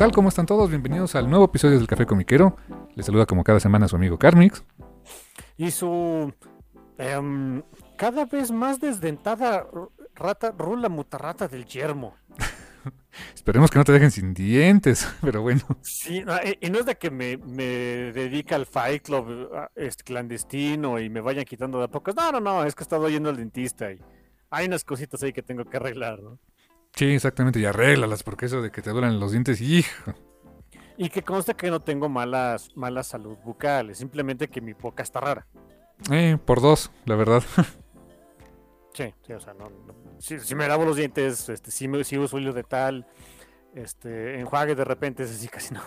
Tal? ¿Cómo están todos? Bienvenidos al nuevo episodio del Café Comiquero. Les saluda como cada semana su amigo Carmix. Y su em, cada vez más desdentada rata, rula mutarrata del yermo. Esperemos que no te dejen sin dientes, pero bueno. Sí, y no es de que me, me dedique al Fight Club este, clandestino y me vayan quitando de a poco. No, no, no, es que he estado yendo al dentista y hay unas cositas ahí que tengo que arreglar, ¿no? Sí, exactamente, y arréglalas, porque eso de que te duelen los dientes, hijo. Y que conste que no tengo malas, mala salud bucal, simplemente que mi boca está rara. Eh, por dos, la verdad. Sí, sí, o sea, no, si, me lavo los dientes, este, si, me, si uso hilo de tal, este, enjuague de repente, ese sí casi no.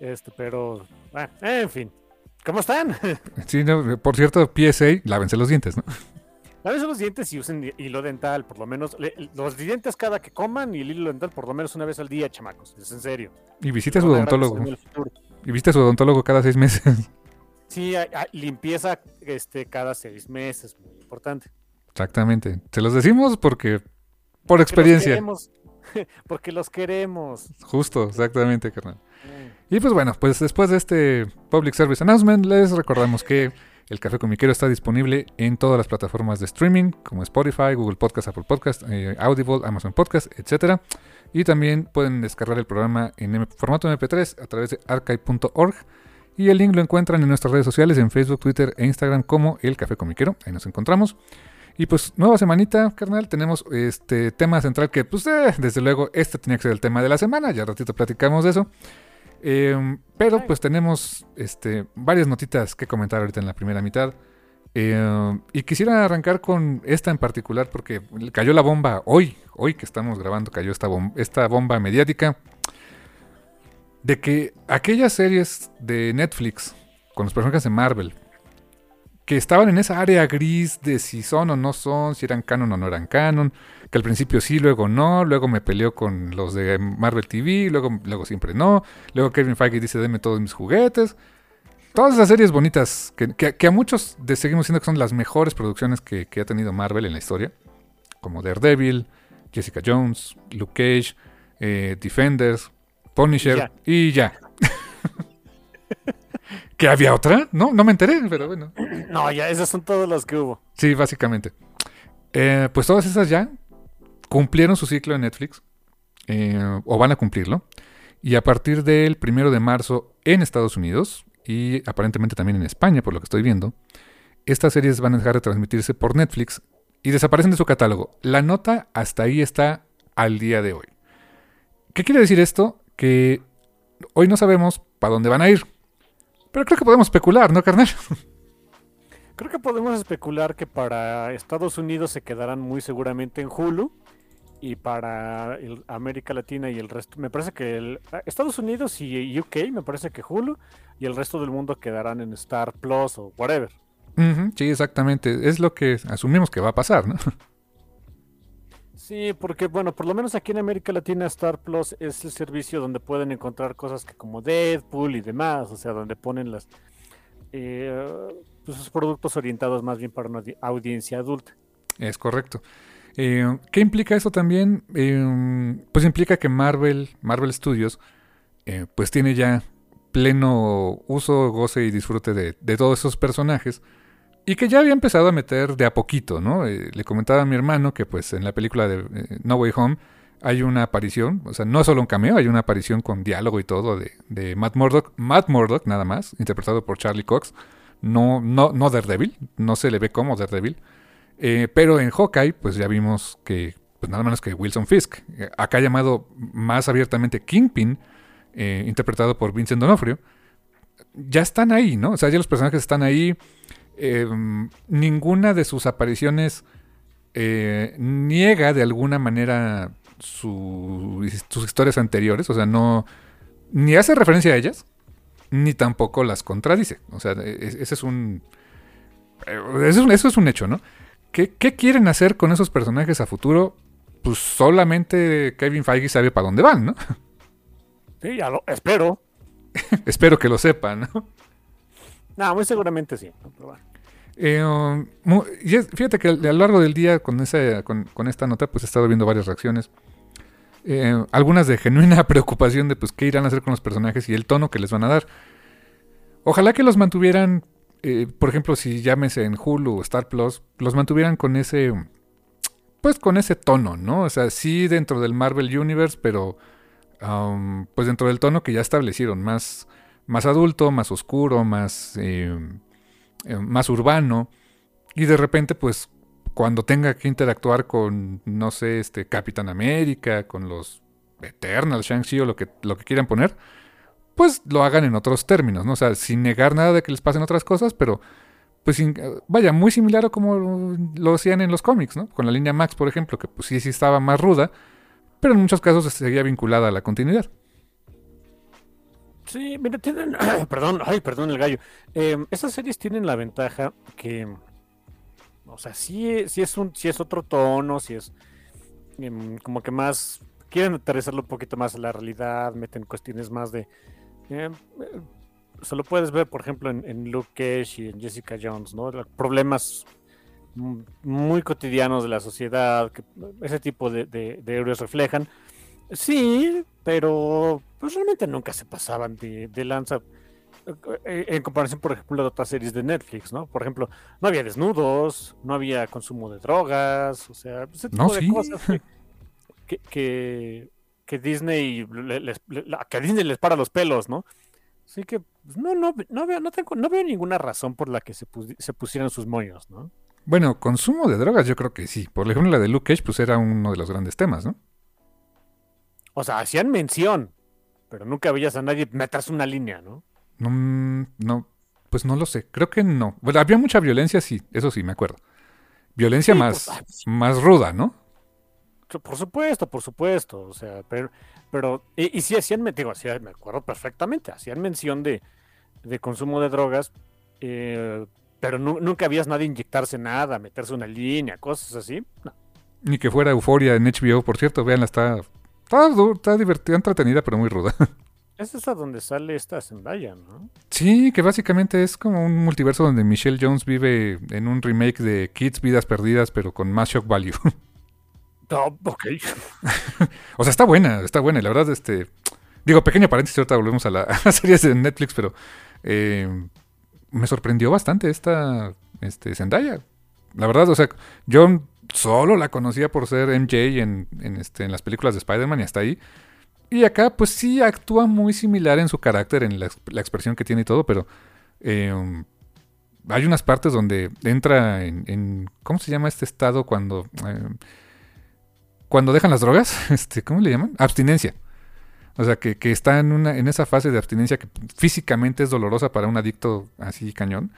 Este, pero, bueno, en fin. ¿Cómo están? Sí, por cierto, PSA, lávense los dientes, ¿no? Lávense los dientes y usen hilo dental, por lo menos. los dientes cada que coman y el hilo dental por lo menos una vez al día, chamacos. Es en serio. Y visita a su odontólogo. Y visita a su odontólogo cada seis meses. Sí, limpieza este, cada seis meses, muy importante. Exactamente. Se los decimos porque. Por experiencia. porque los queremos. Justo, exactamente, carnal. Y pues bueno, pues después de este Public Service Announcement, les recordamos que el Café Comiquero está disponible en todas las plataformas de streaming, como Spotify, Google Podcast, Apple Podcast, eh, Audible, Amazon Podcast, etc. Y también pueden descargar el programa en formato MP3 a través de archive.org. Y el link lo encuentran en nuestras redes sociales, en Facebook, Twitter e Instagram como El Café Comiquero. Ahí nos encontramos. Y pues nueva semanita, carnal, tenemos este tema central que pues eh, desde luego este tenía que ser el tema de la semana, ya ratito platicamos de eso. Em, pero pues tenemos este, varias notitas que comentar ahorita en la primera mitad. Em, y quisiera arrancar con esta en particular porque cayó la bomba hoy, hoy que estamos grabando, cayó esta, esta bomba mediática de que aquellas series de Netflix con los personajes de Marvel que estaban en esa área gris de si son o no son, si eran canon o no eran canon, que al principio sí, luego no, luego me peleó con los de Marvel TV, luego, luego siempre no, luego Kevin Feige dice deme todos mis juguetes. Todas esas series bonitas que, a muchos de seguimos siendo que son las mejores producciones que, ha tenido Marvel en la historia, como Daredevil, Jessica Jones, Luke Cage, eh, Defenders, Punisher y ya. ¿Que había otra? No, no me enteré, pero bueno. No, ya esas son todas las que hubo. Sí, básicamente. Eh, pues todas esas ya cumplieron su ciclo en Netflix, eh, o van a cumplirlo. Y a partir del primero de marzo en Estados Unidos, y aparentemente también en España, por lo que estoy viendo, estas series van a dejar de transmitirse por Netflix y desaparecen de su catálogo. La nota hasta ahí está al día de hoy. ¿Qué quiere decir esto? Que hoy no sabemos para dónde van a ir. Pero creo que podemos especular, ¿no, carnal? Creo que podemos especular que para Estados Unidos se quedarán muy seguramente en Hulu y para América Latina y el resto, me parece que el, Estados Unidos y UK, me parece que Hulu y el resto del mundo quedarán en Star Plus o whatever. sí, exactamente. Es lo que asumimos que va a pasar, ¿no? Sí, porque bueno, por lo menos aquí en América Latina Star Plus es el servicio donde pueden encontrar cosas que como Deadpool y demás, o sea, donde ponen las eh, pues, productos orientados más bien para una audiencia adulta. Es correcto. Eh, ¿Qué implica eso también? Eh, pues implica que Marvel, Marvel Studios, eh, pues tiene ya pleno uso, goce y disfrute de, de todos esos personajes y que ya había empezado a meter de a poquito, ¿no? Eh, le comentaba a mi hermano que pues en la película de eh, No Way Home hay una aparición, o sea, no solo un cameo, hay una aparición con diálogo y todo de, de Matt Murdock, Matt Murdock nada más, interpretado por Charlie Cox, no, no, no Daredevil, no se le ve como Daredevil, eh, pero en Hawkeye pues ya vimos que pues nada menos que Wilson Fisk, acá llamado más abiertamente Kingpin, interpretado por Vincent D'Onofrio, ya están ahí, ¿no? O sea, ya los personajes están ahí, Em, ninguna de sus apariciones eh, niega de alguna manera sus historias anteriores, o sea, no ni hace referencia a ellas, ni tampoco las contradice. O sea, ese es un, eh, eso, es un hecho, ¿no? ¿Qué, quieren hacer con esos personajes a futuro? Pues solamente Kevin Feige sabe para dónde van, ¿no? Sí, ya lo espero. espero que lo sepan, ¿no? No, muy seguramente sí. Eh, um, fíjate que a lo largo del día con, esa, con, esta nota pues he estado viendo varias reacciones. Eh, algunas de genuina preocupación de pues qué irán a hacer con los personajes y el tono que les van a dar. Ojalá que los mantuvieran, eh, por ejemplo, si llámese en Hulu o Star Plus, los mantuvieran con ese, pues con ese tono, ¿no? O sea, sí dentro del Marvel Universe, pero um, pues dentro del tono que ya establecieron, más más adulto, más oscuro, más, eh, más urbano. Y de repente, pues, cuando tenga que interactuar con, no sé, este Capitán América, con los Eternal, Shang-Chi o lo que, lo que quieran poner, pues lo hagan en otros términos, ¿no? O sea, sin negar nada de que les pasen otras cosas, pero pues vaya, muy similar a como lo hacían en los cómics, ¿no? Con la línea Max, por ejemplo, que pues sí, sí estaba más ruda, pero en muchos casos seguía vinculada a la continuidad. Sí, mira, tienen. perdón, ay, perdón el gallo. Eh, esas series tienen la ventaja que. O sea, sí, sí, es, un, sí es otro tono, sí es. Em, como que más. Quieren aterrizarlo un poquito más a la realidad, meten cuestiones más de. Eh, se lo puedes ver, por ejemplo, en, Luke Cage y en Jessica Jones, ¿no? Problemas muy cotidianos de la sociedad que ese tipo de, de héroes reflejan. Sí, pero pues realmente nunca se pasaban de, lanza eh, en comparación, por ejemplo, de otras series de Netflix, ¿no? Por ejemplo, no había desnudos, no había consumo de drogas, o sea, ese tipo de cosas que, que, Disney les, que a Disney les para los pelos, ¿no? Así que pues, no, no, no veo, no tengo, no veo ninguna razón por la que se, se pusieran sus moños, ¿no? Bueno, consumo de drogas yo creo que sí. Por ejemplo, la de Luke Cage, pues era uno de los grandes temas, ¿no? O sea, hacían mención, pero nunca veías a nadie meterse una línea, ¿no? No, no, pues no lo sé. Creo que no. Bueno, había mucha violencia, sí, eso sí, me acuerdo. Violencia más, pues, más ruda, ¿no? Por supuesto, por supuesto. O sea, pero, pero y, sí hacían, digo, hacían, me acuerdo perfectamente, hacían mención de, de consumo de drogas, eh, pero nunca habías nadie inyectarse nada, meterse una línea, cosas así. No. Ni que fuera euforia en HBO, por cierto, vean, está Está, está divertida, entretenida, pero muy ruda. Es esa donde sale esta Zendaya, ¿no? Sí, que básicamente es como un multiverso donde Michelle Jones vive en un remake de Kids Vidas Perdidas, pero con más shock value. Oh, ok. o sea, está buena, está buena. Y la verdad, este. Digo, pequeño paréntesis, ahorita volvemos a la, serie de Netflix, pero eh, me sorprendió bastante esta este, Zendaya. La verdad, o sea, yo solo la conocía por ser MJ en, este, en las películas de Spider-Man y hasta ahí. Y acá, pues sí, actúa muy similar en su carácter, en la, expresión que tiene y todo, pero em, hay unas partes donde entra en, ¿Cómo se llama este estado cuando. Em, cuando dejan las drogas? Este, ¿Cómo le llaman? Abstinencia. O sea, que, que está en, una, en esa fase de abstinencia que físicamente es dolorosa para un adicto así cañón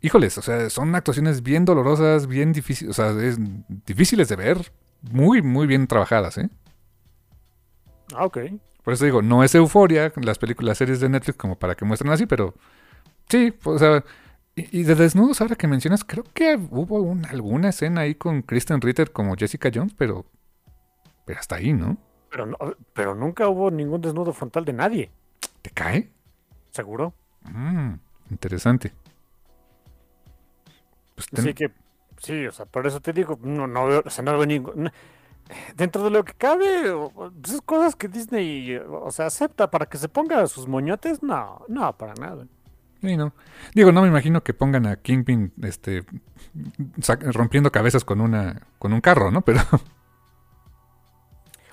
híjoles, o sea, son actuaciones bien dolorosas, bien difíciles, o sea, es, difíciles de ver, muy, muy bien trabajadas, ¿eh? Ah, ok. Por eso digo, no es euforia las películas, las series de Netflix como para que muestren así, pero sí, o sea, y, de desnudos, ahora que mencionas, creo que hubo alguna escena ahí con Kristen Ritter como Jessica Jones, pero, pero hasta ahí, ¿no? Pero, pero nunca hubo ningún desnudo frontal de nadie. ¿Te cae? ¿Seguro? Mm, interesante. Pues Así que, sí, o sea, por eso te digo, no, no veo, o sea, no veo ningún... Dentro de lo que cabe, pues, esas cosas que Disney, o sea, acepta para que se ponga sus moñotes, no, no, para nada. Sí, no. Digo, no me imagino que pongan a Kingpin este, rompiendo cabezas con, una, con un carro, ¿no? Pero...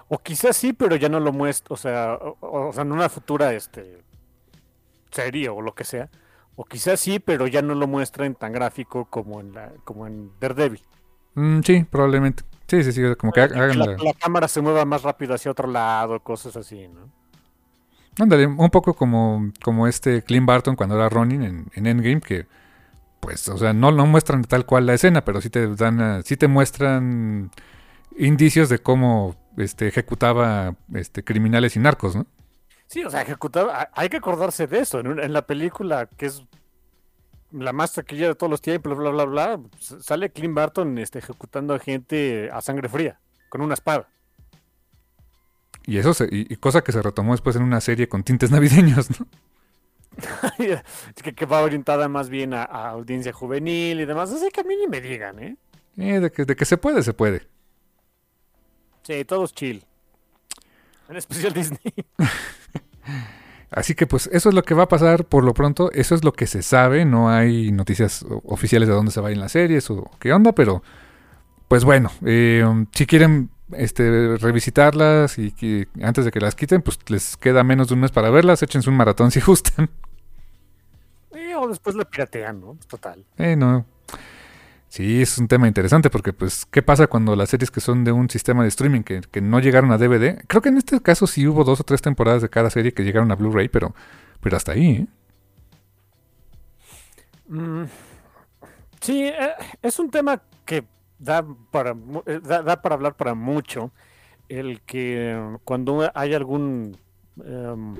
O quizás sí, pero ya no lo muestra, o sea, o, sea, en una futura este, serie o lo que sea. O quizás sí, pero ya no lo muestran tan gráfico como en, la, como en Daredevil. Mm, sí, probablemente. Sí, sí, sí, como que hagan la, la... cámara se mueva más rápido hacia otro lado, cosas así, ¿no? Ándale, un poco como, como este Clint Barton cuando era Ronin en, en Endgame, que pues, o sea, no, no muestran tal cual la escena, pero sí te dan, sí te muestran indicios de cómo este, ejecutaba este, criminales y narcos, ¿no? Sí, o sea, ejecutaba, hay que acordarse de eso, en, en la película que es la más taquilla de todos los tiempos, bla, bla, bla, bla, sale Clint Barton este, ejecutando a gente a sangre fría, con una espada. Y eso, y, cosa que se retomó después en una serie con tintes navideños, ¿no? que, que, va orientada más bien a, audiencia juvenil y demás. Así que a mí ni me digan, ¿eh? eh de, que, de que se puede, se puede. Sí, todos chill. En especial Disney. Así que pues eso es lo que va a pasar por lo pronto, eso es lo que se sabe, no hay noticias oficiales de dónde se vayan las series o qué onda, pero pues bueno, eh, si quieren este, revisitarlas y que antes de que las quiten, pues les queda menos de un mes para verlas, échense un maratón si gustan. o después lo piratean, ¿no? Total. Eh, no. Sí, es un tema interesante porque, pues, ¿qué pasa cuando las series que son de un sistema de streaming que, no llegaron a DVD? Creo que en este caso sí hubo dos o tres temporadas de cada serie que llegaron a Blu-ray, pero, pero hasta ahí, ¿eh? Mm, sí, eh, es un tema que da para, eh, da, para hablar para mucho. El que cuando hay algún em,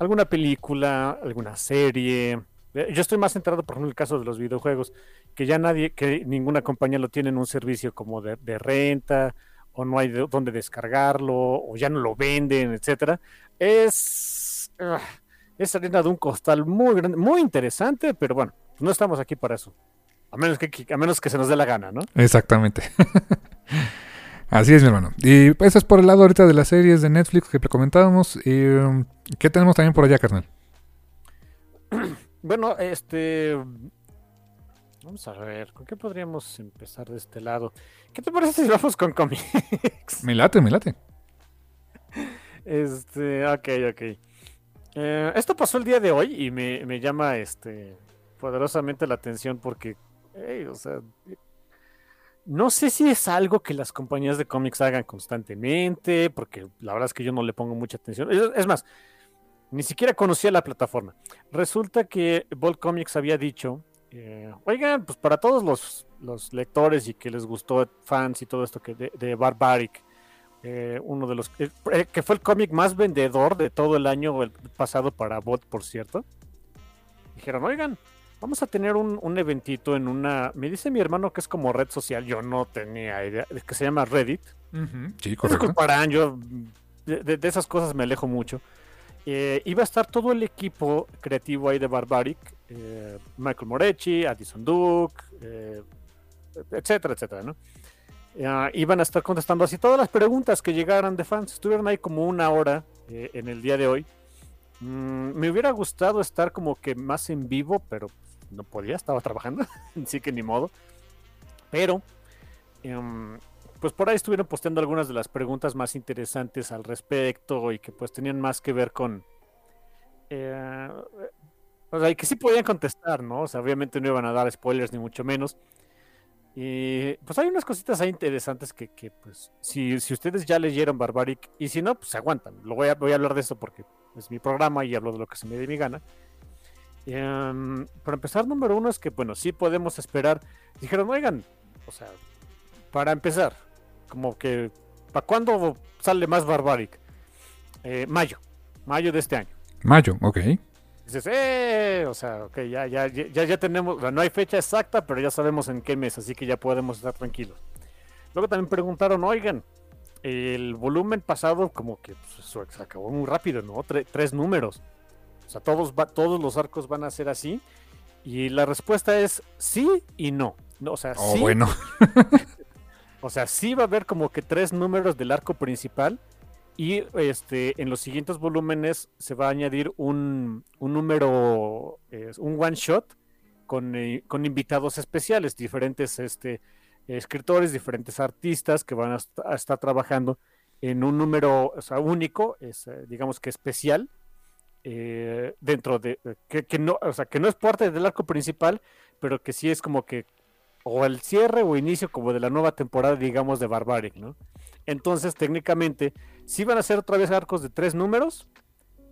alguna película, alguna serie, yo estoy más centrado, por ejemplo, en el caso de los videojuegos, que ya nadie, que ninguna compañía lo tiene en un servicio como de, renta, o no hay de dónde descargarlo, o ya no lo venden, etcétera. Es, uh, es arena de un costal muy grande, muy interesante, pero bueno, no estamos aquí para eso. A menos que, a menos que se nos dé la gana, ¿no? Exactamente. Así es, mi hermano. Y eso es por el lado ahorita de las series de Netflix que comentábamos. Y, ¿Qué tenemos también por allá, carnal? Bueno, este. Vamos a ver, ¿con qué podríamos empezar de este lado? ¿Qué te parece si vamos con cómics? Me late, me late. Este, ok, ok. Eh, esto pasó el día de hoy y me, me llama este poderosamente la atención porque, o sea, no sé si es algo que las compañías de cómics hagan constantemente, porque la verdad es que yo no le pongo mucha atención. Es más, ni siquiera conocía la plataforma. Resulta que Bolt Comics había dicho, eh, oigan, pues para todos los, lectores y que les gustó fans y todo esto que de, Barbaric, eh, uno de los eh, que fue el cómic más vendedor de todo el año el pasado para Bot, por cierto. Dijeron, oigan, vamos a tener un, eventito en una, me dice mi hermano que es como red social, yo no tenía idea, que se llama Reddit. Sí, correcto. yo de esas cosas me alejo mucho. Eh, iba a estar todo el equipo creativo ahí de Barbaric, eh, Michael Moretti, Addison Duke, eh, etcétera, etcétera, ¿no? iban a estar contestando así todas las preguntas que llegaran de fans. Estuvieron ahí como una hora en el día de hoy. Mm, me hubiera gustado estar como que más en vivo, pero no podía, estaba trabajando, así que ni modo. Pero em, pues por ahí estuvieron posteando algunas de las preguntas más interesantes al respecto y que pues tenían más que ver con... Eh, o sea, y que sí podían contestar, ¿no? O sea, obviamente no iban a dar spoilers ni mucho menos. Y pues hay unas cositas ahí interesantes que, que pues, si, si, ustedes ya leyeron Barbaric y si no, pues se aguantan. Lo voy a, voy a hablar de eso porque es mi programa y hablo de lo que se me dé mi gana. Um, para empezar, número uno es que, bueno, sí podemos esperar. Dijeron, oigan, o sea, para empezar, como que, ¿para cuándo sale más Barbaric? Eh, mayo, mayo de este año. Mayo, ok. Dices, eh, o sea, ok, ya, ya, ya, ya tenemos, no hay fecha exacta, pero ya sabemos en qué mes, así que ya podemos estar tranquilos. Luego también preguntaron, oigan, el volumen pasado como que pues, se acabó muy rápido, ¿no? tres números. O sea, todos, todos los arcos van a ser así. Y la respuesta es sí y no. no o sea, oh, sí. bueno. O sea, sí va a haber como que tres números del arco principal Y este, en los siguientes volúmenes se va a añadir un, un número, un one shot con, eh, con, invitados especiales, diferentes este, escritores, diferentes artistas que van a, estar trabajando en un número o sea, único, es, eh, digamos que especial, eh, dentro de, que, no, o sea, que no es parte del arco principal, pero que sí es como que o el cierre o inicio como de la nueva temporada, digamos, de Barbaric, ¿no? Entonces, técnicamente, sí van a ser otra vez arcos de tres números,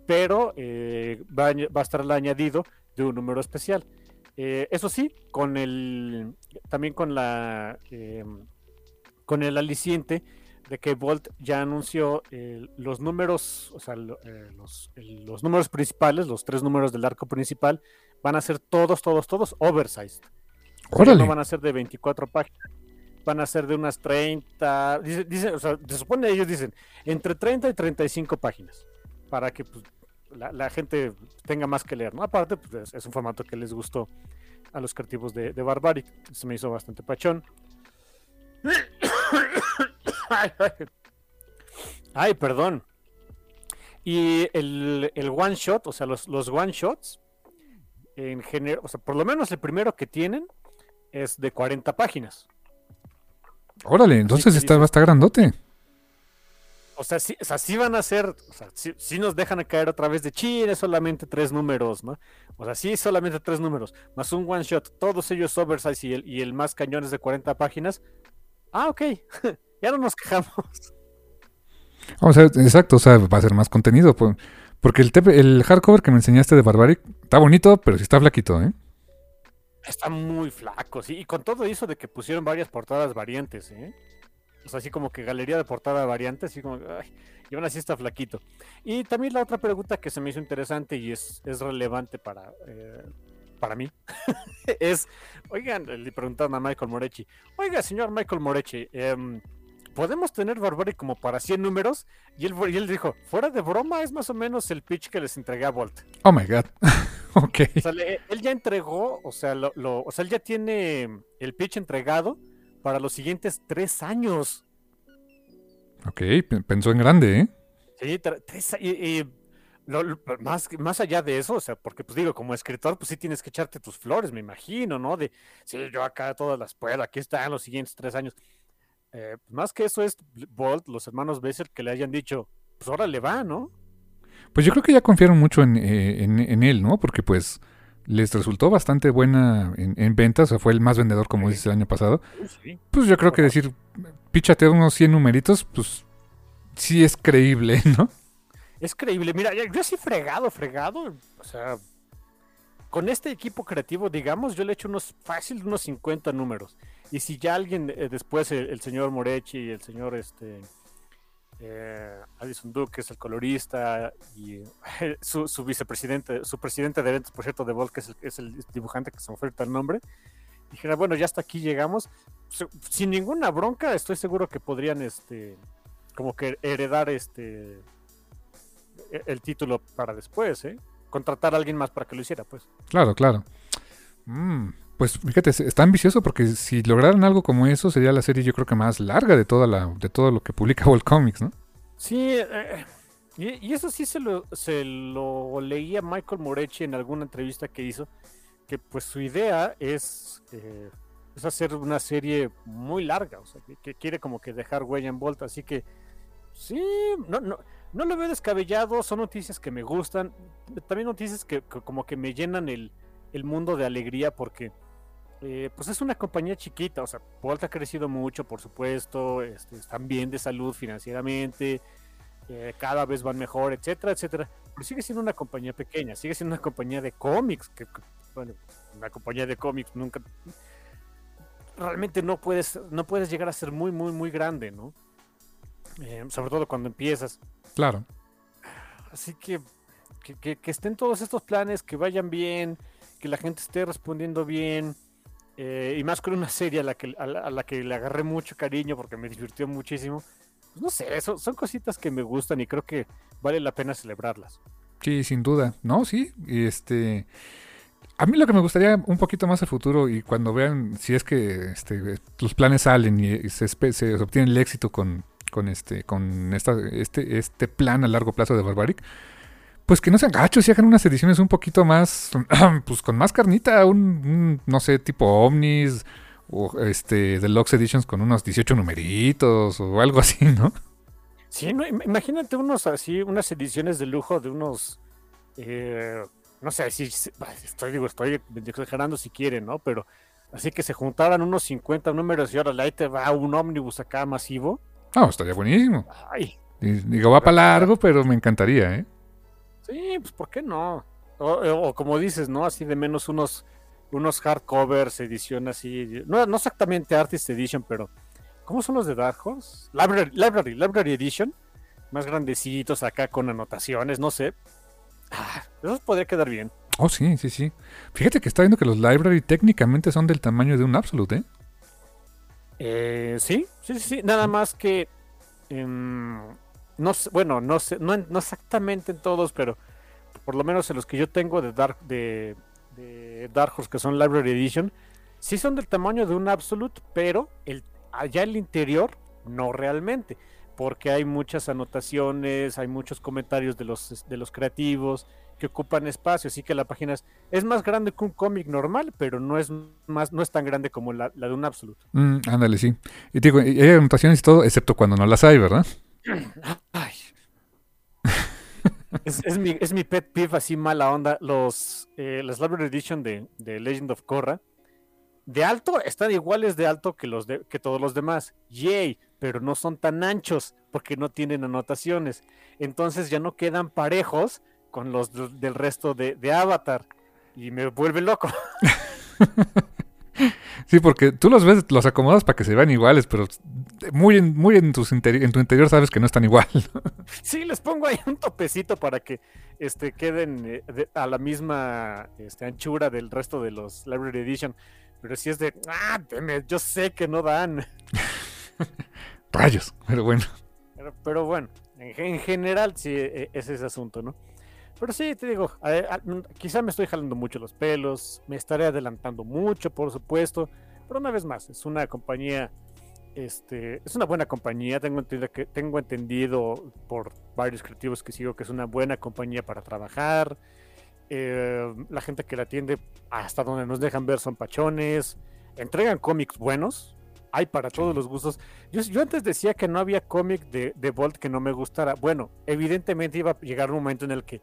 pero eh, va, a, estar el añadido de un número especial. Eh, eso sí, con el también con la eh, con el aliciente de que Volt ya anunció los números, o sea, los, los, números principales, los tres números del arco principal, van a ser todos, todos, todos oversized. No van a ser de 24 páginas, van a ser de unas 30, dice, o sea, se supone ellos dicen, entre 30 y 35 páginas, para que pues, la, gente tenga más que leer, ¿no? Aparte, pues, es, un formato que les gustó a los creativos de, de Barbaric, se me hizo bastante pachón. Ay, perdón. Y el, el, one shot, o sea, los, los one shots, en general, o sea, por lo menos el primero que tienen, es de 40 páginas. Órale, entonces está, va a estar grandote. O sea, sí, o sea, sí van a ser, o sea, sí, nos dejan a caer otra vez de Chile, solamente tres números, ¿no? O sea, sí, solamente tres números, más un one shot, todos ellos oversize y el, y el más cañones de 40 páginas. Ah, ok, ya no nos quejamos. O sea, exacto, o sea, va a ser más contenido, porque el, el hardcover que me enseñaste de Barbaric está bonito, pero sí está flaquito, ¿eh? Está muy flaco, sí. Y con todo eso de que pusieron varias portadas variantes, ¿eh? O sea, así como que galería de portada variante, así como, ay, y aún así está flaquito. Y también la otra pregunta que se me hizo interesante y es, es relevante para, eh, para mí, es, oigan, le preguntaron a Michael Morechi, oiga, señor Michael Morechi, eh, ¿podemos tener Barbari como para 100 números? Y él, y él dijo, fuera de broma, es más o menos el pitch que les entregué a Volt. Oh my god. ok. O sea, él ya entregó, o sea, lo, o sea, él ya tiene el pitch entregado para los siguientes tres años. Ok, pensó en grande, ¿eh? Sí, tres, y, y más, más allá de eso, o sea, porque pues digo, como escritor, pues sí tienes que echarte tus flores, me imagino, ¿no? De, sí, yo acá todas las puedo, aquí están los siguientes tres años. Eh, pues, más que eso es Bolt, los hermanos Bessel, que le hayan dicho, pues ahora le va, ¿no? Pues yo creo que ya confiaron mucho en, eh, en, él, ¿no? Porque pues les resultó bastante buena en, ventas, o sea, fue el más vendedor, como dices, el año pasado. Pues yo creo que decir, píchate unos 100 numeritos, pues sí es creíble, ¿no? Es creíble. Mira, yo sí fregado, fregado. O sea, con este equipo creativo, digamos, yo le he hecho unos fácil, unos 50 números. Y si ya alguien eh, después, el, señor Morechi y el señor este eh, Addison Duke, que es el colorista, y su, vicepresidente, su presidente de eventos, por cierto, de Vol, que es el, dibujante que se oferta el nombre, dijera, bueno, ya hasta aquí llegamos. Sin ninguna bronca, estoy seguro que podrían este como que heredar este e, el título para después, ¿eh? Contratar a alguien más para que lo hiciera, pues. Claro, claro. Mm, pues fíjate, está ambicioso porque si lograran algo como eso sería la serie yo creo que más larga de toda la de todo lo que publica Wall Comics, ¿no? Sí, eh, y, eso sí se lo, se lo leía Michael Moretti en alguna entrevista que hizo, que pues su idea es, eh, es hacer una serie muy larga, o sea, que, quiere como que dejar huella en Volt, así que sí, no, no, no lo veo descabellado, son noticias que me gustan, también noticias que, como que me llenan el, el mundo de alegría porque eh, pues es una compañía chiquita, o sea, Volt ha crecido mucho, por supuesto, este, están bien de salud financieramente, eh, cada vez van mejor, etcétera, etcétera, pero sigue siendo una compañía pequeña, sigue siendo una compañía de cómics, que, bueno, una compañía de cómics nunca, realmente no puedes, no puedes llegar a ser muy, muy, muy grande, ¿no? Eh, sobre todo cuando empiezas. Claro. Así que que, estén todos estos planes, que vayan bien, que la gente esté respondiendo bien. Eh, y más con una serie a la, que, a la, que le agarré mucho cariño porque me divirtió muchísimo. Pues no sé, eso, son cositas que me gustan y creo que vale la pena celebrarlas. Sí, sin duda. No, sí. Este. A mí lo que me gustaría un poquito más el futuro y cuando vean si es que este, los planes salen y, se, se, obtiene el éxito con, con este, con esta, este, este plan a largo plazo de Barbaric, pues que no sean gachos y hagan unas ediciones un poquito más, pues con más carnita, un, no sé, tipo Omnis o este Deluxe Editions con unos 18 numeritos o algo así, ¿no? Sí, no, im- imagínate unos así, unas ediciones de lujo de unos, eh, no sé, si estoy digo, estoy exagerando si quieren, ¿no? Pero así que se juntaran unos 50 números y ahora ahí te va un ómnibus acá masivo. No, estaría buenísimo. Ay, Digo, va para largo, pero me encantaría, ¿eh? sí, pues ¿por qué no? O, o como dices, ¿no? Así de menos unos, unos hardcovers, edición así, no, no exactamente Artist Edition, pero ¿cómo son los de Dark Horse? Library, Library, Library Edition, más grandecitos acá con anotaciones, no sé. Ah, esos podría quedar bien. Oh, sí, sí, sí. Fíjate que está viendo que los library técnicamente son del tamaño de un Absolute, ¿eh? Eh, sí, sí, sí, sí, nada más que em, no sé, bueno, no sé, no, en- no exactamente en todos, pero por lo menos en los que yo tengo de Dark de, de Dark Horse que son Library Edition, sí son del tamaño de un Absolute, pero el allá el interior no realmente, porque hay muchas anotaciones, hay muchos comentarios de los de los creativos que ocupan espacio, así que la página es, es más grande que un cómic normal, pero no es más no es tan grande como la, la de un Absolute. Mm, ándale, sí. Y digo, y hay anotaciones y todo, excepto cuando no las hay, ¿verdad? Ay. es, es mi, es mi pet peeve así mala onda. Los, eh, las Library Edition de, de Legend of Korra. De alto están iguales de alto que, los de, que todos los demás. Yay, pero no son tan anchos porque no tienen anotaciones. Entonces ya no quedan parejos con los de- del resto de, de Avatar. Y me vuelve loco. Sí, porque tú los ves, los acomodas para que se vean iguales, pero muy en, muy en, tus en tu interior sabes que no están igual. Sí, les pongo ahí un topecito para que este, queden eh, de- a la misma este, anchura del resto de los Library Edition. Pero si es de, ah, deme, yo sé que no dan. Rayos, pero bueno. Pero, pero bueno, en, en general sí eh, es ese asunto, ¿no? Pero sí, te digo, quizá me estoy jalando mucho los pelos, me estaré adelantando mucho, por supuesto, pero una vez más, es una compañía, este, es una buena compañía, tengo entendido, que, tengo entendido por varios creativos que sigo que es una buena compañía para trabajar, eh, la gente que la atiende hasta donde nos dejan ver son pachones, entregan cómics buenos, hay para todos los gustos. Yo, yo antes decía que no había cómic de, de Bolt que no me gustara. Bueno, evidentemente iba a llegar un momento en el que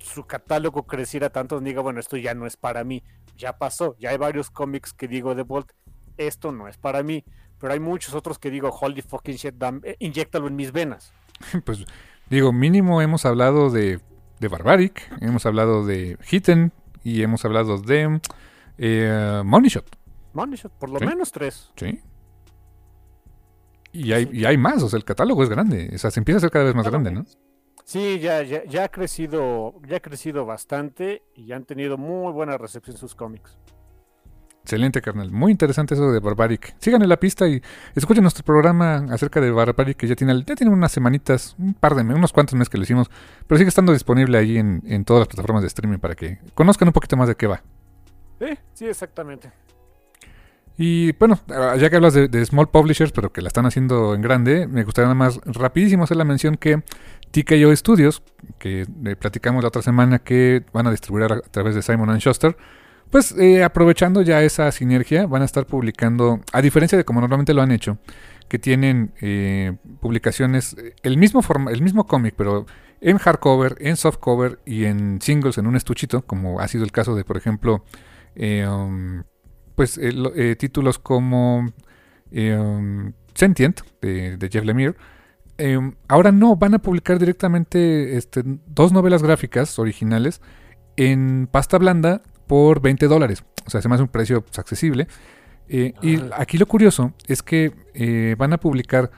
su catálogo creciera tanto, diga, bueno, esto ya no es para mí. Ya pasó, ya hay varios cómics que digo de Bolt, esto no es para mí. Pero hay muchos otros que digo, holy fucking shit, eh, inyéctalo en mis venas. Pues digo, mínimo hemos hablado de, de Barbaric, hemos hablado de Hitten y hemos hablado de eh, Money Shot, Money Shot, por lo Sí. menos tres. ¿sí? Y hay, y hay más, o sea, el catálogo es grande, o sea, se empieza a hacer cada vez más grande, ¿no? Sí, ya, ya, ya ha crecido, ya ha crecido bastante y han tenido muy buena recepción sus cómics. Excelente, carnal. Muy interesante eso de Barbaric. Síganle la pista y escuchen nuestro programa acerca de Barbaric, que ya tiene, ya tiene unas semanitas, un par de unos cuantos meses que lo hicimos, pero sigue estando disponible ahí en, en todas las plataformas de streaming para que conozcan un poquito más de qué va. Sí, sí, exactamente. Y bueno, ah, ya que hablas de, small publishers, pero que la están haciendo en grande, me gustaría nada más rapidísimo hacer la mención que TKO Studios, que eh, platicamos la otra semana que van a distribuir a, a través de Simon Schuster, pues eh, aprovechando ya esa sinergia, van a estar publicando, a diferencia de como normalmente lo han hecho, que tienen eh, publicaciones, eh, el mismo, forma, el mismo cómic, pero en hardcover, en softcover y en singles, en un estuchito, como ha sido el caso de, por ejemplo, eh, um, pues eh, eh, títulos como um, Sentient de, de Jeff Lemire. Eh, ahora no, van a publicar directamente este, dos novelas gráficas originales en pasta blanda por 20 dólares. O sea, se me hace un precio pues, accesible. Eh, y aquí lo curioso es que eh, van a publicar,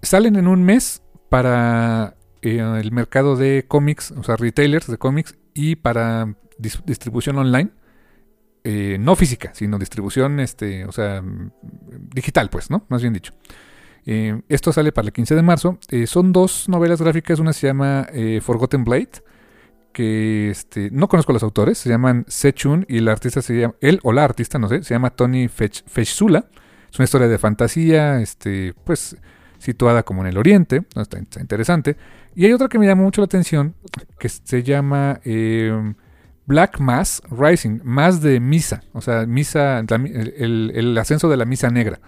salen en un mes para eh, el mercado de cómics, o sea, retailers de cómics y para dis- distribución online eh, no física, sino distribución, este, o sea, digital, pues, ¿no? Más bien dicho. Eh, esto sale para el 15 de marzo. Eh, son dos novelas gráficas. Una se llama Forgotten Blade, que este, no conozco los autores. Se llaman Sechun y el artista se llama, él o la artista, no sé, se llama Tony Fech-. Es una historia de fantasía, este, pues, situada como en el oriente, está, está interesante. Y hay otra que me llama mucho la atención, que se llama eh, Black Mass Rising, más de misa, o sea, misa, la el, ascenso de la misa negra.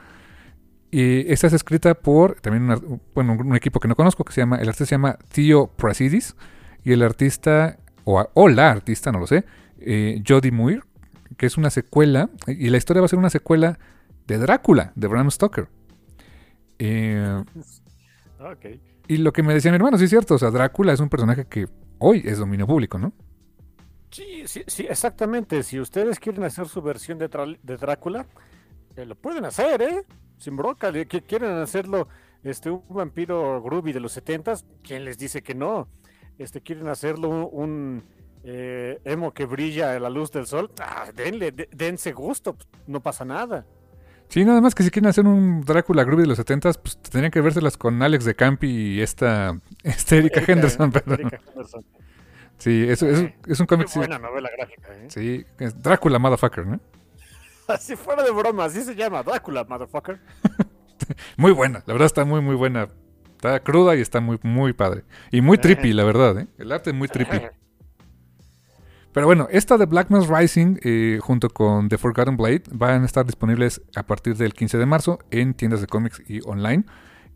Y esta es escrita por también una- bueno, un equipo que no conozco, que se llama, el artista se llama Theo Prasidis, y el artista, o, o la artista, no lo sé, eh, Jodie Muir, que es una secuela, y la historia va a ser una secuela de Drácula, de Bram Stoker. Eh, Ok. y lo que me decía mi hermano, sí es cierto, o sea, Drácula es un personaje que hoy es dominio público, ¿no? Sí, sí, sí, exactamente. Si ustedes quieren hacer su versión de, Drácula, eh, lo pueden hacer, ¿eh? Sin broca. que quieren hacerlo este, un vampiro groovy de los 70s, ¿quién les dice que no? Este, quieren hacerlo un, un, eh, emo que brilla a la luz del sol, ah, denle, de- dense gusto, pues, no pasa nada. Sí, nada más que si quieren hacer un Drácula Groovy de los 70 pues tendrían que vérselas con Alex de Campi y esta, esta Erika Erika- Henderson, perdón. Erika Henderson. Sí, es, es, es un Qué cómic. sí- buena novela gráfica, ¿eh? Sí, es Drácula Motherfucker, ¿no? Así fuera de broma, así se llama, Drácula, motherfucker. Muy buena, la verdad está muy, muy buena. Está cruda y está muy, muy padre. Y muy trippy, la verdad, ¿eh? El arte es muy trippy. Pero bueno, esta de Black Mass Rising, eh, junto con The Forgotten Blade, van a estar disponibles a partir del 15 de marzo en tiendas de cómics y online.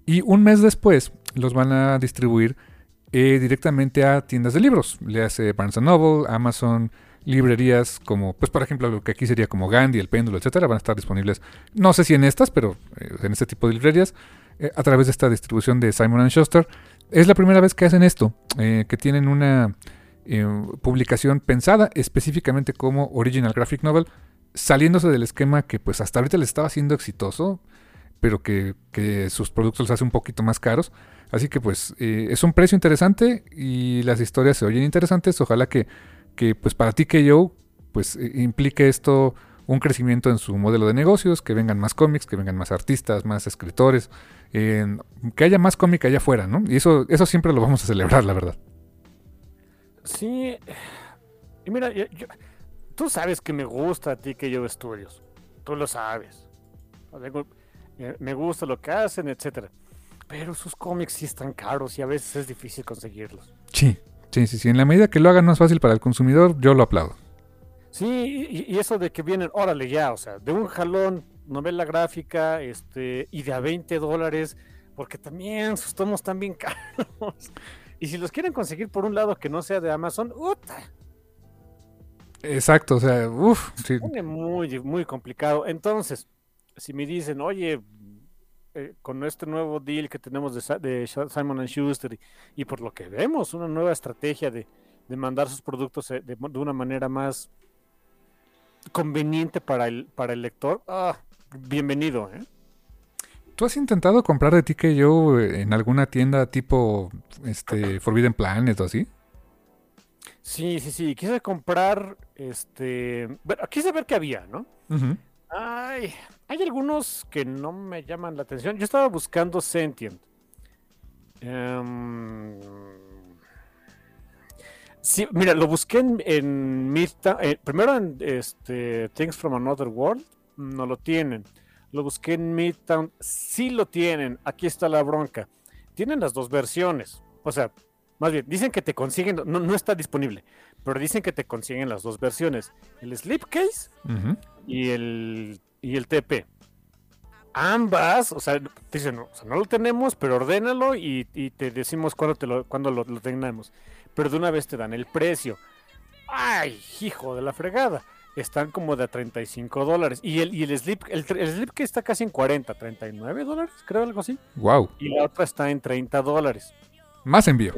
Y un mes después los van a distribuir eh, directamente a tiendas de libros. Le hace Barnes Noble, Amazon, librerías como, pues por ejemplo, lo que aquí sería como Gandhi, El Péndulo, etcétera, van a estar disponibles, no sé si en estas, pero eh, en este tipo de librerías, eh, a través de esta distribución de Simon Schuster. Es la primera vez que hacen esto, que tienen una publicación pensada específicamente como Original Graphic Novel, saliéndose del esquema que pues hasta ahorita les estaba siendo exitoso, pero que, que sus productos los hace un poquito más caros. Así que pues eh, es un precio interesante y las historias se oyen interesantes. Ojalá que, que pues para ti que yo pues eh, implique esto un crecimiento en su modelo de negocios, que vengan más cómics, que vengan más artistas, más escritores, que haya más cómic allá afuera, ¿no? Y eso, eso siempre lo vamos a celebrar, la verdad. Sí, y mira, yo- tú sabes que me gusta a ti que yo estudios, tú lo sabes. Eh, Me gusta lo que hacen, etcétera. Pero sus cómics sí están caros y a veces es difícil conseguirlos. Sí, sí, sí, sí. En la medida que lo hagan más fácil para el consumidor, yo lo aplaudo. Sí, y, y eso de que vienen, órale ya, o sea, de un jalón, novela gráfica, este, y de a 20 dólares, porque también sus tomos están bien caros. Y si los quieren conseguir por un lado que no sea de Amazon, ¡uta! Exacto, o sea, uff, sí. pone muy, muy complicado. Entonces, si me dicen, oye, eh, con este nuevo deal que tenemos de, de Simon Schuster y, y por lo que vemos, una nueva estrategia de, de mandar sus productos eh, de, de una manera más conveniente para el, para el lector, ah, bienvenido. ¿eh? ¿Tú has intentado comprar de ti que yo en alguna tienda tipo este Forbidden Planet o así? Sí, sí, sí, quise comprar, este, bueno, quise ver qué había, ¿no? Ujú. Ay, hay algunos que no me llaman la atención. Yo estaba buscando Sentient. Em, sí, mira, lo busqué en, en Midtown- eh, primero en este, Things from Another World, no lo tienen. Lo busqué en Midtown, sí lo tienen. Aquí está la bronca. Tienen las dos versiones. O sea, más bien, dicen que te consiguen, no, no está disponible, pero dicen que te consiguen las dos versiones. El Slipcase Ujú. y el, y el TP. Ambas, o sea, te dicen, o sea, no lo tenemos, pero ordénalo y, y te decimos cuándo, te lo, cuándo lo, lo tengamos. Pero de una vez te dan el precio. ¡Ay, hijo de la fregada! Están como de a 35 dólares. Y el, y el slip, el slip que está casi en 40, 39 dólares, creo algo así. Wow. Y la otra está en 30 dólares. Más envío.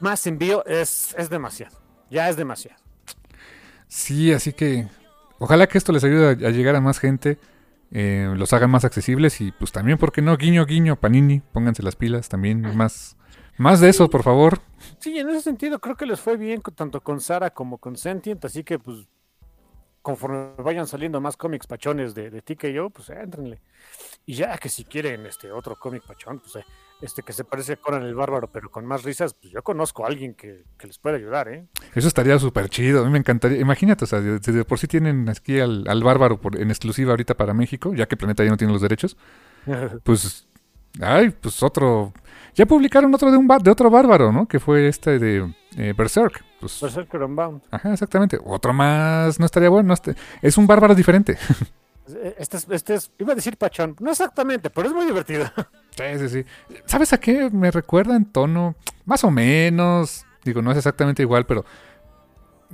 Más envío es, es demasiado. Ya es demasiado. Sí, así que ojalá que esto les ayude a, a llegar a más gente, eh, los haga más accesibles y pues también, ¿por qué no? Guiño, guiño, Panini, pónganse las pilas también, más, más de eso, por favor. Sí, en ese sentido creo que les fue bien tanto con Sara como con Sentient, así que pues conforme vayan saliendo más cómics pachones de, de TKO, pues éntrenle. Y ya que si quieren este otro cómic pachón, pues eh, este que se parece a Conan el Bárbaro, pero con más risas, pues yo conozco a alguien que, que les puede ayudar, ¿eh? Eso estaría súper chido, a mí me encantaría. Imagínate, o sea, de, por sí tienen aquí al, al bárbaro por, en exclusiva ahorita para México, ya que Planeta ya no tiene los derechos, pues Ay, pues otro. Ya publicaron otro de un de otro bárbaro, ¿no? Que fue este de eh, Berserk. Pues, Berserker Unbound. Ajá, exactamente. Otro más no estaría bueno. Este, es un bárbaro diferente. Este es, este es, iba a decir pachón, no exactamente, pero es muy divertido. Sí. ¿Sabes a qué me recuerda en tono? Más o menos. Digo, no es exactamente igual, pero.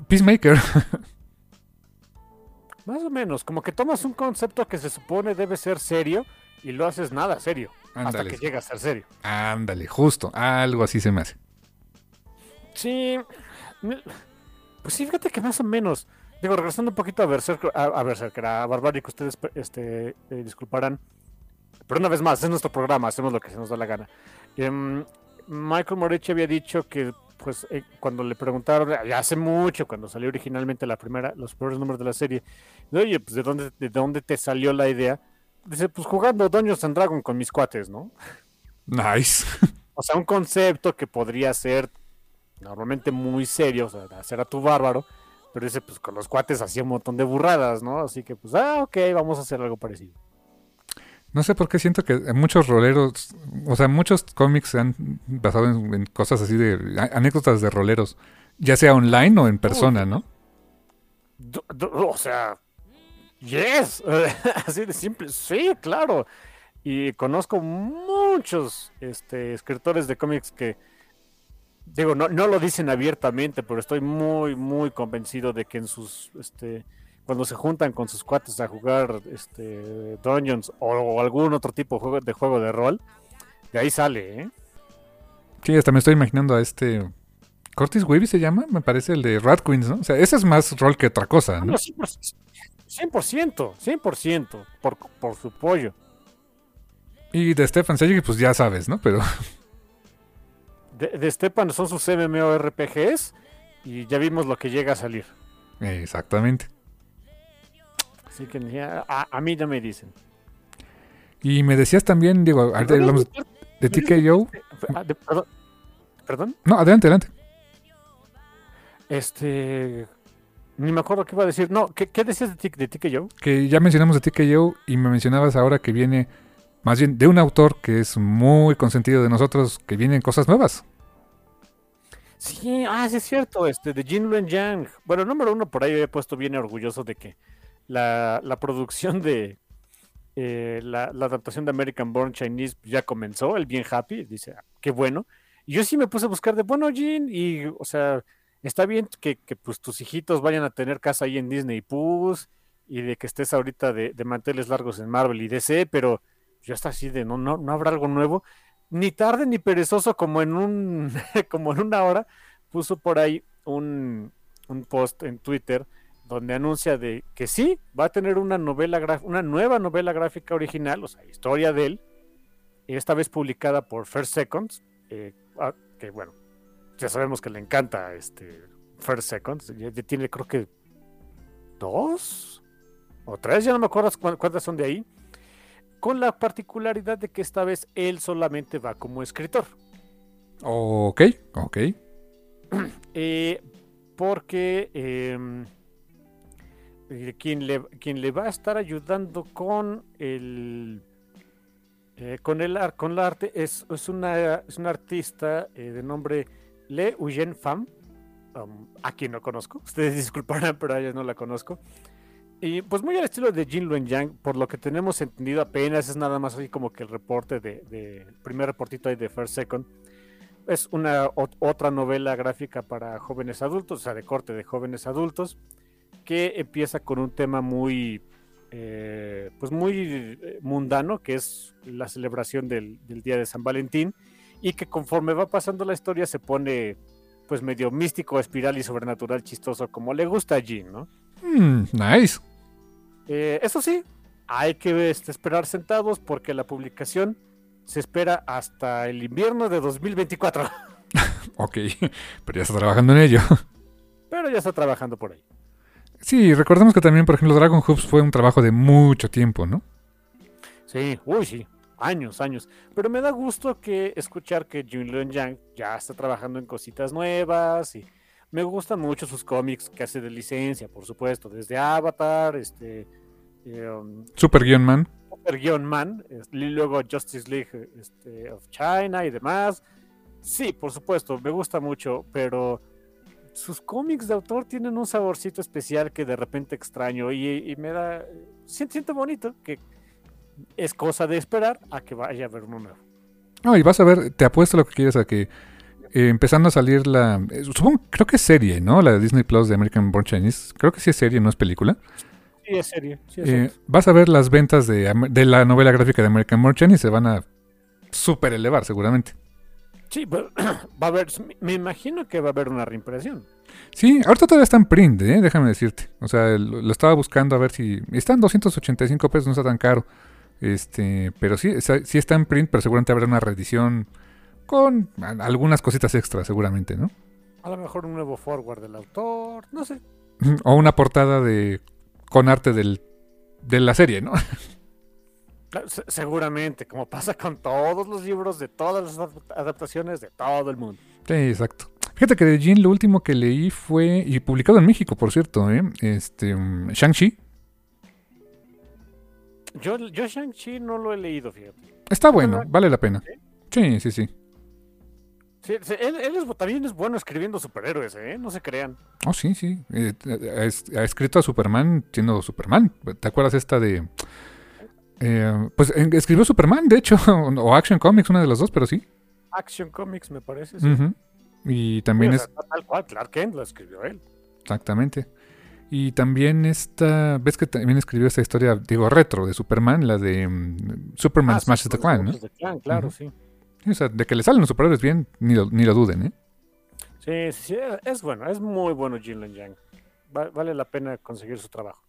Peacemaker. Más o menos, como que tomas un concepto que se supone debe ser serio y lo haces nada serio. Hasta que llega a ser serio. Ándale, justo. Algo así se me hace. Sí. me- Pues sí, fíjate que más o menos. Digo, regresando un poquito a Berserker, a, a Berserker, a Barbaric, ustedes este, eh, disculparán. Pero una vez más, es nuestro programa, hacemos lo que se nos da la gana. Em, Michael Moretti había dicho que, pues, eh, cuando le preguntaron, ya hace mucho, cuando salió originalmente la primera, los primeros números de la serie, oye, pues, ¿de dónde, ¿de dónde te salió la idea? Dice, pues, jugando Dungeons and Dragon con mis cuates, ¿no? Nice. O sea, un concepto que podría ser normalmente muy serio, o sea, hacer a tu bárbaro, pero ese, pues con los cuates hacía un montón de burradas, ¿no? Así que, pues, ah, ok, vamos a hacer algo parecido. No sé por qué siento que muchos roleros, o sea, muchos cómics se han basado en, cosas así de anécdotas de roleros, ya sea online o en persona, ¿no? O sea, yes, así de simple, sí, claro. Y conozco muchos este, escritores de cómics que, digo, no, no lo dicen abiertamente, pero estoy muy, muy convencido de que en sus, este, cuando se juntan con sus cuates a jugar este, Dungeons o, o algún otro tipo de juego, de juego de rol, de ahí sale, ¿eh? Sí, hasta me estoy imaginando a este Curtis Wavy se llama, me parece el de Rat Queens, ¿no? O sea, ese es más rol que otra cosa, Ah, ¿no? no, 100%, 100%, 100%, por, por su pollo. Y de Stefan Sejic, pues ya sabes, ¿no? Pero de, de Stepan son sus MMORPGs y ya vimos lo que llega a salir. exactamente. Así que ya- a, a mí ya me dicen. Y me decías también, digo, hablamos de TKO. Ah, perdón. ¿Perdón? No, adelante, adelante. Este. Ni me acuerdo qué iba a decir. No, ¿qué, qué decías de, de TKO? Que ya mencionamos de TKO y me mencionabas ahora que viene más bien de un autor que es muy consentido de nosotros, que vienen cosas nuevas. Sí, ah, sí es cierto, este, de Jin Luen Yang. Bueno, número uno, por ahí he puesto bien orgulloso de que la, la producción de eh, la, adaptación de American Born Chinese ya comenzó, el bien happy, dice, ah, qué bueno. Y yo sí me puse a buscar de, bueno, Jin, y, o sea, está bien que, que, pues tus hijitos vayan a tener casa ahí en Disney Plus y de que estés ahorita de, de manteles largos en Marvel y DC, pero yo está así de, no, no, no habrá algo nuevo ni tarde ni perezoso como en un como en una hora puso por ahí un, un post en Twitter donde anuncia de que sí va a tener una novela una nueva novela gráfica original, o sea, historia de él, esta vez publicada por First Seconds, eh, ah, que bueno, ya sabemos que le encanta este First Seconds, ya, ya tiene creo que dos o tres, ya no me acuerdo cu- cuántas son de ahí con la particularidad de que esta vez él solamente va como escritor. Ok, ok. Eh, porque eh, quien, le, quien le va a estar ayudando con el eh, con el con el arte es, es una es una artista eh, de nombre Le Eugène Pham. Um, a quien no conozco ustedes disculparán pero a ella no la conozco. Y pues muy al estilo de Jin Luen Yang por lo que tenemos entendido apenas es nada más así como que el reporte de, de primer reportito ahí de First Second. Es una ot- otra novela gráfica para jóvenes adultos, o sea, de corte de jóvenes adultos, que empieza con un tema muy, eh, pues muy eh, mundano, que es la celebración del, del Día de San Valentín, y que conforme va pasando la historia se pone, pues medio místico, espiral y sobrenatural, chistoso, como le gusta a Jean, ¿no? Mm, nice. Eh, eso sí, hay que este, esperar sentados porque la publicación se espera hasta el invierno de 2024. Ok, pero ya está trabajando en ello. Pero ya está trabajando por ahí. Sí, recordemos que también, por ejemplo, Dragon Hoops fue un trabajo de mucho tiempo, ¿no? Sí, uy, sí. Años, años. Pero me da gusto que escuchar que Jun Leon Yang ya está trabajando en cositas nuevas y me gustan mucho sus cómics que hace de licencia, por supuesto, desde Avatar, este, eh, um, Super Guion Man. Super-Man, y luego Justice League este, of China y demás. Sí, por supuesto, me gusta mucho, pero sus cómics de autor tienen un saborcito especial que de repente extraño y, me da. Siento, siento, bonito que es cosa de esperar a que vaya a haber uno nuevo. No, y vas a ver, te apuesto lo que quieres a que eh, empezando a salir la. Eh, supongo, creo que es serie, ¿no? La de Disney Plus de American Born Chinese. Creo que sí es serie, no es película. Sí, es serie. Eh, vas a ver las ventas de, de, la novela gráfica de American Born Chinese se van a super elevar, seguramente. Sí, va a haber, me imagino que va a haber una reimpresión. Sí, ahorita todavía está en print, ¿eh? déjame decirte. O sea, lo, estaba buscando a ver si... Está en 285 pesos, no está tan caro. Este, pero sí, sí está en print, pero seguramente habrá una reedición con algunas cositas extras, seguramente, ¿no? A lo mejor un nuevo forward del autor, no sé. O una portada de con arte del, de la serie, ¿no? Seguramente, como pasa con todos los libros de todas las adaptaciones de todo el mundo. Sí, exacto. Fíjate que de Jin lo último que leí fue, y publicado en México, por cierto, ¿eh? este, um, Shang-Chi. Yo, yo Shang-Chi no lo he leído, fíjate. Está bueno, vale la pena. Sí, sí, sí. sí, él, también es bueno escribiendo superhéroes, ¿eh? No se crean. Oh, sí, sí. Eh, ha, escrito a Superman siendo Superman. ¿Te acuerdas esta de eh, pues escribió Superman, de hecho, o Action Comics, una de las dos, pero sí. Action Comics, me parece. Y también es. Tal cual, Clark Kent lo escribió él. Exactamente. Y también esta. ¿Ves que también escribió esta historia, digo, retro de Superman, la de mm, Superman ah, Smashes the Clan, ¿no? The Clan, claro, sí. O sea, de que le salen los superhéroes bien, ni lo, ni lo duden, ¿eh? Sí, sí, es bueno, es muy bueno Jin Yang. vale la pena conseguir su trabajo.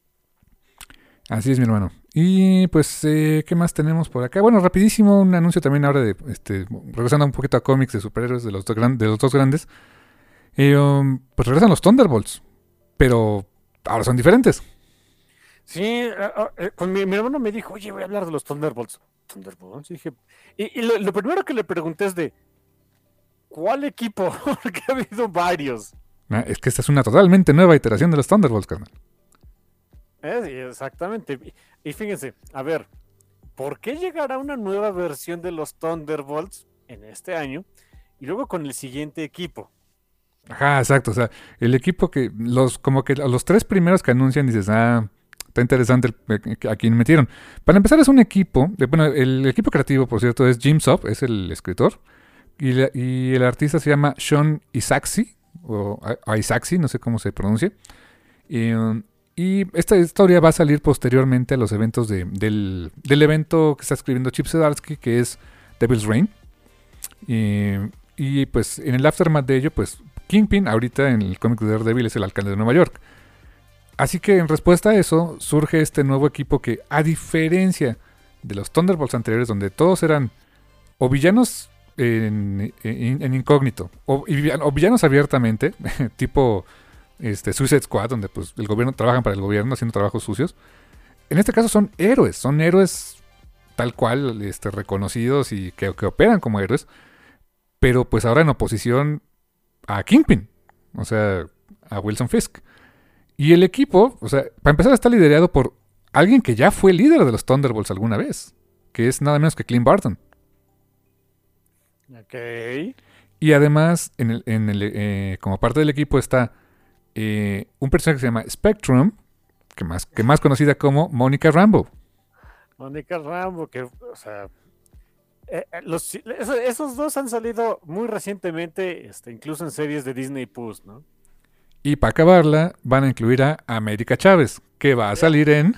Así es, mi hermano. Y pues, eh, ¿qué más tenemos por acá? Bueno, rapidísimo, un anuncio también ahora de, este, regresando un poquito a cómics de superhéroes de los dos, de los dos grandes. Eh, um, pues regresan los Thunderbolts, pero ahora son diferentes. Sí, eh, con mi, hermano me dijo, oye, voy a hablar de los Thunderbolts. Thunderbolts, y dije, y, lo, primero que le pregunté es de, ¿cuál equipo? Porque ha habido varios. Ah, es que esta es una totalmente nueva iteración de los Thunderbolts, carnal. Exactamente. Y fíjense, a ver, ¿por qué llegará una nueva versión de los Thunderbolts en este año y luego con el siguiente equipo? Ajá, exacto. O sea, el equipo que los, como que los tres primeros que anuncian dices, ah, está interesante a quien metieron. Para empezar es un equipo, bueno, el equipo creativo, por cierto, es Jim Sop, es el escritor, y, y el artista se llama Sean Isaacsi, o Isaacsi, no sé cómo se pronuncia. Y, um, y esta historia va a salir posteriormente a los eventos de, del, evento que está escribiendo Chip Zdarsky, que es Devil's Reign. Y, pues en el aftermath de ello, pues Kingpin, ahorita en el cómic de Daredevil, es el alcalde de Nueva York. Así que en respuesta a eso, surge este nuevo equipo que, a diferencia de los Thunderbolts anteriores, donde todos eran o villanos en, incógnito, o, o villanos abiertamente, tipo este, Suicide Squad, donde pues el gobierno trabajan para el gobierno haciendo trabajos sucios. En este caso son héroes, son héroes tal cual, este, reconocidos y que, operan como héroes, pero pues ahora en oposición a Kingpin, o sea, a Wilson Fisk. Y el equipo, o sea, para empezar está liderado por alguien que ya fue líder de los Thunderbolts alguna vez, que es nada menos que Clint Barton. Ok. Y además, en el, en el, eh, como parte del equipo está eh, un personaje que se llama Spectrum, que más, que más conocida como Mónica Rambo. Mónica Rambo, que, o sea, eh, eh, esos, dos han salido muy recientemente, este, incluso en series de Disney Plus, ¿no? Y para acabarla, van a incluir a América Chávez, que va a salir en.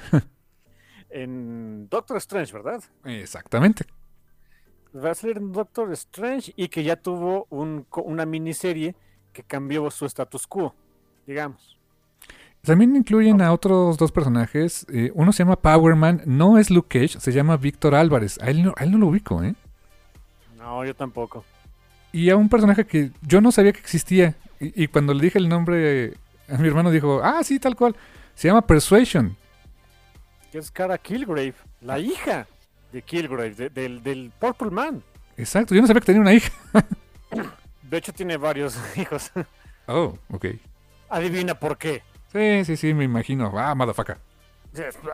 en Doctor Strange, ¿verdad? Exactamente. Va a salir en Doctor Strange y que ya tuvo una miniserie que cambió su status quo digamos. También incluyen a otros dos personajes. Eh, uno se llama Powerman, no es Luke Cage, se llama Víctor Álvarez. A él, no, él no lo ubico, ¿eh? No, yo tampoco. Y a un personaje que yo no sabía que existía. Y, cuando le dije el nombre a mi hermano dijo, ah, sí, tal cual. Se llama Persuasion. Que es Cara Kilgrave, la hija de Kilgrave, del, del Purple Man. Exacto, yo no sabía que tenía una hija. de hecho, tiene varios hijos. Oh, ok. Adivina por qué. Sí, sí, sí, me imagino. Ah, motherfucker.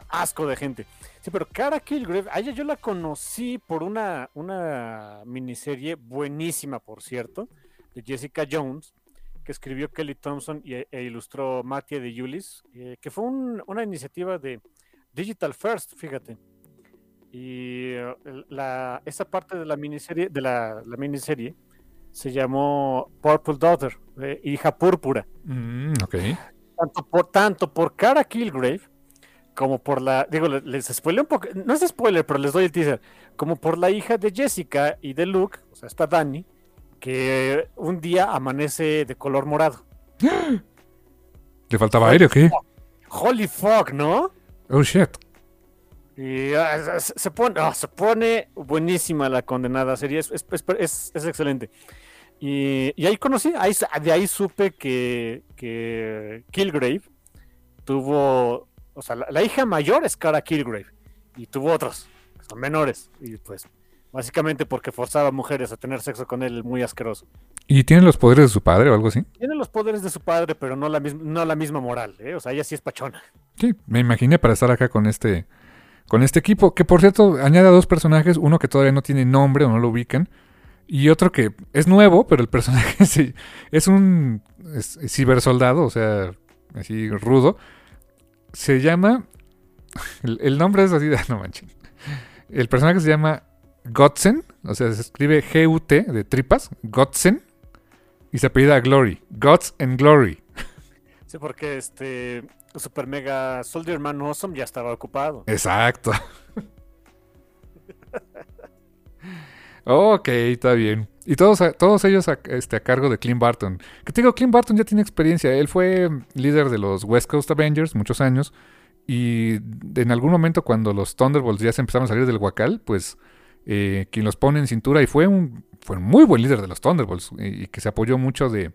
asco de gente. Sí, pero Cara Kilgrave, a ella yo la conocí por una, una miniserie buenísima, por cierto, de Jessica Jones, que escribió Kelly Thompson y, e ilustró Mattia de Yulis, eh, que fue una iniciativa de Digital First, fíjate. Y eh, la, esa parte de la miniserie, de la, miniserie se llamó Purple Daughter, hija púrpura. Mm. Tanto por, tanto por Cara Kilgrave como por la, digo, les spoilé un poco, no es spoiler, pero les doy el teaser, como por la hija de Jessica y de Luke, o sea, está Dani, que un día amanece de color morado. ¿Le faltaba aire o qué? Holy fuck, ¿no? Oh shit. Y ah, se, pone, ah, se pone buenísima la condenada serie, es, es, excelente. Y, ahí conocí, ahí, de ahí supe que, que Kilgrave tuvo o sea, la, hija mayor es Cara Kilgrave y tuvo otros, que son menores. Y pues, básicamente porque forzaba a mujeres a tener sexo con él muy asqueroso. ¿Y tiene los poderes de su padre o algo así? Tiene los poderes de su padre, pero no la, misma, no la misma moral, ¿eh? O sea, ella sí es pachona. Sí, me imaginé para estar acá con este, con este equipo, que por cierto añade a dos personajes, uno que todavía no tiene nombre o no lo ubican, y otro que es nuevo, pero el personaje sí, es un cibersoldado, o sea, así rudo, se llama. El, nombre es así de. No manches. El personaje se llama Godsen. O sea, se escribe G-U-T de tripas. Godsen. Y se apellida Glory. Gods and Glory. Sí, porque este. Super Mega Soldier Man Awesome ya estaba ocupado. Exacto. Ok, está bien. Y todos, todos ellos a, este, a cargo de Clint Barton. Que te digo, Clint Barton ya tiene experiencia. Él fue líder de los West Coast Avengers muchos años. Y en algún momento cuando los Thunderbolts ya se empezaron a salir del Huacal, pues eh, quien los pone en cintura y fue un, fue muy buen líder de los Thunderbolts y, que se apoyó mucho de,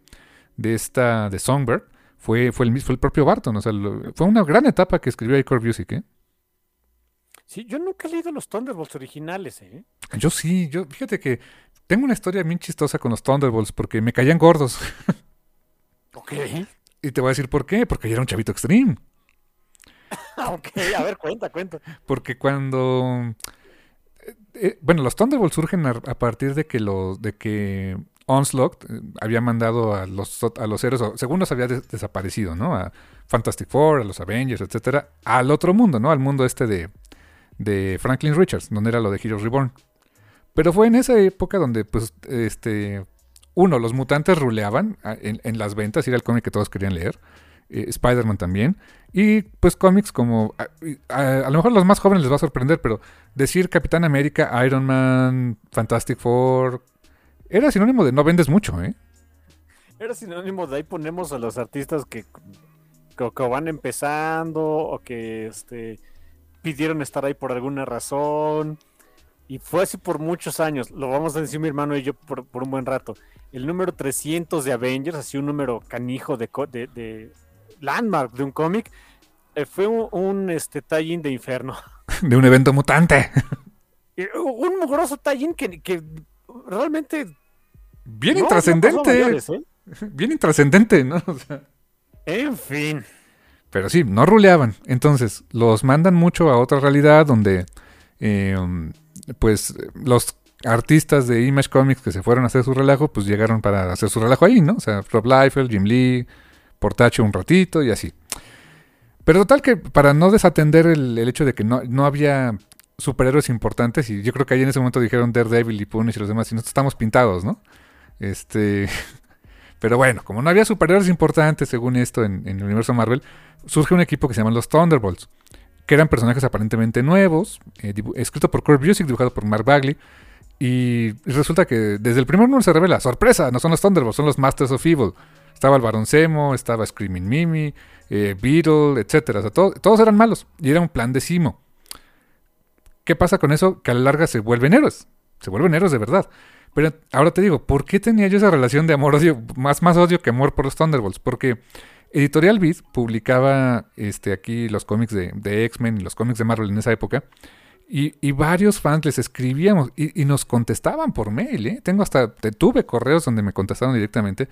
de esta de Songbird fue, fue, el, fue el propio Barton. O sea, fue una gran etapa que escribió Icor Music, ¿eh? Sí, yo nunca he leído los Thunderbolts originales, ¿eh? Yo sí, yo fíjate que tengo una historia bien chistosa con los Thunderbolts porque me caían gordos. Ok. Y te voy a decir por qué, porque yo era un chavito extreme. ok, a ver, cuenta, cuenta. Porque cuando... Eh, eh, bueno, los Thunderbolts surgen a, partir de que los de que Onslaught eh, había mandado a los, a los héroes, según los había desaparecido, ¿no? A Fantastic Four, a los Avengers, etcétera, al otro mundo, ¿no? Al mundo este de, de Franklin Richards, donde era lo de Heroes Reborn. Pero fue en esa época donde, pues, este, uno, los mutantes ruleaban ah, en, las ventas, era el cómic que todos querían leer. Eh, Spider-Man también. Y pues cómics como, a, a, lo mejor los más jóvenes les va a sorprender, pero decir Capitán América, Iron Man, Fantastic Four, era sinónimo de no vendes mucho, ¿eh? Era sinónimo de ahí ponemos a los artistas que, que, van empezando o que este, pidieron estar ahí por alguna razón. Y fue así por muchos años. Lo vamos a decir mi hermano y yo por, un buen rato. El número 300 de Avengers, así un número canijo de, de, landmark de un cómic, eh, fue un, este, tie-in de Inferno. De un evento mutante. un mugroso tie-in que, realmente... Bien intrascendente. ¿eh? Bien intrascendente, ¿no? En fin. Pero sí, no ruleaban. Entonces, los mandan mucho a otra realidad donde... Eh, pues los artistas de Image Comics que se fueron a hacer su relajo, pues llegaron para hacer su relajo ahí, ¿no? O sea, Rob Liefeld, Jim Lee, Portacho un ratito y así. Pero total que para no desatender el, hecho de que no, no, había superhéroes importantes, y yo creo que ahí en ese momento dijeron Daredevil y Punish y los demás, y nosotros estamos pintados, ¿no? Este... Pero bueno, como no había superhéroes importantes según esto en, en el universo Marvel, surge un equipo que se llama los Thunderbolts que eran personajes aparentemente nuevos, eh, escrito por Kurt Busiek, dibujado por Mark Bagley. Y resulta que desde el primer número se revela, sorpresa, no son los Thunderbolts, son los Masters of Evil. Estaba el Baron Zemo, estaba Screaming Mimi, eh, Beetle, etc. Todos eran malos y era un plan de Simo. ¿Qué pasa con eso? Que a la larga se vuelven héroes. Se vuelven héroes de verdad. Pero ahora te digo, ¿por qué tenía yo esa relación de amor-odio? Más, más odio que amor por los Thunderbolts. Porque Editorial Beat publicaba este, aquí los cómics de, X-Men y los cómics de Marvel en esa época. Y, varios fans les escribíamos y, nos contestaban por mail. ¿eh? Tengo hasta, tuve correos donde me contestaron directamente,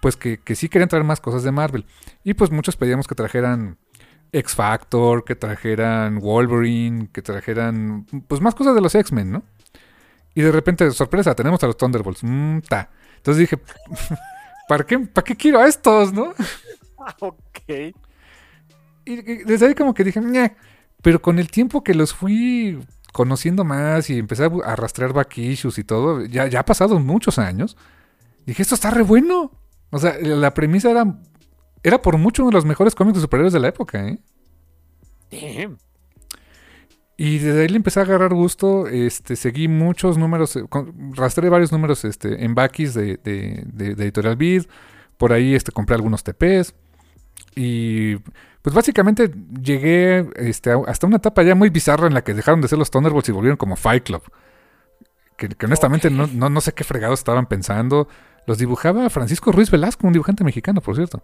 pues que, sí querían traer más cosas de Marvel. Y pues muchos pedíamos que trajeran X Factor, que trajeran Wolverine, que trajeran pues más cosas de los X-Men, ¿no? Y de repente, sorpresa, tenemos a los Thunderbolts. Mm, ta. Entonces dije, ¿para qué, ¿para qué quiero a estos, no? ok. Y, desde ahí como que dije, Ñe. pero con el tiempo que los fui conociendo más y empecé a, rastrear back issues y todo, ya, ya ha pasado muchos años, dije, esto está re bueno. O sea, la premisa era, era por mucho uno de los mejores cómics de superhéroes de la época, ¿eh? Y desde ahí le empecé a agarrar gusto, este, seguí muchos números, eh, rastreé varios números este, en backis de, de, de, Editorial Beat, por ahí este, compré algunos TPs y pues básicamente llegué este, hasta una etapa ya muy bizarra en la que dejaron de ser los Thunderbolts y volvieron como Fight Club. Que, honestamente no, no, sé qué fregados estaban pensando. Los dibujaba Francisco Ruiz Velasco, un dibujante mexicano, por cierto.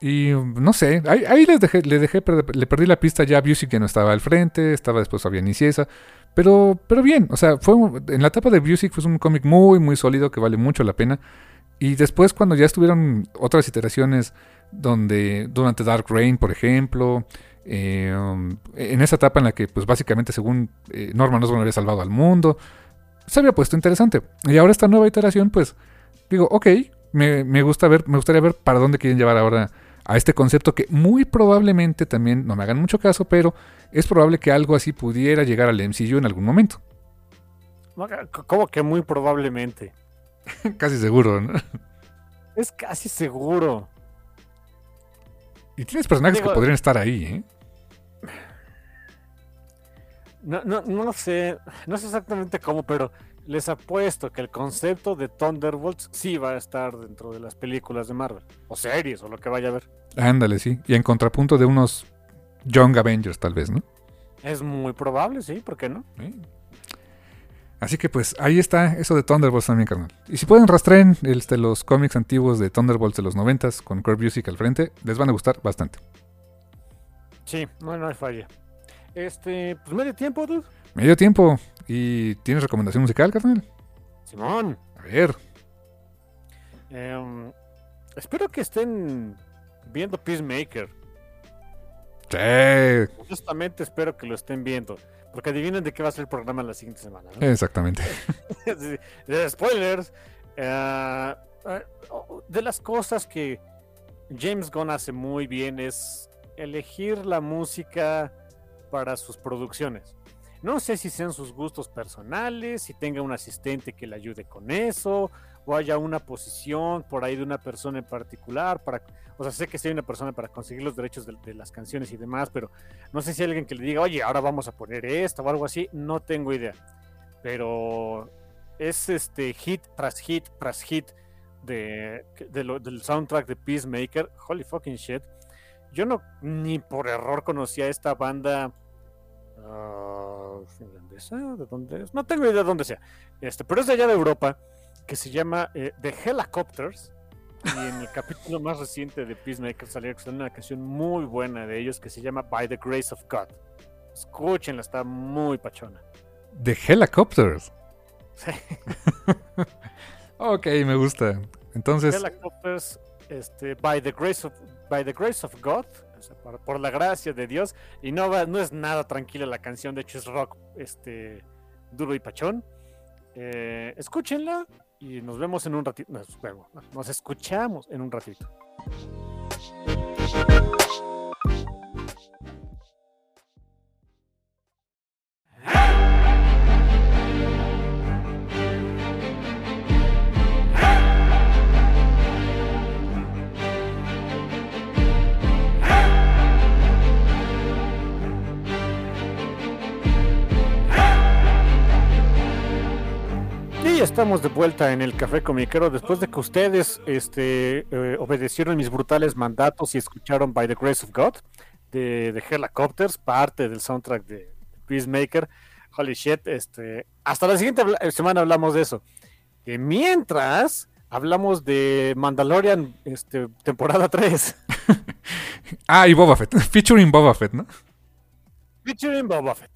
Y no sé, ahí, les dejé, le dejé, le perdí la pista ya a Busey que no estaba al frente, estaba después Fabián Niciesa. Pero, pero bien, o sea, fue en la etapa de Busey fue un cómic muy, muy sólido que vale mucho la pena. Y después cuando ya estuvieron otras iteraciones donde durante Dark Reign, por ejemplo, eh, um, en esa etapa en la que, pues básicamente, según eh, Norman Osborn había salvado al mundo, se había puesto interesante. Y ahora esta nueva iteración, pues, digo, ok, me, gusta ver, me gustaría ver para dónde quieren llevar ahora a este concepto que muy probablemente también, no me hagan mucho caso, pero es probable que algo así pudiera llegar al MCU en algún momento. ¿Cómo que muy probablemente? casi seguro, ¿no? Es casi seguro. Y tienes personajes que podrían estar ahí, ¿eh? No, no, no sé, no sé exactamente cómo, pero les apuesto que el concepto de Thunderbolts sí va a estar dentro de las películas de Marvel, o series, o lo que vaya a ver. Ándale, sí. Y en contrapunto de unos Young Avengers, tal vez, ¿no? Es muy probable, sí, ¿por qué no? Así que pues ahí está eso de Thunderbolts también, carnal. Y si pueden rastrear este, los cómics antiguos de Thunderbolts de los noventas con Curve Music al frente, les van a gustar bastante. Sí, no, no hay falla. Este, pues medio tiempo, dude. Medio tiempo. ¿Y tienes recomendación musical, carnal? Simón. A ver. Em, espero que estén viendo Peacemaker. Sí. Justamente espero que lo estén viendo. Porque adivinen de qué va a ser el programa la siguiente semana. Exactamente. Spoilers. Eh, de las cosas que James Gunn hace muy bien es elegir la música para sus producciones. No sé si sean sus gustos personales, si tenga un asistente que le ayude con eso, o haya una posición por ahí de una persona en particular para o sea, sé que si hay una persona para conseguir los derechos de, las canciones y demás, pero no sé si hay alguien que le diga, oye, ahora vamos a poner esto o algo así, no tengo idea. Pero es este hit tras hit tras hit de, del soundtrack de Peacemaker. Holy fucking shit. Yo no ni por error conocía esta banda. Uh, finlandesa, ¿de dónde es? No tengo idea de dónde sea. Este, pero es de allá de Europa, que se llama eh, The Helicopters y en el capítulo más reciente de Peacemaker salió una canción muy buena de ellos que se llama By the Grace of God. Escúchenla, está muy pachona. The Helicopters. Sí. ok, me gusta. Entonces. Helicopters, este, by the grace of, by the grace of God, por, la gracia de Dios. Y no va, no es nada tranquila la canción, de hecho es rock, este, duro y pachón. Eh, escúchenla, y nos vemos en un ratito. Nos, nos escuchamos en un ratito. Estamos de vuelta en el Café Comiquero después de que ustedes este, eh, obedecieron mis brutales mandatos y escucharon By the Grace of God de, de Helicopters, parte del soundtrack de Peacemaker. Holy shit, este, hasta la siguiente semana hablamos de eso. mientras, hablamos de Mandalorian este, temporada 3. ah, y Boba Fett, featuring Boba Fett, ¿no? Featuring Boba Fett.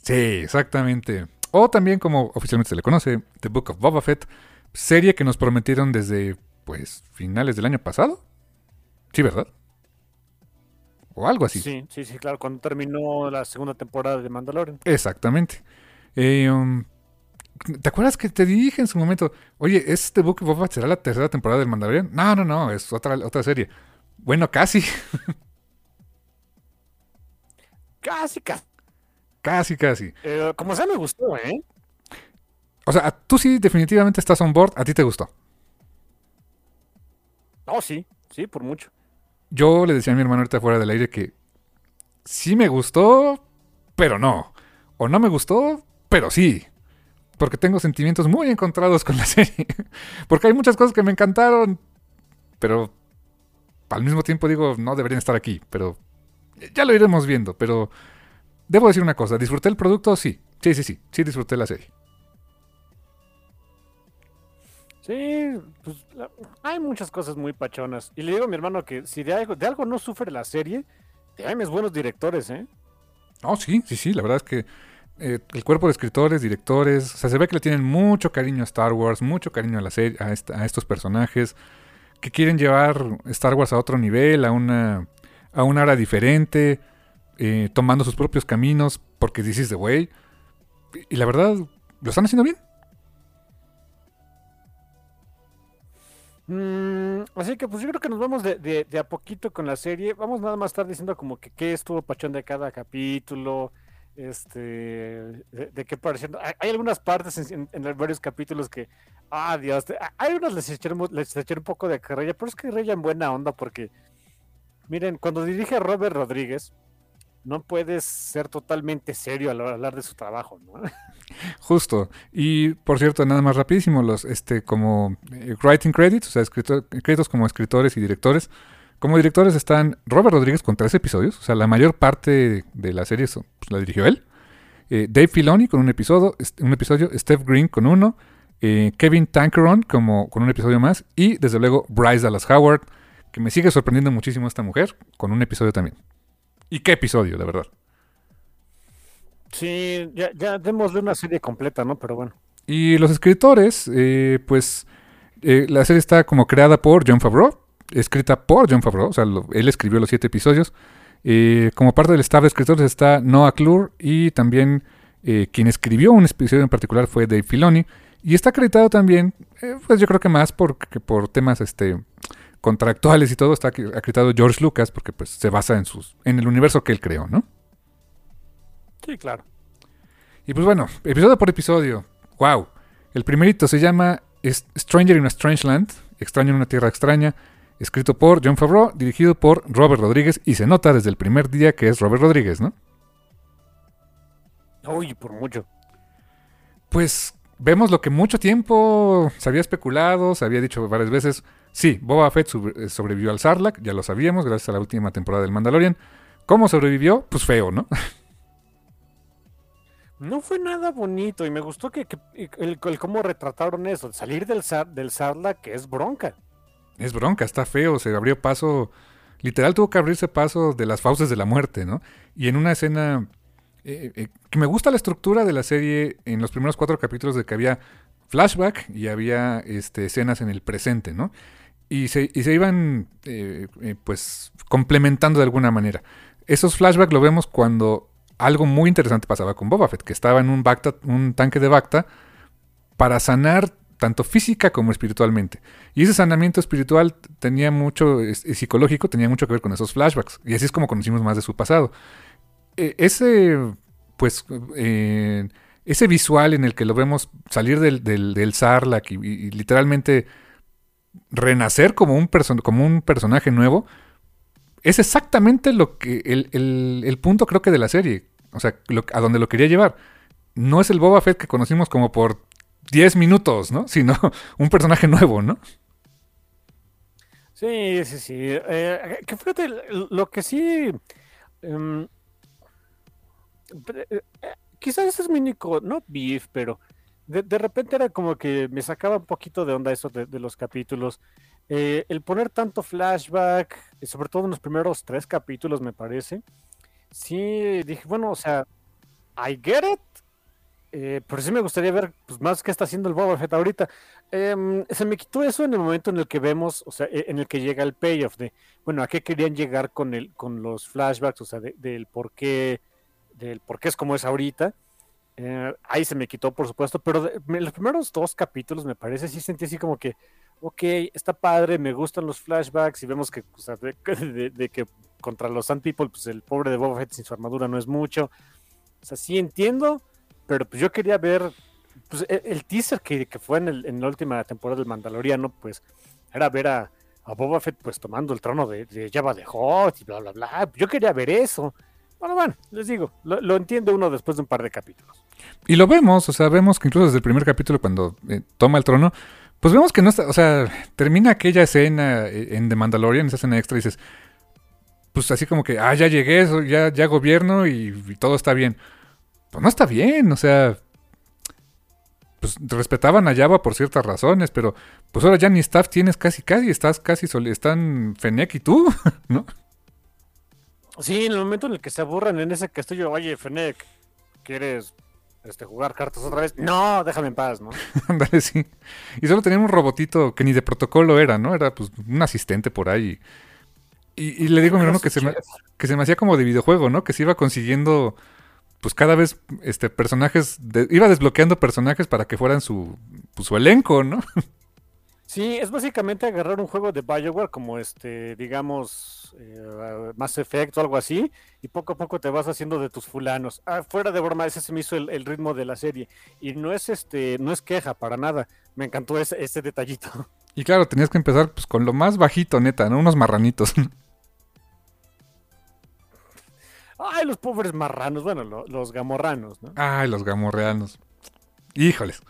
Sí, exactamente. O también, como oficialmente se le conoce, The Book of Boba Fett, serie que nos prometieron desde, pues, finales del año pasado. Sí, ¿verdad? o algo así. Sí, sí, sí, claro, cuando terminó la segunda temporada de Mandalorian. Exactamente. Eh, um, ¿Te acuerdas que te dije en su momento, oye, ¿este Book of Boba será la tercera temporada del Mandalorian? No, no, no, es otra, otra serie. Bueno, casi. Casi, casi. Casi, casi. Eh, como sea, me gustó, ¿eh? O sea, tú sí definitivamente estás on board, a ti te gustó. Oh, sí, sí, por mucho. Yo le decía a mi hermano ahorita fuera del aire que sí me gustó, pero no. O no me gustó, pero sí. Porque tengo sentimientos muy encontrados con la serie. Porque hay muchas cosas que me encantaron, pero al mismo tiempo digo, no deberían estar aquí. Pero ya lo iremos viendo. Pero debo decir una cosa, ¿disfruté el producto? Sí. Sí, sí, sí. Sí disfruté la serie. Sí, pues la- hay muchas cosas muy pachonas. Y le digo a mi hermano que si de algo, de algo no sufre la serie, tienes buenos directores, ¿eh? No, sí, sí, sí. La verdad es que eh, el cuerpo de escritores, directores, o sea, se ve que le tienen mucho cariño a Star Wars, mucho cariño a la serie, a, esta- a estos personajes, que quieren llevar Star Wars a otro nivel, a una, a una era diferente, eh, tomando sus propios caminos, porque dices de güey. Y, la verdad, lo están haciendo bien. Mm, así que pues yo creo que nos vamos de, a poquito con la serie. Vamos nada más a estar diciendo como que qué estuvo pachón de cada capítulo, este, de, qué parecieron. Hay, algunas partes en, varios capítulos que, ah, Dios, hay unas les eché, les un poco de carrilla, pero es que carrilla en buena onda porque, miren, cuando dirige Robert Rodríguez, no puedes ser totalmente serio al hablar de su trabajo, ¿no? Justo. Y por cierto, nada más rapidísimo, los este como eh, writing credits, o sea, escritor- créditos como escritores y directores. Como directores están Robert Rodríguez con tres episodios, o sea, la mayor parte de la serie pues, la dirigió él. Eh, Dave Filoni con un episodio, un episodio, Steph Green con uno, eh, Kevin Tankeron como con un episodio más y desde luego Bryce Dallas Howard, que me sigue sorprendiendo muchísimo esta mujer, con un episodio también. ¿Y qué episodio, de verdad? Sí, ya, ya démosle una serie completa, ¿no? Pero bueno. Y los escritores, eh, pues eh, la serie está como creada por John Favreau, escrita por John Favreau, o sea, lo- él escribió los siete episodios. Eh, como parte del staff de escritores está Noah Clure y también eh, quien escribió un episodio en particular fue Dave Filoni. Y está acreditado también, pues yo creo que más por, que por temas este, contractuales y todo, está acreditado George Lucas porque pues se basa en, sus, en el universo que él creó, ¿no? Sí, claro. Y pues bueno, episodio por episodio. ¡Wow! El primerito se llama Stranger in a Strange Land, Extraño en una Tierra Extraña, escrito por John Favreau, dirigido por Robert Rodríguez, y se nota desde el primer día que es Robert Rodríguez, ¿no? Uy, por mucho. Pues vemos lo que mucho tiempo se había especulado, se había dicho varias veces. Sí, Boba Fett eh, sobrevivió al Sarlacc, ya lo sabíamos, gracias a la última temporada del Mandalorian. ¿Cómo sobrevivió? Pues feo, ¿no? No fue nada bonito y me gustó que, que- el, el cómo retrataron eso, salir del, del Sarla que es bronca. Es bronca, está feo, se abrió paso, literal tuvo que abrirse paso de las fauces de la muerte, ¿no? Y en una escena eh, eh, que me gusta la estructura de la serie en los primeros cuatro capítulos de que había flashback y había este, escenas en el presente, ¿no? Y se, iban eh, eh, pues complementando de alguna manera. Esos flashbacks lo vemos cuando algo muy interesante pasaba con Boba Fett, que estaba en un, Bacta, un tanque de Bacta para sanar tanto física como espiritualmente. Y ese sanamiento espiritual tenía mucho, psicológico, tenía mucho que ver con esos flashbacks. Y así es como conocimos más de su pasado. Eh, ese, pues, eh, ese visual en el que lo vemos salir del, del, del Sarlacc y literalmente renacer como un, como un personaje nuevo, es exactamente lo que el, el- el punto creo que de la serie. O sea, lo- a donde lo quería llevar. No es el Boba Fett que conocimos como por 10 minutos, ¿no? Sino un personaje nuevo, ¿no? Sí, sí, sí. Eh, que fíjate, lo que sí. em, eh, quizás ese es mi único, no beef, pero de, de repente era como que me sacaba un poquito de onda eso de, de los capítulos. Eh, el poner tanto flashback, eh, sobre todo en los primeros tres capítulos, me parece. Sí, dije, bueno, o sea, I get it, Eh, pero sí me gustaría ver pues, más qué está haciendo el Boba Fett ahorita. Em, se me quitó eso en el momento en el que vemos, o sea, e, en el que llega el payoff de, bueno, a qué querían llegar con el, con los flashbacks, o sea, del por qué, del por qué es como es ahorita. Eh, ahí se me quitó, por supuesto, pero en los primeros dos capítulos me parece, sí sentí así como que, ok, está padre, me gustan los flashbacks y vemos que, o sea, de, que contra los Sand People, pues el pobre de Boba Fett sin su armadura no es mucho. O sea, sí entiendo, pero pues yo quería ver, pues e, el, teaser que, fue en, el, en, la última temporada del Mandaloriano, pues era ver a, Boba Fett pues tomando el trono de, de Java de Hot y bla, bla, bla. Yo quería ver eso. Bueno, bueno, les digo, lo, lo, entiende uno después de un par de capítulos. Y lo vemos, o sea, vemos que incluso desde el primer capítulo cuando eh, toma el trono, pues vemos que no está, o sea, termina aquella escena eh, en The Mandalorian, esa escena extra, y dices, pues así como que, ah, ya llegué, ya, ya gobierno y, todo está bien. Pues no está bien, o sea, pues respetaban a Java por ciertas razones, pero pues ahora ya ni staff tienes casi casi, estás casi están Fennec y tú, ¿no? Sí, en el momento en el que se aburran en ese castillo, oye, Fennec, ¿quieres este, jugar cartas otra vez. No, déjame en paz, ¿no? Ándale, sí. Y solo tenía un robotito que ni de protocolo era, ¿no? Era pues un asistente por ahí. Y, le digo a mi hermano que se, me, que se me hacía como de videojuego, ¿no? Que se iba consiguiendo, pues cada vez, este, personajes, iba desbloqueando personajes para que fueran su, pues, su elenco, ¿no? Sí, es básicamente agarrar un juego de Bioware como este, digamos, eh, Mass Effect o algo así, y poco a poco te vas haciendo de tus fulanos. Ah, fuera de broma, ese se me hizo el, ritmo de la serie. Y no es este, no es queja para nada. Me encantó ese, ese detallito. Y claro, tenías que empezar pues, con lo más bajito, neta, ¿no? Unos marranitos. Ay, los pobres marranos, bueno, los gamorranos, ¿no? Ay, los gamorreanos. Híjoles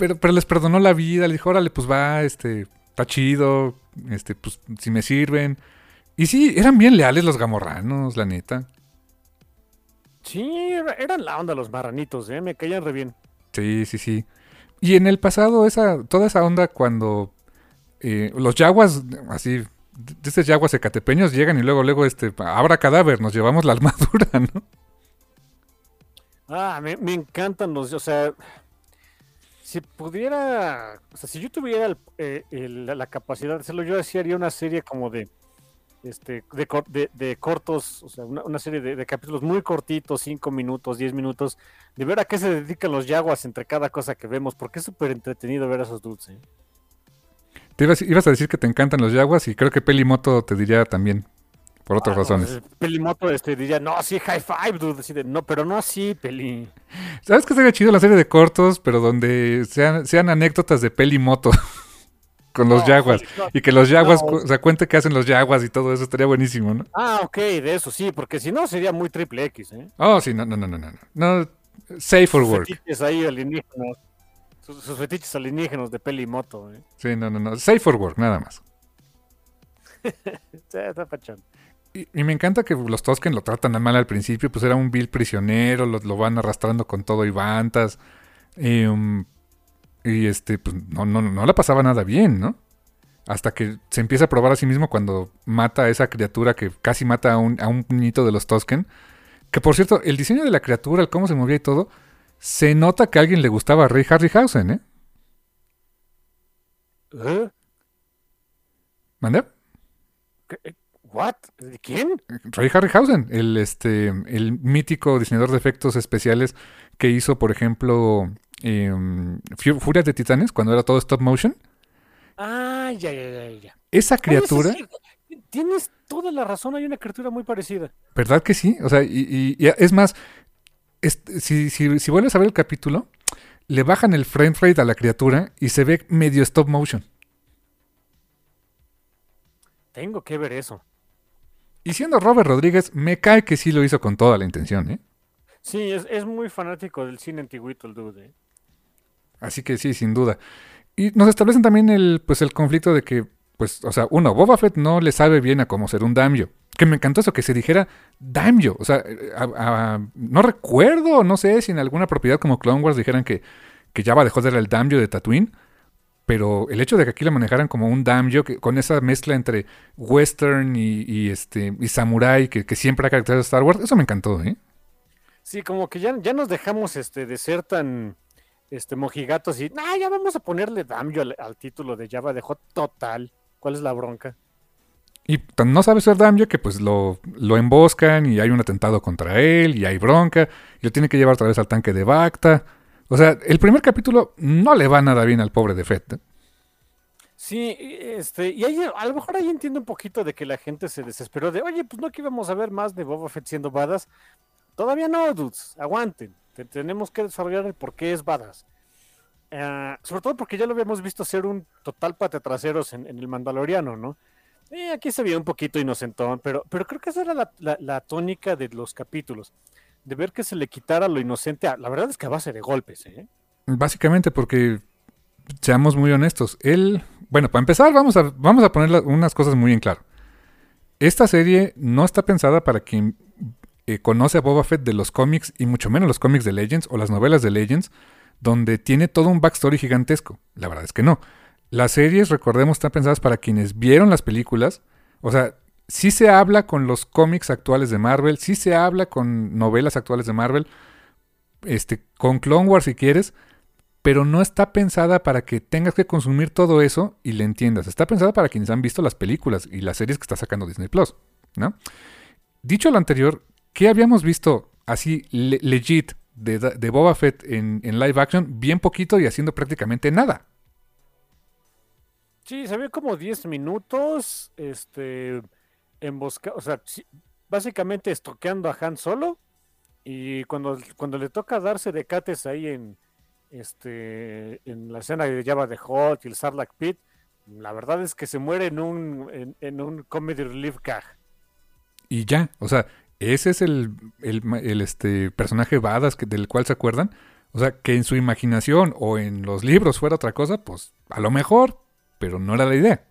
pero, pero les perdonó la vida, le dijo, órale, pues va, este, está chido, este, pues si me sirven. Y sí, eran bien leales los gamorranos, la neta. Sí, eran la onda los marranitos, ¿eh? Me caían re bien. Sí, sí, sí. Y en el pasado, esa, toda esa onda cuando eh, los yaguas, así, de estos yaguas ecatepeños llegan y luego, luego, este, abra cadáver, nos llevamos la armadura, ¿no? Ah, me, me encantan los, o sea, si pudiera, o sea, si yo tuviera eh, la capacidad de hacerlo, yo haría una serie como de, este, de, cortos, o sea, una, serie de, capítulos muy cortitos, 5 minutos, 10 minutos, de ver a qué se dedican los yaguas entre cada cosa que vemos, porque es súper entretenido ver a esos dulces. Te ibas, ibas, a decir que te encantan los yaguas y creo que Pelimoto te diría también por otras ah, razones. Pelimoto este, diría, no, sí, high five, dude. no, pero no así, Peli. ¿Sabes qué sería chido la serie de cortos, pero donde sean, sean anécdotas de Pelimoto con los yaguas? y que los yaguas, o sea, cuente qué hacen los yaguas y todo eso, estaría buenísimo, ¿no? Ah, ok, de eso sí, porque si no sería muy triple X, ¿eh? Oh, sí, no, no, no, no, no. no safe for work. Fetiches ahí alienígenas. Sus, fetiches alienígenas de Pelimoto, ¿eh? Sí, no, no, no. Safe for work, nada más. está pachón. Y, me encanta que los Tosken lo tratan mal al principio, pues era un vil prisionero, lo, van arrastrando con todo y vantas. Em, y este, pues no, no, no la pasaba nada bien, ¿no? Hasta que se empieza a probar a sí mismo cuando mata a esa criatura que casi mata a un, a un niñito de los Tosken. Que por cierto, el diseño de la criatura, el cómo se movía y todo, se nota que a alguien le gustaba a Ray Harryhausen, ¿eh? ¿Eh? ¿Mande? ¿Qué? ¿What? ¿De quién? Ray Harryhausen, el, este, el mítico diseñador de efectos especiales que hizo, por ejemplo, eh, Furias de Titanes, cuando era todo stop motion. Ah, ya, ya, ya. ya. Esa criatura... tienes toda la razón, hay una criatura muy parecida. ¿Verdad que sí? O sea, y, es más, si, si, si vuelves a ver el capítulo, le bajan el frame rate a la criatura y se ve medio stop motion. Tengo que ver eso. Y siendo Robert Rodríguez, me cae que sí lo hizo con toda la intención, ¿eh? Sí, es, muy fanático del cine antiguito el dude. ¿eh? Así que sí, sin duda. Y nos establecen también el, pues, el conflicto de que, pues, o sea, uno, Boba Fett no le sabe bien a cómo ser un Damio. Que me encantó eso, que se dijera Damio. O sea, no recuerdo, no sé si en alguna propiedad como Clone Wars dijeran que, que Java dejó de ser el Damio de Tatooine pero el hecho de que aquí la manejaran como un damjo, con esa mezcla entre western y, este y samurai que, siempre ha caracterizado a Star Wars, eso me encantó, ¿eh? Sí, como que ya, ya nos dejamos este, de ser tan este, mojigatos y, nah, ya vamos a ponerle Damio al, al título de Java de Hot total. ¿Cuál es la bronca? Y no sabe ser Damio que pues lo, lo emboscan y hay un atentado contra él y hay bronca y lo tiene que llevar otra vez al tanque de Bacta. O sea, el primer capítulo no le va nada bien al pobre de Fett. ¿eh? Sí, este, y ahí, a lo mejor ahí entiendo un poquito de que la gente se desesperó de, oye, pues no que íbamos a ver más de Boba Fett siendo badass. Todavía no, dudes, aguanten. Te- tenemos que desarrollar el por qué es badass. Ah, sobre todo porque ya lo habíamos visto ser un total patetraseros en, en el Mandaloriano, ¿no? Aquí se veía un poquito inocentón, pero, pero creo que esa era la, la- la tónica de los capítulos. De ver que se le quitara lo inocente. a- la verdad es que a base de golpes, ¿eh? Básicamente porque, seamos muy honestos, él... Bueno, para empezar vamos a, vamos a poner unas cosas muy en claro. Esta serie no está pensada para quien eh, conoce a Boba Fett de los cómics y mucho menos los cómics de Legends o las novelas de Legends, donde tiene todo un backstory gigantesco. La verdad es que no. Las series, recordemos, están pensadas para quienes vieron las películas. O sea, sí se habla con los cómics actuales de Marvel, sí se habla con novelas actuales de Marvel, este, con Clone Wars si quieres, pero no está pensada para que tengas que consumir todo eso y le entiendas. Está pensada para quienes han visto las películas y las series que está sacando Disney Plus, ¿no? Dicho lo anterior, ¿qué habíamos visto así le- legit de, de Boba Fett en, en live action? Bien poquito y haciendo prácticamente nada. Sí, se ve como 10 minutos, este, embosca, o sea, básicamente estoqueando a Han Solo y cuando, cuando le toca darse de cates ahí en, este, en la escena de Java de Hot y el Sarlacc Pit, la verdad es que se muere en un, en, un comedy relief gag. Y ya, o sea, ese es el, el, el, este, personaje badass que, del cual se acuerdan. O sea, que en su imaginación o en los libros fuera otra cosa, pues a lo mejor, pero no era la idea,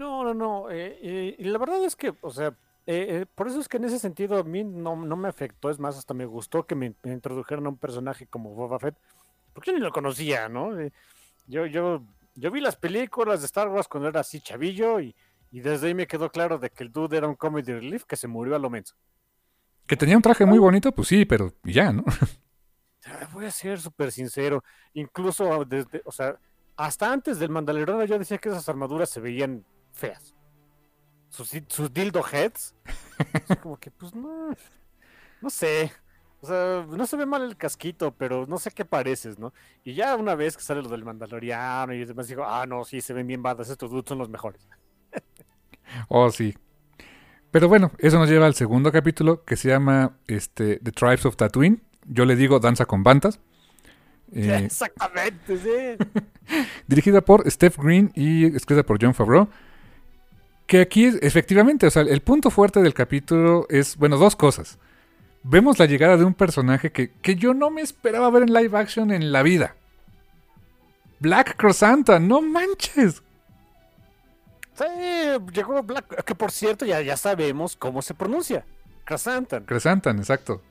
¿no? No, no, eh, eh, y la verdad es que, o sea, eh, eh, por eso es que en ese sentido a mí no, no me afectó. Es más, hasta me gustó que me, me introdujeran a un personaje como Boba Fett, porque yo ni lo conocía, ¿no? Yo, yo, yo vi las películas de Star Wars cuando era así chavillo y, y desde ahí me quedó claro de que el dude era un comedy relief que se murió a lo menso. Que tenía un traje muy bonito, pues sí, pero ya, ¿no? Ah, Voy a ser súper sincero. Incluso desde, o sea, hasta antes del Mandaloriano yo decía que esas armaduras se veían feas. Sus, sus dildo heads. como que, pues no. No sé. O sea, no se ve mal el casquito, pero no sé qué pareces, ¿no? Y ya una vez que sale lo del Mandaloriano y demás, digo, ah, no, sí, se ven bien badas, estos dudes son los mejores. Oh, sí. Pero bueno, eso nos lleva al segundo capítulo que se llama este, The Tribes of Tatooine. Yo le digo Danza con Bantas. Eh, Exactamente, sí. dirigida por Steph Green y escrita por John Favreau. Que aquí, efectivamente, o sea, el punto fuerte del capítulo es, bueno, dos cosas. Vemos la llegada de un personaje que, que yo no me esperaba ver en live action en la vida. Black Crosanta, no manches. Sí, llegó Black, que por cierto ya, ya sabemos cómo se pronuncia. Krasantan, Cresantan, exacto.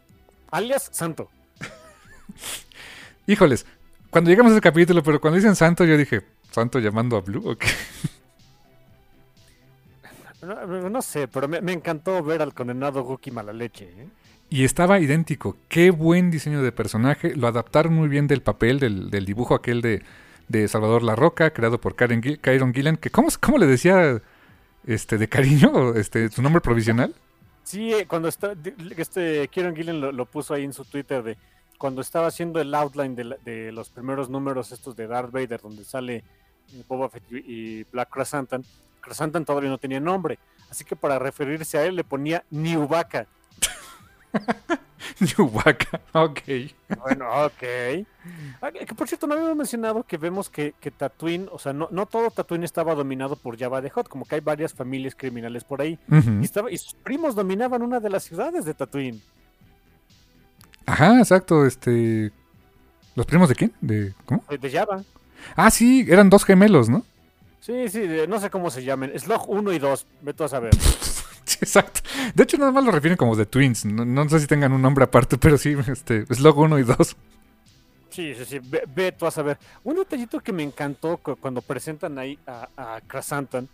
alias Santo. Híjoles, cuando llegamos a ese capítulo, pero cuando dicen santo, yo dije, ¿santo llamando a Blue? ¿O qué? No, no sé, pero me, me encantó ver al condenado Guki mala leche. ¿eh? Y estaba idéntico. Qué buen diseño de personaje. Lo adaptaron muy bien del papel, del, del dibujo aquel de, de Salvador La Roca, creado por Karen Gil- Kyron Gillan. Que ¿cómo, ¿Cómo le decía este, de cariño este, su nombre provisional? Sí, eh, cuando está, este Kieran Gillen lo, lo puso ahí en su Twitter de cuando estaba haciendo el outline de, la- de los primeros números estos de Darth Vader, donde sale Boba Fett y Black Krasantan. Krasantan todavía no tenía nombre, así que para referirse a él le ponía Niubaka. Chewbacca. Ok. Bueno, ok. Ah, Que por cierto, no habíamos mencionado que vemos que, que Tatooine, o sea, no, no todo Tatooine estaba dominado por Jabba de Hutt, como que hay varias familias criminales por ahí. Y, estaba, y sus primos dominaban una de las ciudades de Tatooine. Ajá, exacto. Este. ¿Los primos de quién? ¿De cómo? eh, De Jabba. Ah, sí, eran dos gemelos, ¿no? Sí, sí, no sé cómo se llamen. Slog 1 y 2, vete a saber. Exacto. De hecho, nada más lo refieren como de Twins. No, no sé si tengan un nombre aparte, pero sí, este, Slog 1 y 2. Sí, sí, sí, ve, ve tú a saber. Un detallito que me encantó cu- cuando presentan ahí a, a Krasantan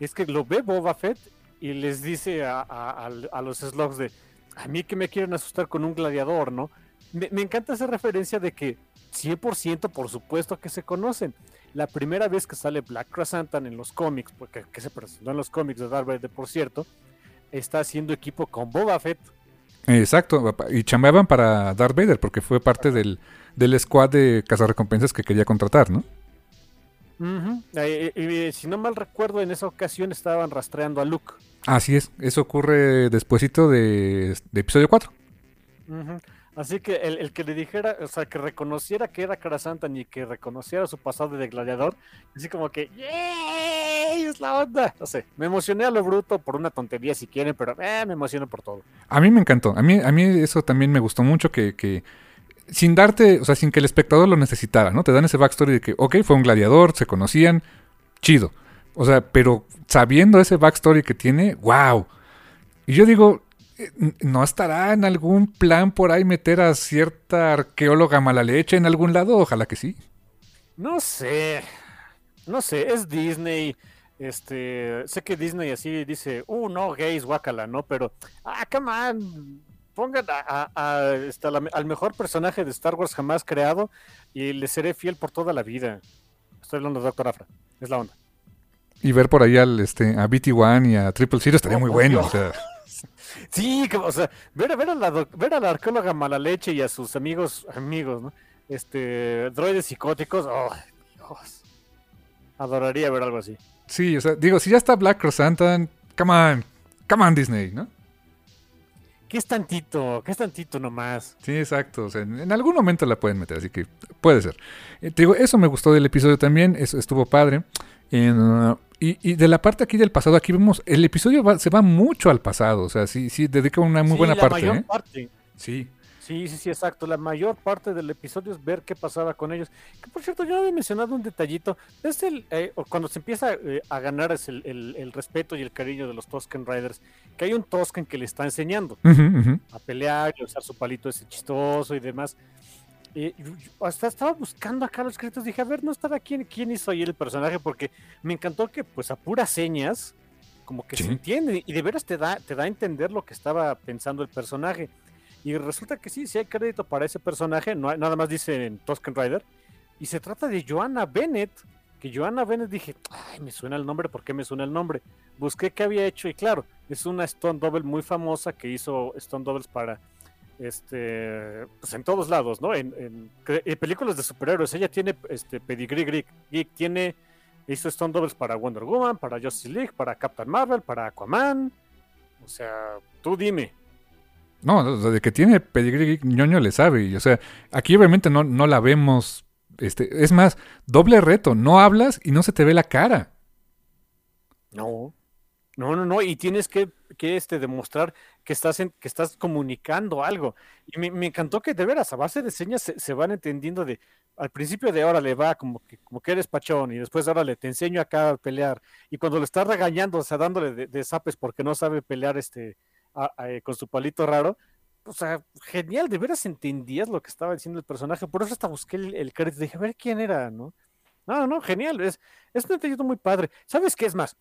es que lo ve Boba Fett y les dice a, a- al- a los Slogs de, a mí que me quieren asustar con un gladiador, ¿no? Me, me encanta esa referencia de que 100% por supuesto que se conocen. La primera vez que sale Black Krasantan en los cómics, porque que se presentó en los cómics de Darth Vader, por cierto, está haciendo equipo con Boba Fett. Exacto, y chambeaban para Darth Vader porque fue parte del, del squad de cazarrecompensas que quería contratar, ¿no? Eh, eh, si no mal recuerdo, en esa ocasión estaban rastreando a Luke. Así es, eso ocurre despuesito de, de episodio 4. Ujú. Así que el, el que le dijera, o sea, que reconociera que era Krasantan y que reconociera su pasado de gladiador, así como que, ¡yay! Es la onda. No sé, me emocioné a lo bruto por una tontería si quieren, pero eh, me emociono por todo. A mí me encantó, a mí, a mí eso también me gustó mucho que, que sin darte, o sea, sin que el espectador lo necesitara, ¿no? Te dan ese backstory de que, ok, fue un gladiador, se conocían, chido. O sea, pero sabiendo ese backstory que tiene, wow. Y yo digo, ¿no estará en algún plan por ahí meter a cierta arqueóloga mala leche en algún lado? Ojalá que sí. No sé, no sé, es Disney. Este, sé que Disney así dice, uh, no, gays, guacala, ¿no? Pero, ah, come on, pongan a, a- a- este, la- al mejor personaje de Star Wars jamás creado y le seré fiel por toda la vida. Estoy hablando de Doctor Afra, es la onda. Y ver por ahí al, este, a BT-1 y a Triple Zero estaría muy Oh, bueno. Dios. O sea, Sí, como, o sea, ver, a- ver, a la, ver a la arqueóloga mala leche y a sus amigos, amigos, ¿no? Este, droides psicóticos, oh, Dios. Adoraría ver algo así. sí, o sea, digo, si ya está Black Crosantan, come on, come on Disney, ¿no? ¿Qué es tantito? ¿Qué es tantito nomás? Sí, exacto. O sea, en, en algún momento la pueden meter, así que puede ser. Eh, te digo, eso me gustó del episodio también, eso estuvo padre. En, uh, y, y de la parte aquí del pasado, aquí vemos, el episodio va- se va mucho al pasado, o sea, sí, sí, dedica una muy Sí, buena la parte. mayor ¿eh? parte. Sí. Sí, sí, sí, exacto. La mayor parte del episodio es ver qué pasaba con ellos. Que por cierto, yo no había mencionado un detallito. Es el, eh, cuando se empieza eh, a ganar es el, el- el respeto y el cariño de los Tusken Riders, que hay un Tusken que le está enseñando a pelear y a usar su palito ese chistoso y demás. Yo hasta estaba buscando acá los créditos, dije, a ver, no estaba quién, quién hizo ahí el personaje, porque me encantó que pues a puras señas, como que Sí. se entiende, y de veras te da, te da a entender lo que estaba pensando el personaje. Y resulta que sí, sí hay crédito para ese personaje, no hay- nada más dice en Tusken Rider, y se trata de Joanna Bennett, que Joanna Bennett dije, ay, me suena el nombre, ¿por qué me suena el nombre? Busqué qué había hecho y claro, es una Stone Double muy famosa que hizo Stone Doubles para este pues en todos lados, ¿no? En, en- cre- en películas de superhéroes, ella tiene este pedigree geek, geek, tiene hizo Stone Doubles para Wonder Woman, para Justice League, para Captain Marvel, para Aquaman. O sea, tú dime. No, o sea, de que tiene pedigrí geek, ñoño le sabe. Y, o sea, aquí obviamente no, no la vemos. Este, es más, doble reto. No hablas y no se te ve la cara. No. No, no, no, y tienes que, que este, demostrar que estás, en- que estás comunicando algo. Y me, encantó que de veras, a base de señas se, van entendiendo de, al principio de ahora le va como que, como que eres pachón, y después ahora le te enseño acá a pelear. Y cuando le estás regañando, o sea, dándole de, zapes porque no sabe pelear este, eh, con su palito raro, o sea, genial, de veras entendías lo que estaba diciendo el personaje. Por eso hasta busqué el, el crédito, dije, a ver quién era, ¿no? No, no, genial, es, es un detallito muy padre. ¿Sabes qué es más?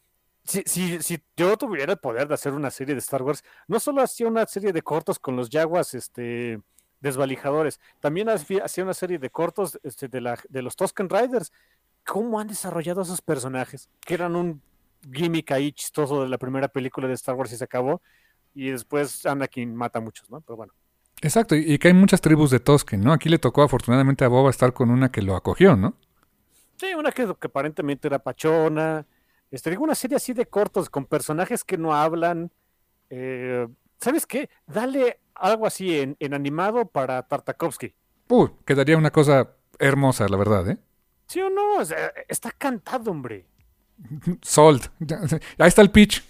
Si, si, si yo tuviera el poder de hacer una serie de Star Wars, no solo hacía una serie de cortos con los Jaguars este, desvalijadores, también hacía una serie de cortos este, de, la, de los Tusken Riders. ¿Cómo han desarrollado esos personajes? Que eran un gimmick ahí chistoso de la primera película de Star Wars y se acabó. Y después Anakin mata a muchos, ¿no? Pero bueno. Exacto, y, y que hay muchas tribus de Tosken, ¿no? Aquí le tocó afortunadamente a Boba estar con una que lo acogió, ¿no? Sí, una que, que aparentemente era pachona. Este, digo, una serie así de cortos con personajes que no hablan. Eh, ¿Sabes qué? Dale algo así en, en animado para Tartakovsky. Uy, quedaría una cosa hermosa, la verdad, ¿eh? ¿Sí o no? O sea, está cantado, hombre. Sold. Ahí está el pitch.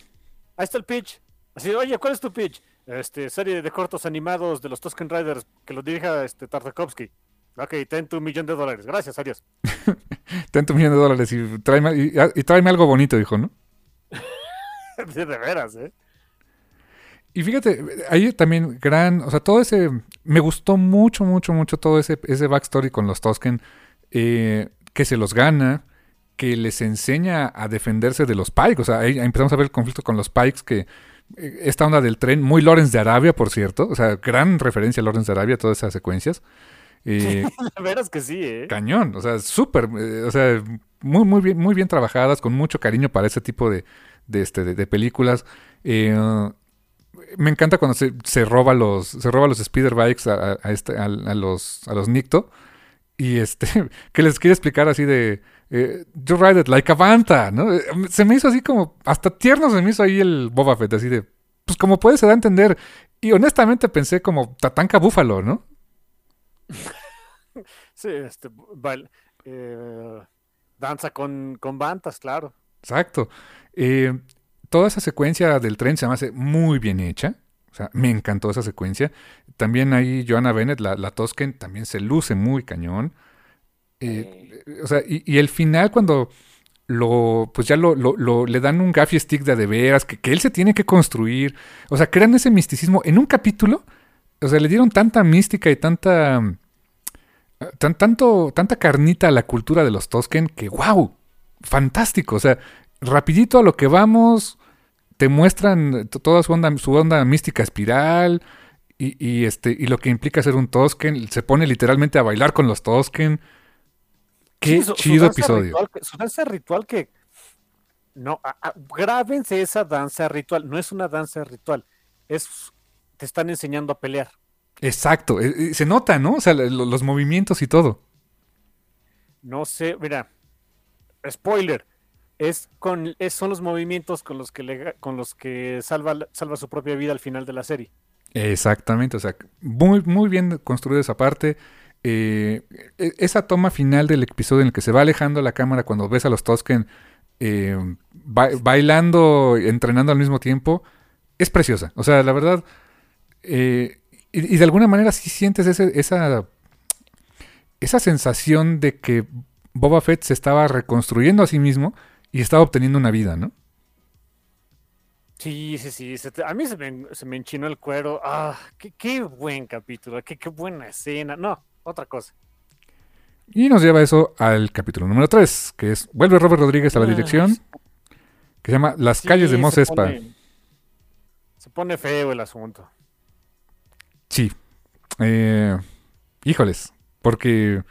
Ahí está el pitch. Así, oye, ¿cuál es tu pitch? Este, serie de cortos animados de los Tusken Riders que lo dirija este Tartakovsky. Ok, ten tu millón de dólares. Gracias, adiós. Ten tu millón de dólares y tráeme, y, y tráeme algo bonito, dijo, ¿no? de veras, ¿eh? Y fíjate, ahí también gran, o sea, todo ese, me gustó mucho, mucho, mucho todo ese, ese backstory con los Tosken, eh, que se los gana, que les enseña a defenderse de los Pikes, o sea, ahí empezamos a ver el conflicto con los Pikes que eh, esta onda del tren, muy Lawrence de Arabia, por cierto. O sea, gran referencia a Lawrence de Arabia, todas esas secuencias. Eh, La verdad es que sí, ¿eh? cañón, o sea, súper, eh, o sea, muy, muy bien, muy bien trabajadas, con mucho cariño para ese tipo de, de, este, de, de películas. Eh, me encanta cuando se, se roba los, se roba los speeder bikes a, este, a, a los, a los Nicto y este, que les quiere explicar así de, eh, you ride it like a Banta, ¿no? Eh, Se me hizo así como, hasta tierno se me hizo ahí el Boba Fett, así de, pues como puede se da a entender. Y honestamente pensé como Tatanka Búfalo, ¿no? Sí, este, bail- eh, danza con, con bantas, claro. Exacto. Eh, toda esa secuencia del tren se me hace muy bien hecha. O sea, me encantó esa secuencia. También ahí Joanna Bennett, la, la Tosken, también se luce muy cañón. Eh, o sea, y, y el final cuando lo, pues ya lo, lo- lo- le dan un gaffy stick de a de veras, que, que él se tiene que construir. O sea, crean ese misticismo en un capítulo. O sea, le dieron tanta mística y tanta, tan, tanto, tanta carnita a la cultura de los Tosken que, wow, fantástico. O sea, rapidito a lo que vamos, te muestran toda su onda, su onda mística espiral y, y, este, y lo que implica ser un Tosken. Se pone literalmente a bailar con los Tosken. Qué Sí, su- su chido danza episodio. ritual su danza ritual que. No, a- a- grábense esa danza ritual. No es una danza ritual. Es. Te están enseñando a pelear. Exacto, eh, eh, se nota, ¿no? O sea, lo- los movimientos y todo. No sé, mira. Spoiler. Es con, es- son los movimientos con los que le- con los que salva, salva su propia vida al final de la serie. Exactamente, o sea, muy, muy bien construida esa parte. Eh, e- esa toma final del episodio en el que se va alejando la cámara cuando ves a los Tosken eh, ba- bailando, entrenando al mismo tiempo, es preciosa. O sea, la verdad, eh, y, y de alguna manera sí sientes ese- esa, esa sensación de que Boba Fett se estaba reconstruyendo a sí mismo y estaba obteniendo una vida, ¿no? Sí, sí, sí. se te- a mí se me, se me enchinó el cuero. Ah, qué, qué buen capítulo, qué, qué buena escena. No, otra cosa. Y nos lleva eso al capítulo número 3, que es vuelve Robert Rodríguez a la Ah, dirección, que se llama Las calles de Mos se Espa. pone- Se pone feo el asunto. Sí. Eh, híjoles, porque,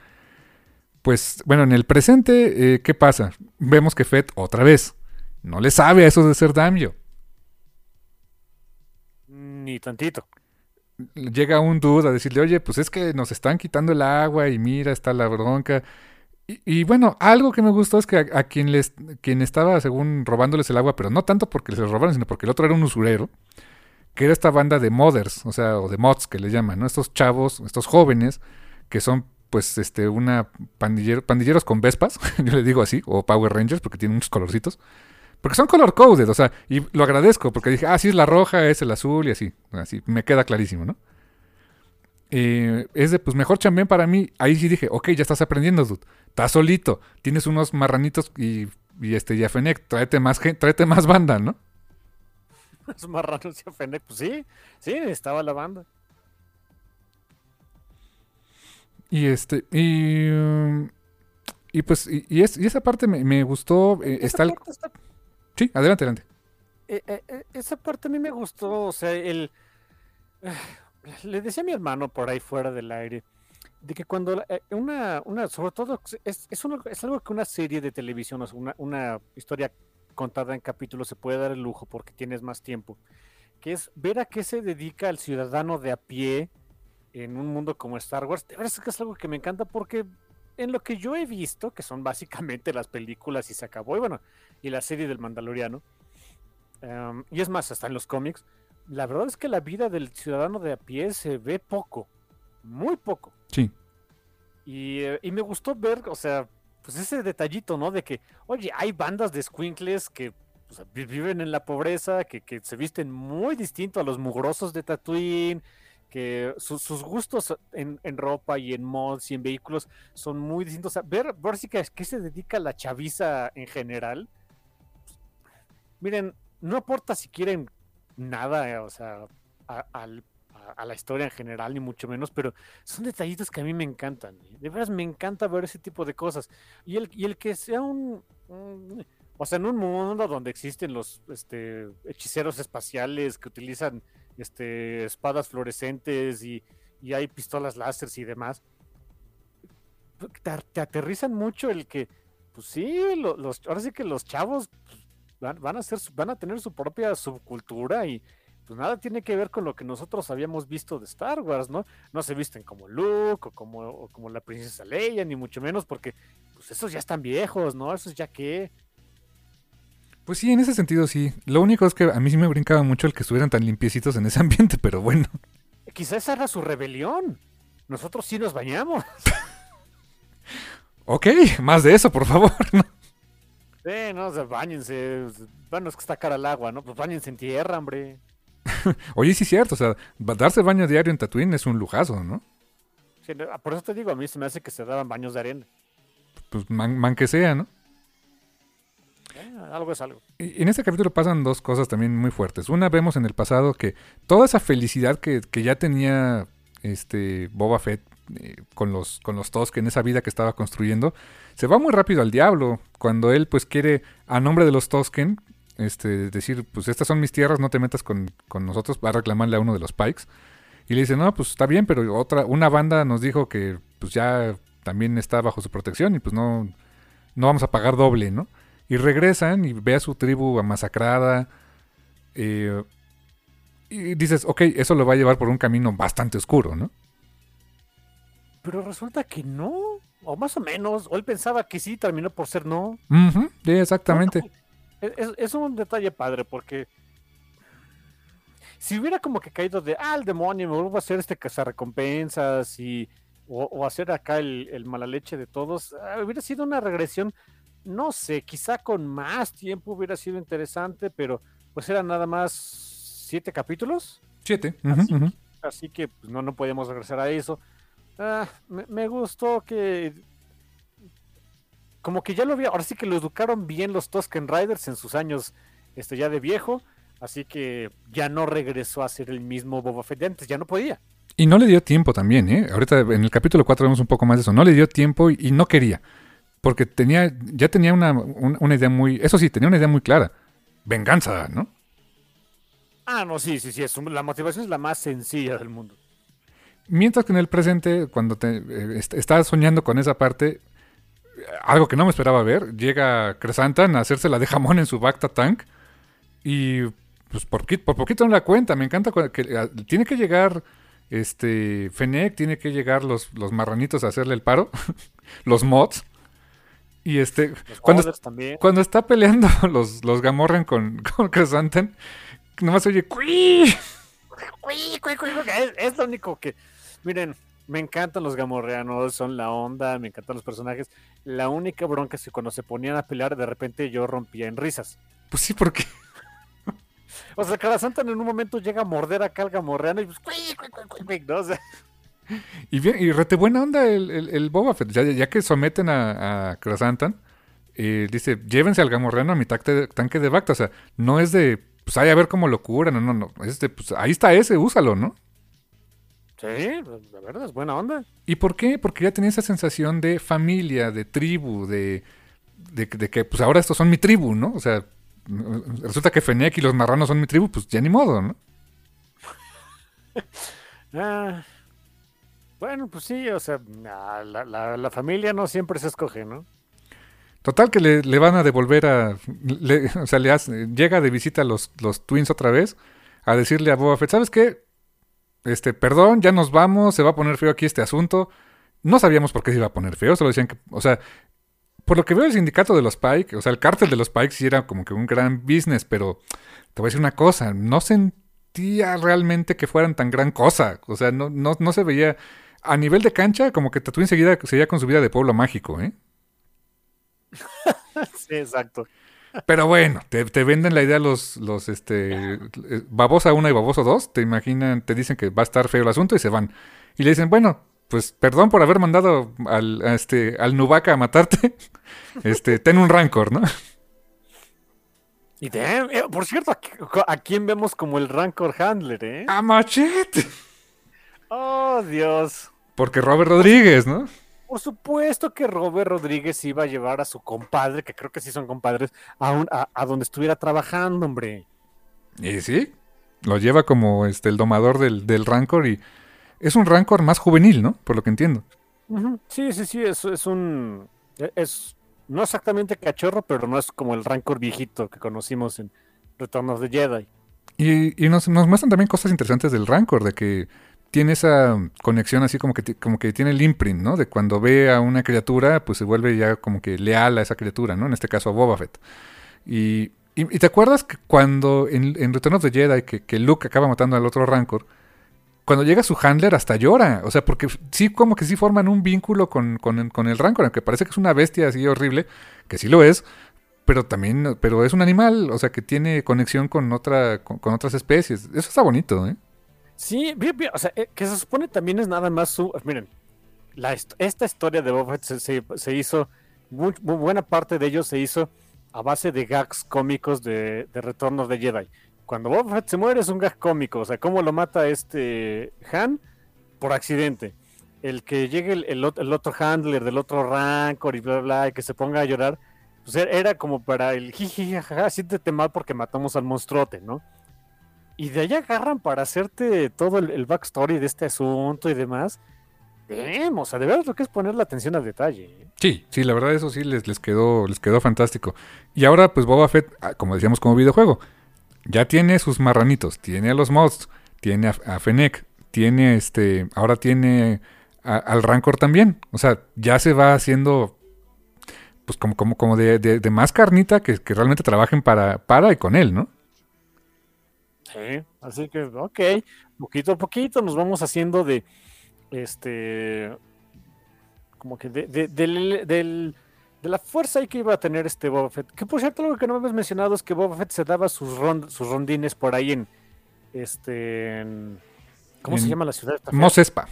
pues, bueno, en el presente, eh, ¿qué pasa? Vemos que Fett, otra vez, no le sabe a eso de ser Damio. Ni tantito. Llega un dude a decirle, oye, pues es que nos están quitando el agua y mira, está la bronca. Y, y bueno, algo que me gustó es que a, a quien, les, quien estaba, según, robándoles el agua, pero no tanto porque les robaron, sino porque el otro era un usurero, que era esta banda de mothers, o sea, o de mods que le llaman, ¿no? Estos chavos, estos jóvenes, que son, pues, este, una pandillero, pandilleros con vespas, yo le digo así, o Power Rangers, porque tienen muchos colorcitos. Porque son color coded, o sea, y lo agradezco, porque dije, ah, sí es la roja, es el azul y así. Así, me queda clarísimo, ¿no? Eh, es de, pues mejor chambén para mí. Ahí sí dije, ok, ya estás aprendiendo, dude. Estás solito, tienes unos marranitos y, este, y a Fennec, tráete más, gen- tráete más banda, ¿no? Los marranos y Fennec, pues sí, sí, estaba la banda. Y este, y, um, y pues, y, y es- y esa parte me, me gustó. eh, está el- está- Sí, adelante, adelante. eh, eh, eh, esa parte a mí me gustó, o sea, el... Le decía a mi hermano por ahí fuera del aire, de que cuando una, una sobre todo, es, es, una- es algo que una serie de televisión, una, una historia contada en capítulos se puede dar el lujo porque tienes más tiempo, que es ver a qué se dedica el ciudadano de a pie en un mundo como Star Wars. De verdad es que es algo que me encanta porque en lo que yo he visto, que son básicamente las películas y se acabó, y bueno, y la serie del Mandaloriano, em, y es más, hasta en los cómics, la verdad es que la vida del ciudadano de a pie se ve poco, muy poco. Sí. Y, eh, y me gustó ver, o sea, pues ese detallito, ¿no? De que, oye, hay bandas de squinkles que viven en la pobreza, que, que se visten muy distinto a los mugrosos de Tatooine, que su- sus gustos en, en ropa y en mods y en vehículos son muy distintos. O sea, ver, ver si que, qué se dedica la chaviza en general. Miren, no aporta si quieren nada, eh, o sea, a, al- a- la historia en general, ni mucho menos, pero son detallitos que a mí me encantan. ¿eh? De veras me encanta ver ese tipo de cosas. Y el, y el que sea un, O sea, en un mundo donde existen los este, hechiceros espaciales que utilizan este, espadas fluorescentes y, y hay pistolas láser y demás, te, te, aterrizan mucho el que, pues sí, los, ahora sí que los chavos van, van, a ser, van a tener su propia subcultura y pues nada tiene que ver con lo que nosotros habíamos visto de Star Wars, ¿no? No se visten como Luke o como, o como la princesa Leia, ni mucho menos, porque pues esos ya están viejos, ¿no? Esos ya que... Pues sí, en ese sentido sí. Lo único es que a mí sí me brincaba mucho el que estuvieran tan limpiecitos en ese ambiente, pero bueno. Quizás esa era su rebelión. Nosotros sí nos bañamos. ok, más de eso, por favor. Sí, no, o sea, bañense. Bueno, es que está cara al agua, ¿no? Pues bañense en tierra, hombre. Oye, sí es cierto, o sea, darse baño diario en Tatooine es un lujazo, ¿no? Sí, por eso te digo, a mí se me hace que se daban baños de arena. Pues man que sea, ¿no? algo es algo. En este capítulo pasan dos cosas también muy fuertes. Una, vemos en el pasado que toda esa felicidad que, ya tenía este Boba Fett eh, con los con los Tosken en esa vida que estaba construyendo, se va muy rápido al diablo cuando él pues quiere a nombre de los Tosken este decir, pues estas son mis tierras, no te metas con, con nosotros, va a reclamarle a uno de los Pikes. Y le dice, "No, pues está bien, pero otra una banda nos dijo que pues ya también está bajo su protección y pues no no vamos a pagar doble, ¿no?" Y regresan y ve a su tribu masacrada. Eh, y dices, ok, eso lo va a llevar por un camino bastante oscuro, ¿no? Pero resulta que no, o más o menos, o él pensaba que sí, terminó por ser no. sí, exactamente. Es, un detalle padre porque si hubiera como que caído de, ah, el demonio, me vuelvo a hacer este cazarrecompensas y, o, hacer acá el, el, mala leche de todos, ah, hubiera sido una regresión no sé, quizá con más tiempo hubiera sido interesante, pero pues eran nada más siete capítulos. Siete. así, que pues, no, no podemos regresar a eso. Ah, me, gustó que como que ya lo había, ahora sí que lo educaron bien los Tusken Riders en sus años este, ya de viejo, así que ya no regresó a ser el mismo Boba Fett de antes, ya no podía. Y no le dio tiempo también, ¿eh? Ahorita en el capítulo 4 vemos un poco más de eso, no le dio tiempo y no quería. Porque tenía, ya tenía una, idea muy, eso sí, tenía una idea muy clara. Venganza, ¿no? Ah, no, sí, sí, sí, es, la motivación es la más sencilla del mundo. Mientras que en el presente, cuando te, eh, estás soñando con esa parte, algo que no me esperaba ver, llega Cresantan a hacerse la de jamón en su Bacta Tank y pues por, por poquito no la cuenta, me encanta que ah, tiene que llegar este Fennec, tiene que llegar los, los marranitos a hacerle el paro, los mods, y este, cuando, cuando está peleando los, los Gamorrean con, con Chrysanthemum, nomás oye ¡Cuí! Es, es lo único que. Miren, me encantan los gamorreanos, son la onda, me encantan los personajes. La única bronca es que cuando se ponían a pelear, de repente yo rompía en risas. Pues sí, porque. O sea, cada Santa en un momento llega a morder acá al gamorreano y pues. ¿no? O sea, y bien, y rete buena onda el, el, Boba Fett, ya, que someten a, a eh, dice, llévense al gamorreano a mi tanque de Bacta. O sea, no es de, pues ahí a ver cómo lo curan, no, no, no. Es de, pues ahí está ese, úsalo, ¿no? Sí, la verdad es buena onda. ¿Y por qué? Porque ya tenía esa sensación de familia, de tribu, de, de, que pues ahora estos son mi tribu, ¿no? O sea, resulta que Fennec y los marranos son mi tribu, pues ya ni modo, ¿no? ah, bueno, pues sí, o sea, la, familia no siempre se escoge, ¿no? Total que le, van a devolver a... o sea, le hace, llega de visita a los, los Twins otra vez a decirle a Boba Fett, ¿sabes qué? Este, perdón, ya nos vamos, se va a poner feo aquí este asunto. No sabíamos por qué se iba a poner feo, solo decían que, o sea, por lo que veo el sindicato de los Pike, o sea, el cártel de los Pike sí era como que un gran business, pero te voy a decir una cosa, no sentía realmente que fueran tan gran cosa, o sea, no, no, no se veía a nivel de cancha, como que Tatooine enseguida seguía con su vida de pueblo mágico, ¿eh? sí, exacto. Pero bueno, te, venden la idea los, los, este, eh, babosa 1 y baboso 2, te imaginan, te dicen que va a estar feo el asunto y se van. Y le dicen, bueno, pues perdón por haber mandado al, este, al Nubaca a matarte, este, ten un rancor, ¿no? Y eh, por cierto, ¿a, quién vemos como el rancor handler, eh? A Machete. Oh, Dios. Porque Robert Rodríguez, ¿no? Por supuesto que Robert Rodríguez iba a llevar a su compadre, que creo que sí son compadres, a, un- a, a donde estuviera trabajando, hombre. Y sí, lo lleva como este el domador del, del Rancor y es un Rancor más juvenil, ¿no? Por lo que entiendo. Sí, sí, sí, es, es un... e- Es no exactamente cachorro, pero no es como el Rancor viejito que conocimos en Return of the Jedi. Y, y nos, nos muestran también cosas interesantes del Rancor, de que tiene esa conexión así como que, como que tiene el imprint, ¿no? De cuando ve a una criatura, pues se vuelve ya como que leal a esa criatura, ¿no? En este caso a Boba Fett. Y, y- y te acuerdas que cuando en, en Return of the Jedi, que, que Luke acaba matando al otro Rancor, cuando llega su handler hasta llora, o sea, porque sí como que sí forman un vínculo con, con, con el Rancor, aunque parece que es una bestia así horrible, que sí lo es, pero también, pero es un animal, o sea, que tiene conexión con otra, con, con otras especies. Eso está bonito, ¿eh? Sí, bien, bien, o sea, eh, que se supone también es nada más su... Miren, la, esta historia de Boba Fett se, hizo, buena parte de ello se hizo a base de gags cómicos de, de Return of the Jedi. Cuando Boba Fett se muere es un gag cómico, o sea, cómo lo mata este Han por accidente. El que llegue el, el ot- el otro handler del otro Rancor y bla, bla, y que se ponga a llorar, pues era- era como para el jiji, jajaja, siéntete mal porque matamos al monstruote, ¿no? Y de ahí agarran para hacerte todo el, el backstory de este asunto y demás. Bien, o sea, de verdad lo que es poner la atención al detalle. ¿eh? Sí, sí, la verdad eso sí les, les quedó, les quedó fantástico. Y ahora, pues Boba Fett, ah, como decíamos como videojuego, ya tiene sus marranitos, tiene a los mods, tiene a, a Fennec, tiene este, ahora tiene a- al Rancor también. O sea, ya se va haciendo pues como, como, como de, de- de más carnita que, que realmente trabajen para, para y con él, ¿no? Sí, así que, ok, poquito a poquito nos vamos haciendo de, este, como que de, de, del- de la fuerza ahí que iba a tener este Boba Fett. Que por cierto, algo que no me habías mencionado es que Boba Fett se daba sus, rond- sus rondines por ahí en, este, en- ¿cómo se En llama la ciudad? Mos Espa.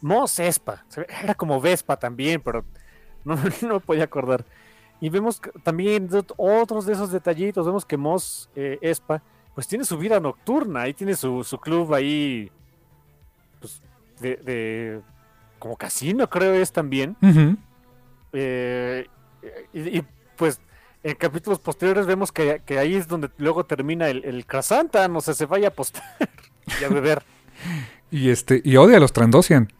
Mos Espa. Se Era como Vespa también, pero no, no me podía acordar. Y vemos también de ot- otros de esos detallitos. Vemos que Mos eh, Espa, pues tiene su vida nocturna. Ahí tiene su, su club ahí, pues, de, de- como casino, creo es también. Eh, y, y, pues en capítulos posteriores vemos que, que ahí es donde luego termina el, el Krasantan. O sea, se vaya a apostar y a beber. Y este, y odia a los Trandosian.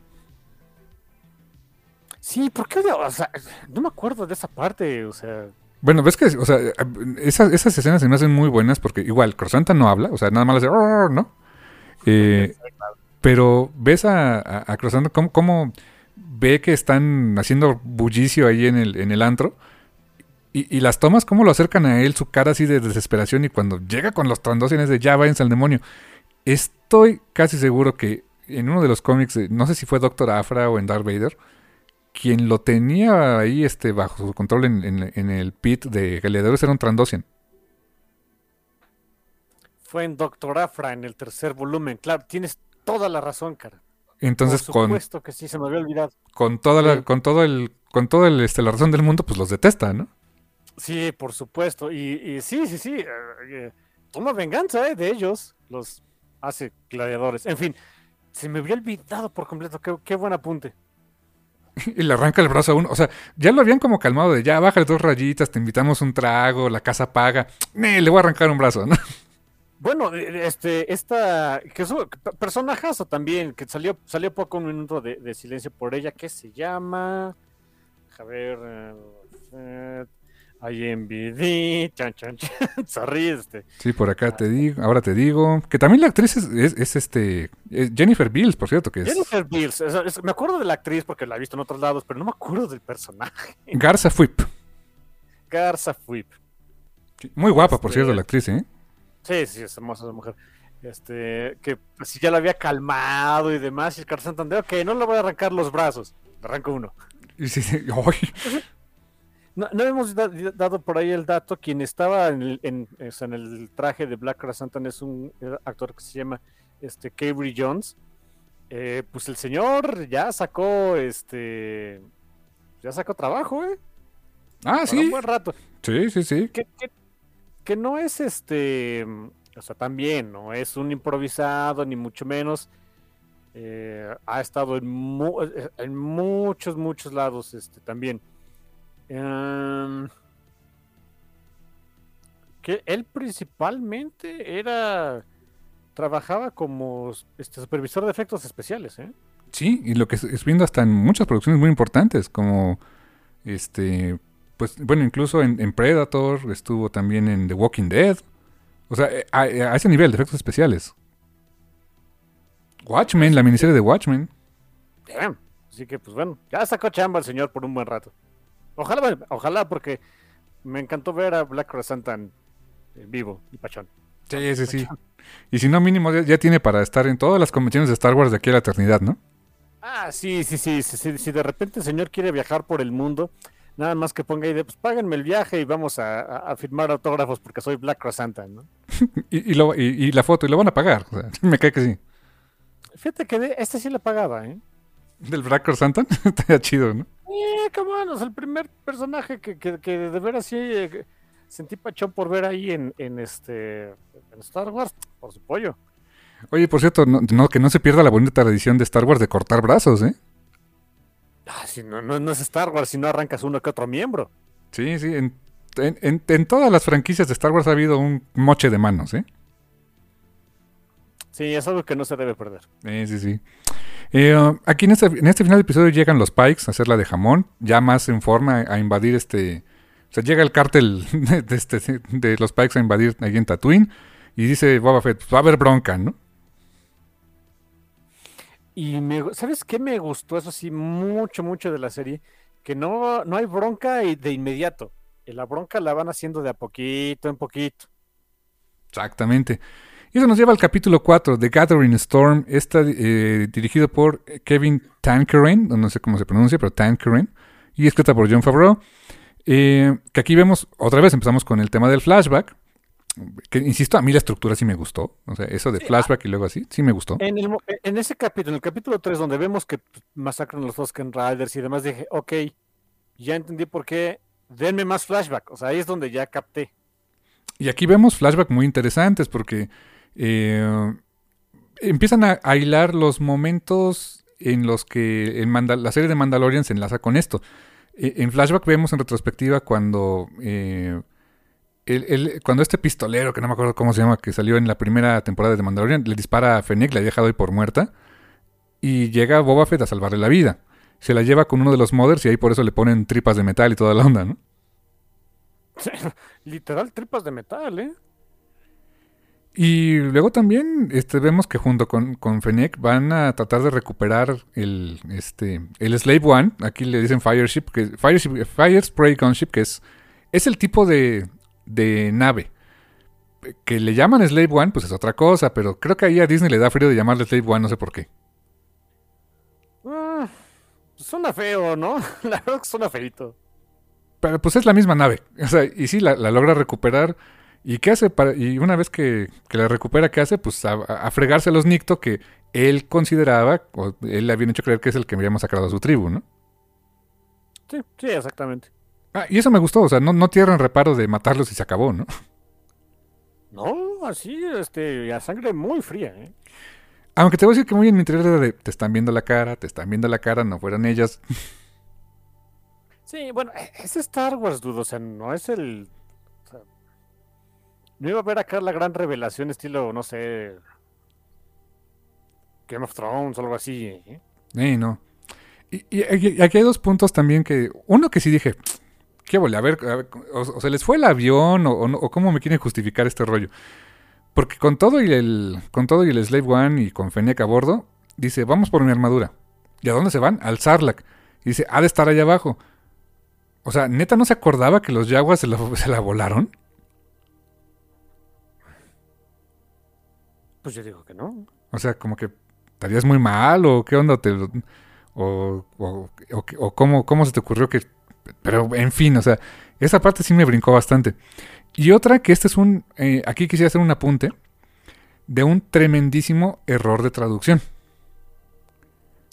Sí, ¿por qué? O sea, no me acuerdo de esa parte. O sea, Bueno, ves que, o sea, esas, esas escenas se me hacen muy buenas porque igual, Crossanta no habla, o sea, nada más le hace, ¿no? Eh, pero ves a, a, a cómo, cómo ve que están haciendo bullicio ahí en el, en el antro y, y las tomas, cómo lo acercan a él, su cara así de desesperación y cuando llega con los Trandosianes de ya váyanse al demonio. Estoy casi seguro que en uno de los cómics, de- no sé si fue Doctor Afra o en Darth Vader, quien lo tenía ahí este, bajo su control en, en- en el pit de gladiadores era un Trandosian. fue en Doctor Afra en el tercer volumen. Claro, tienes toda la razón, cara. Entonces, Por con, supuesto que sí, se me había olvidado. con toda la, Sí. con todo el, con todo el, este, la razón del mundo, pues los detesta, ¿no? Sí, por supuesto. Y, y sí, sí, sí. eh, eh, toma venganza eh, de ellos. Los hace gladiadores. En fin, se me había olvidado por completo. Qué, qué buen apunte. Y le arranca el brazo a uno. O sea, ya lo habían como calmado de ya, bájale dos rayitas, te invitamos un trago, la casa paga. Nee, le voy a arrancar un brazo, ¿no? Bueno, eh, este, esta, que es personajazo también, que salió, salió poco un minuto de, de silencio por ella, que se llama, a ver, eh, IMBD, chan, chan, chan, sorry, este, Sí, por acá te digo, ahora te digo. Que también la actriz es, es- es, este. es Jennifer Beals, por cierto, que es Jennifer Beals, me acuerdo de la actriz porque la he visto en otros lados, pero no me acuerdo del personaje, Garza Fuip. Garza Fuip, Muy guapa, por Este- cierto, la actriz, ¿eh? sí, sí, es hermosa esa mujer, este, que si ya la había calmado y demás, y el Carlos Santander, ok, no le voy a arrancar los brazos, le arranco uno. Y sí, sí, No, no hemos da- dado por ahí el dato. Quien estaba en el, en, el traje de Black Krasantan es un actor que se llama este, Cabry Jones. Eh, pues el señor ya sacó este. Ya sacó trabajo, ¿eh? Ah, Para sí. un buen rato. Sí, sí, sí. Que, que- que no es este. O sea, también, no es un improvisado, ni mucho menos. Eh, ha estado en, mu- en muchos, muchos lados este, también. Em, que él principalmente era. Trabajaba como este, supervisor de efectos especiales, ¿eh? Sí, y lo que es- viendo hasta en muchas producciones muy importantes, como este, pues bueno, incluso en, en Predator, estuvo también en The Walking Dead. O sea, eh, a, a ese nivel de efectos especiales. Watchmen, la miniserie de Watchmen. Damn. Así que, pues bueno, ya sacó chamba el señor por un buen rato. Ojalá, ojalá, porque me encantó ver a Black Crescent en vivo y pachón. Sí, sí, sí. Y si no, mínimo ya, ya tiene para estar en todas las convenciones de Star Wars de aquí a la eternidad, ¿no? Ah, sí, sí, sí, sí, sí, Si de repente el señor quiere viajar por el mundo, nada más que ponga ahí de, pues páganme el viaje y vamos a, a- a firmar autógrafos porque soy Black Crescent, ¿no? Y, y lo- y- y la foto, y lo van a pagar. O sea, me cae que sí. Fíjate que de- este sí le pagaba, ¿eh? Del Black Santa, estaría chido, ¿no? Eh, on, o sea, el primer personaje que, que, que de veras sí eh, sentí pachón por ver ahí en, en este en Star Wars, por su pollo. Oye, por cierto, no, no- que no se pierda la bonita tradición de Star Wars de cortar brazos, ¿eh? Ah, si no, no, no es Star Wars, si no arrancas uno que otro miembro. Sí, sí. En, en- en- en todas las franquicias de Star Wars ha habido un moche de manos, ¿eh? Sí, es algo que no se debe perder. Eh, sí, sí. Eh, uh, aquí en este, en este final de episodio llegan los Pikes a hacer la de jamón, ya más en forma a invadir este... O sea, llega el cártel de, de este, de los Pikes a invadir ahí en Tatooine y dice Boba Fett, "Pues va a haber bronca, ¿no? Y me, ¿sabes qué me gustó? Eso sí, mucho, mucho de la serie. Que no, no hay bronca de inmediato. La bronca la van haciendo de a poquito en poquito. Exactamente. Y eso nos lleva al capítulo 4 de Gathering Storm. Está eh, dirigido por Kevin Tankerin, no sé cómo se pronuncia, pero Tankerin. Y escrita por John Favreau. Eh, que aquí vemos, otra vez empezamos con el tema del flashback. Que insisto, a mí la estructura sí me gustó. O sea, eso de flashback y luego así, sí me gustó. En, el mo- en ese capítulo, en el capítulo 3, donde vemos que pues, masacran a los Tusken Riders y demás, dije, ok, ya entendí por qué. Denme más flashback. O sea, ahí es donde ya capté. Y aquí vemos flashback muy interesantes porque eh, empiezan a, hilar los momentos en los que el la serie de Mandalorian se enlaza con esto. Eh, en flashback vemos en retrospectiva cuando, eh, el- cuando este pistolero, que no me acuerdo cómo se llama, que salió en la primera temporada de Mandalorian, le dispara a Fennec, la ha dejado ahí por muerta, y llega Boba Fett a salvarle la vida. Se la lleva con uno de los mothers y ahí por eso le ponen tripas de metal y toda la onda, ¿no? Literal, tripas de metal, ¿eh? Y luego también este, vemos que junto con, con Fennec van a tratar de recuperar el, este, el Slave One. Aquí le dicen Fireship, que Fire, Fire Spray Gunship, que es, es el tipo de, de nave. Que le llaman Slave One, pues es otra cosa, pero creo que ahí a Disney le da frío de llamarle Slave One, no sé por qué. Ah, suena feo, ¿no? La verdad que suena feito. Pero pues es la misma nave. O sea, y sí, la, la logra recuperar. ¿Y qué hace? Para, y una vez que, que la recupera, ¿qué hace? Pues a, a fregarse a los Nicto que él consideraba, o él le habían hecho creer que es el que habíamos sacado a su tribu, ¿no? Sí, sí, exactamente. Ah, y eso me gustó, o sea, no, no tierran reparo de matarlos y se acabó, ¿no? No, así, este, a sangre muy fría, ¿eh? Aunque te voy a decir que muy en mi interior era de, te están viendo la cara, te están viendo la cara, no fueran ellas. Sí, bueno, e- es Star Wars, dude, o sea, no es el... no iba a ver acá la gran revelación estilo, no sé... Game of Thrones o algo así, ¿eh? No. Y, aquí hay dos puntos también que. Uno que sí dije. ¿Qué vole? A ver, o, o se les fue el avión, o, cómo me quieren justificar este rollo. Porque con todo y el. Con todo y el Slave One y con Fennec a bordo, dice, vamos por mi armadura. ¿Y a dónde se van? Al Sarlacc. Y dice, ha de estar allá abajo. O sea, neta no se acordaba que los Jaguars se, se la volaron. Pues yo digo que no. O sea, como que estarías muy mal, o qué onda, te, lo- o, o, o, qué- o cómo, cómo se te ocurrió que... Pero, en fin, o sea, esa parte sí me brincó bastante. Y otra, que este es un... eh, aquí quisiera hacer un apunte de un tremendísimo error de traducción.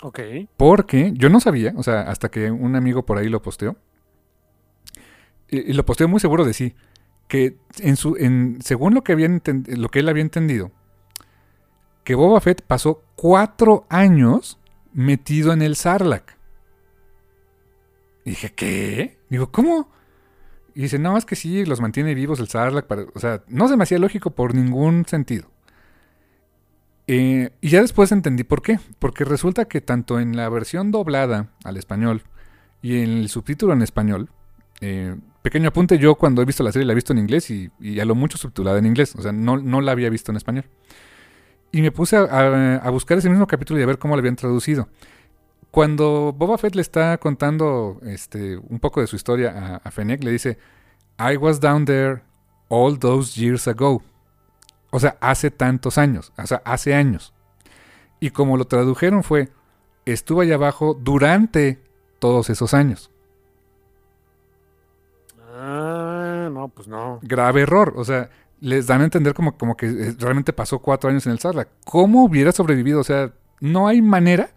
Ok. Porque yo no sabía, o sea, hasta que un amigo por ahí lo posteó. Y, y lo posteó muy seguro de sí. Que en su, en, según lo que, había lo que él había entendido, que Boba Fett pasó cuatro años metido en el Sarlacc. Y dije, ¿qué? Digo, ¿cómo? Y dice, no, es que sí, los mantiene vivos el Sarlacc. Para... O sea, no se me hacía lógico por ningún sentido. Eh, y ya después entendí por qué. Porque resulta que tanto en la versión doblada al español y en el subtítulo en español, eh, pequeño apunte, yo cuando he visto la serie la he visto en inglés y, a lo mucho subtitulada en inglés. O sea, no, no la había visto en español. Y me puse a, buscar ese mismo capítulo y a ver cómo lo habían traducido. Cuando Boba Fett le está contando este, un poco de su historia a, a Fennec, le dice, I was down there all those years ago. O sea, hace tantos años, o sea, hace años. Y como lo tradujeron fue, estuvo allá abajo durante todos esos años. Ah, no, pues no. Grave error, o sea, les dan a entender como, como que eh, realmente pasó cuatro años en el Sarlacc. ¿Cómo hubiera sobrevivido? O sea, no hay manera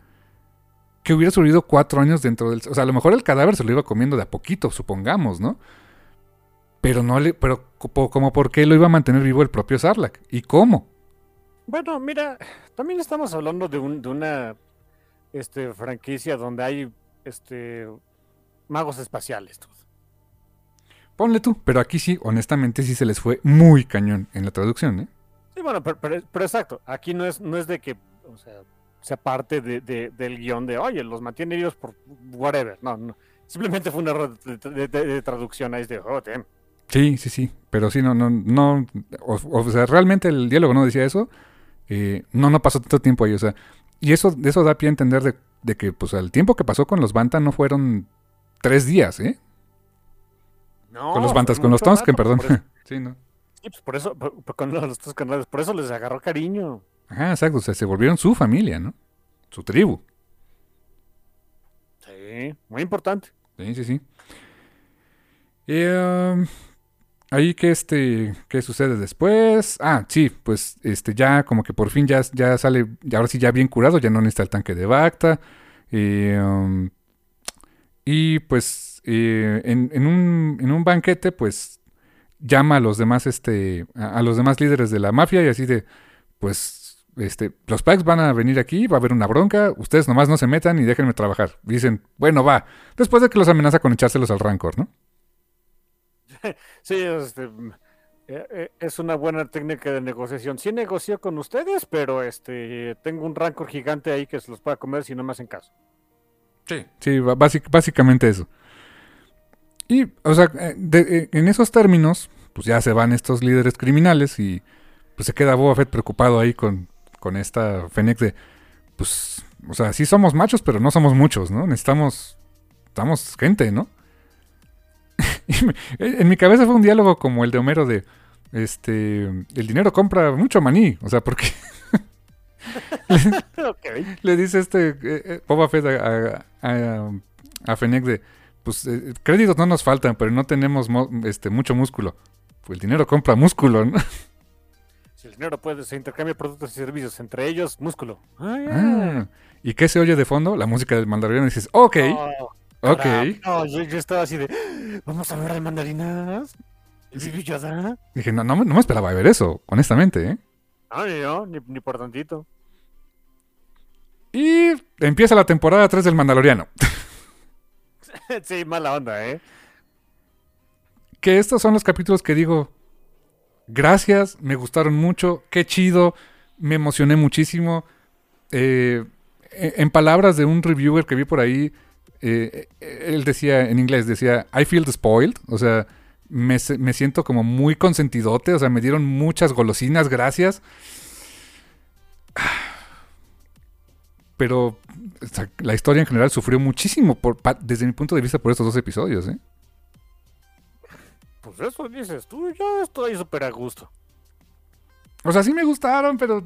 que hubiera sobrevivido cuatro años dentro del... O sea, a lo mejor el cadáver se lo iba comiendo de a poquito, supongamos, ¿no? Pero no le... Pero como por qué lo iba a mantener vivo el propio Sarlacc. ¿Y cómo? Bueno, mira, también estamos hablando de, un, de una este, franquicia donde hay este, magos espaciales. Ponle tú, pero aquí sí, honestamente sí se les fue muy cañón en la traducción, ¿eh? Sí, bueno, pero, exacto, aquí no es, no es de que, o sea, sea parte de, del guion de, oye, los mantiene ellos por whatever, no, no. Simplemente fue un error de, traducción ahí de, oh, damn. Sí, sí, sí, pero sí, no, no, no, o, sea, realmente el diálogo no decía eso, eh, no, no pasó tanto tiempo ahí, o sea, y eso, eso da pie a entender de, de que, pues, el tiempo que pasó con los Banta no fueron tres días, ¿eh? Con los Bantas, con los Tonsken, perdón. sí, ¿no? Sí, pues por eso, con los por eso les agarró cariño. Ajá, exacto, o sea, se volvieron su familia, ¿no? Su tribu. Sí, muy importante. Sí, sí, sí. Y, um, ahí que este, ¿qué sucede después? Ah, sí, pues este ya como que por fin ya, ya sale, ahora sí ya bien curado, ya no necesita el tanque de Bacta. Y, um, y pues eh, en, un, banquete, pues llama a los demás, este, a, los demás líderes de la mafia y así de, pues, este, los Pikes van a venir aquí, va a haber una bronca, ustedes nomás no se metan y déjenme trabajar. Dicen, bueno, va. Después de que los amenaza con echárselos al rancor, ¿no? Sí, este, eh, eh, es una buena técnica de negociación. Sí negocio con ustedes, pero este, tengo un rancor gigante ahí que se los pueda comer si no me hacen caso. Sí. Sí, básicamente eso. Y, o sea, eh, eh, en esos términos, pues ya se van estos líderes criminales y pues se queda Boba Fett preocupado ahí con, con esta Fennec de, pues, o sea, sí somos machos, pero no somos muchos, ¿no? Necesitamos, estamos gente, ¿no? en mi cabeza fue un diálogo como el de Homero de, este, el dinero compra mucho maní, o sea, porque... le, dice este eh, Boba Fett a, a, a Fennec de pues eh, créditos no nos faltan, pero no tenemos este, mucho músculo. Pues el dinero compra músculo, ¿no? Si el dinero puede, se intercambia productos y servicios, entre ellos músculo. Ah, ¿Y qué se oye de fondo? La música del mandarín. Y dices, ok. ok. No, yo, estaba así de, vamos a hablar de mandarinas. Dije, no, no, me esperaba ver eso, honestamente, ¿eh? No, ni yo, ni, por tantito. Y empieza la temporada 3 del Mandaloriano. sí, mala onda, ¿eh? Que estos son los capítulos que digo, gracias, me gustaron mucho, qué chido, me emocioné muchísimo. Eh, en palabras de un reviewer que vi por ahí, eh, él decía en inglés, decía, I feel spoiled, o sea, me, siento como muy consentidote, o sea, me dieron muchas golosinas, gracias. Pero la historia en general sufrió muchísimo por, desde mi punto de vista por estos dos episodios, ¿eh? Pues eso dices tú, yo estoy súper a gusto. O sea, sí me gustaron, pero.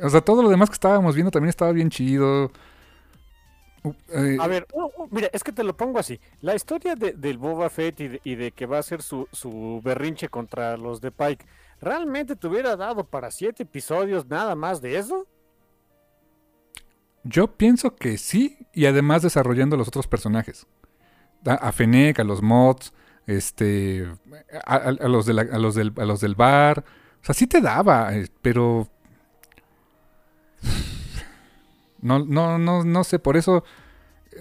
O sea, todo lo demás que estábamos viendo también estaba bien chido. Eh, a ver, mira, es que te lo pongo así. La historia de, del Boba Fett y de, y de, que va a ser su, su berrinche contra los de Pike, ¿realmente te hubiera dado para siete episodios nada más de eso? Yo pienso que sí, y además desarrollando los otros personajes. A, Fennec, a los mods, este, a, los, de los, del, a bar. O sea, sí te daba, eh, pero... No, no, no, no sé, por eso.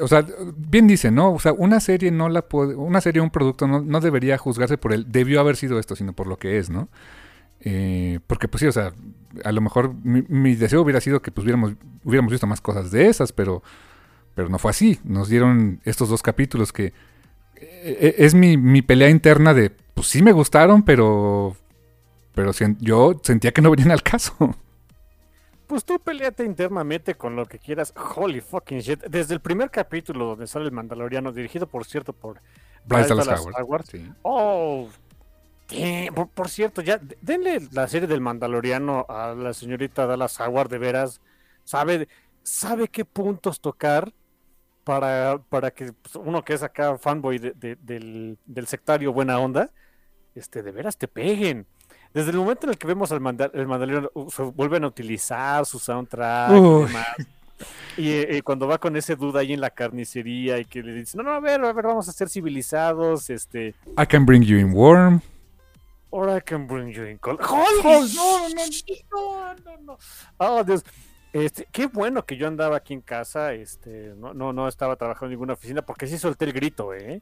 O sea, bien dice, ¿no? O sea, una serie no la puede. Una serie un producto no, no debería juzgarse por el. Debió haber sido esto, sino por lo que es, ¿no? Eh, porque, pues sí, o sea, a lo mejor mi, mi deseo hubiera sido que pues, hubiéramos, hubiéramos visto más cosas de esas, pero, pero no fue así. Nos dieron estos dos capítulos que eh, eh, es mi, mi pelea interna de, pues sí me gustaron, pero, pero yo sentía que no venían al caso. Pues tú peleate internamente con lo que quieras. Holy fucking shit. Desde el primer capítulo donde sale el Mandaloriano, dirigido por cierto por Bryce Dallas Howard. Howard. Sí. Oh, damn. por, por cierto, ya denle la serie del Mandaloriano a la señorita Dallas Howard, de veras. Sabe, sabe qué puntos tocar para, para que pues, uno que es acá fanboy de- de- del, del sectario buena onda, este, de veras te peguen. Desde el momento en el que vemos al Manda- el Mandaloriano, uh, se vuelven a utilizar su soundtrack y demás. Y eh, eh, cuando va con ese duda ahí en la carnicería y que le dice, no, no, a ver, a ver, vamos a ser civilizados, este, I can bring you in warm. Or I can bring you in cold. ¡Holy no, no, no, no, no! Oh, Dios. Este, qué bueno que yo andaba aquí en casa, este, no, no, no estaba trabajando en ninguna oficina porque sí solté el grito, ¿eh?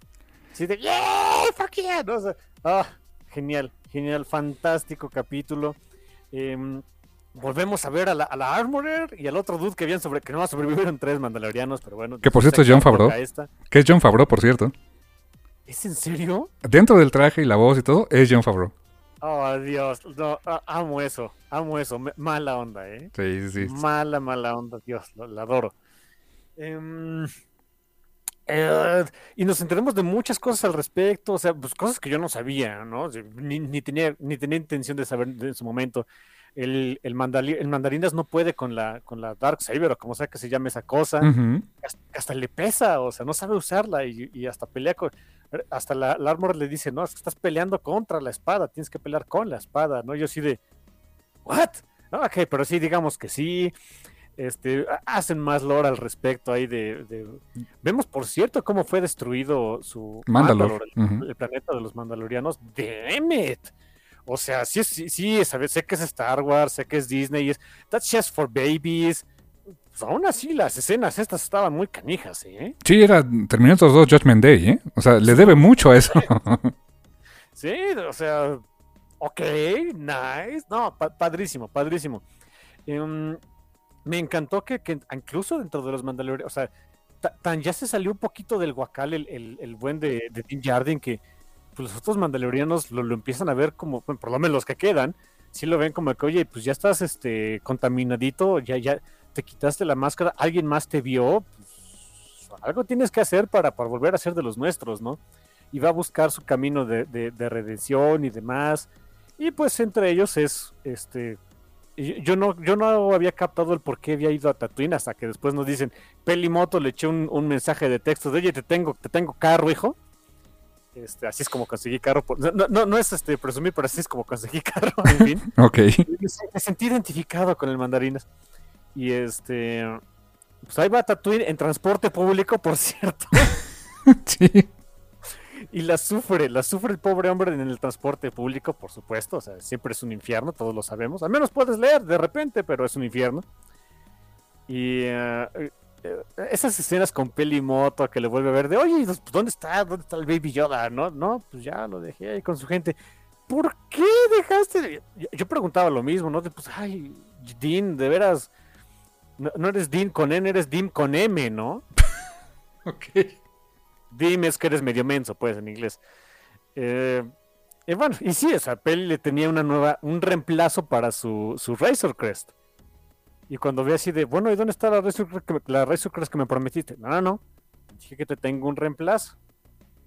Sí de, ¡yeah! ¡Fuck yeah! No, o sea, ah, genial, genial, fantástico capítulo. Em, volvemos a ver a la, a la Armorer y al otro dude que habían sobre, que no sobrevivieron tres mandalorianos, pero bueno. Que por cierto es toca Favreau. Que es John Favreau, por cierto. ¿Es en serio? Dentro del traje y la voz y todo, es John Favreau. Oh, Dios, no, amo eso, amo eso, mala onda, ¿eh? Sí, sí, sí. Mala, mala onda, Dios, lo, la adoro. Em, eh, y nos enteramos de muchas cosas al respecto, o sea, pues cosas que yo no sabía, ¿no? Ni, ni tenía, ni tenía intención de saber en su momento. El, el, mandali- el mandarinas no puede con la, con la Dark Saber o como sea que se llame esa cosa. Hasta, hasta le pesa, o sea, no sabe usarla y, y hasta pelea con. Hasta la, la Armor le dice, no, estás peleando contra la espada, tienes que pelear con la espada, ¿no? Yo así de, ¿what? No, ok, pero sí, digamos que sí. Este, ha- hacen más lore al respecto ahí de, de- Vemos, por cierto, cómo fue destruido su Mandalor. el, el planeta de los mandalorianos. Damn it. O sea, sí, sí, sí, sé que es Star Wars, sé que es Disney, es That's just for babies. Pues aún así, las escenas estas estaban muy canijas, ¿eh? Sí, era Terminator 2 Judgment Day, ¿eh? O sea, le debe mucho a eso. Sí, o sea, ok, nice. No, pa- padrísimo, padrísimo. Em, me encantó que, que incluso dentro de los Mandalorianos, o sea, ta- tan ya se salió un poquito del guacal el, el- el buen de, de Din Djarin que pues, los otros Mandalorianos lo, lo empiezan a ver como, bueno, por lo menos los que quedan, sí lo ven como que, oye, pues ya estás este, contaminadito, ya, ya te quitaste la máscara, alguien más te vio, pues, algo tienes que hacer para, para volver a ser de los nuestros, ¿no? y va a buscar su camino de, de- de redención y demás. Y pues entre ellos es este. Yo no, yo no había captado el por qué había ido a Tatooine hasta que después nos dicen, Pelimoto le eché un, un mensaje de texto de oye, te tengo, te tengo carro, hijo. Este, así es como conseguí carro. por- No, no, no es este presumir, pero así es como conseguí carro, en fin. ok. me sentí identificado con el mandarinas. Y este. Pues ahí va a Tatooine en transporte público, por cierto. sí. Y la sufre, la sufre el pobre hombre en el transporte público, por supuesto. O sea, siempre es un infierno, todos lo sabemos. Al menos puedes leer de repente, pero es un infierno. Y eh, esas escenas con Peli Moto que le vuelve a ver de, oye, pues, ¿dónde está? ¿Dónde está el Baby Yoda? No, no, pues ya lo dejé ahí con su gente. ¿Por qué dejaste? Yo, yo preguntaba lo mismo, ¿no? De, pues, ay, Dean, de veras, no, no eres Dean con N, eres Dean con M, ¿no? Ok. Dime es que eres medio menso, pues, en inglés. Eh, y bueno, y sí, o sea, Peli le tenía una nueva, un reemplazo para su, su Razor Crest. Y cuando ve así de, bueno, ¿y dónde está la Razor, Crest que me, la Razor Crest que me prometiste? No, no, no. Dije que te tengo un reemplazo.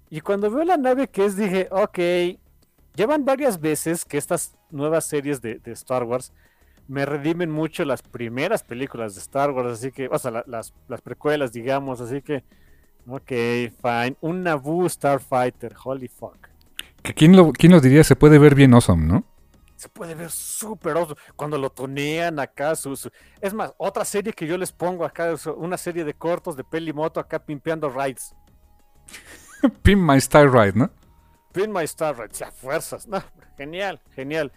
Y cuando veo la nave que es, dije, ok, llevan varias veces que estas nuevas series de, de Star Wars me redimen mucho las primeras películas de Star Wars, así que, o sea, la- las, las precuelas, digamos, así que, ok, fine. Un Naboo Starfighter, holy fuck. Que quién lo, quién lo diría, se puede ver bien awesome, ¿no? Se puede ver súper oso cuando lo tonean acá. Su, su- Es más, otra serie que yo les pongo acá, una serie de cortos de Pelimoto acá pimpeando rides. Pin My Star Ride, ¿no? Pin My Star Rides, a fuerzas. No, genial, genial.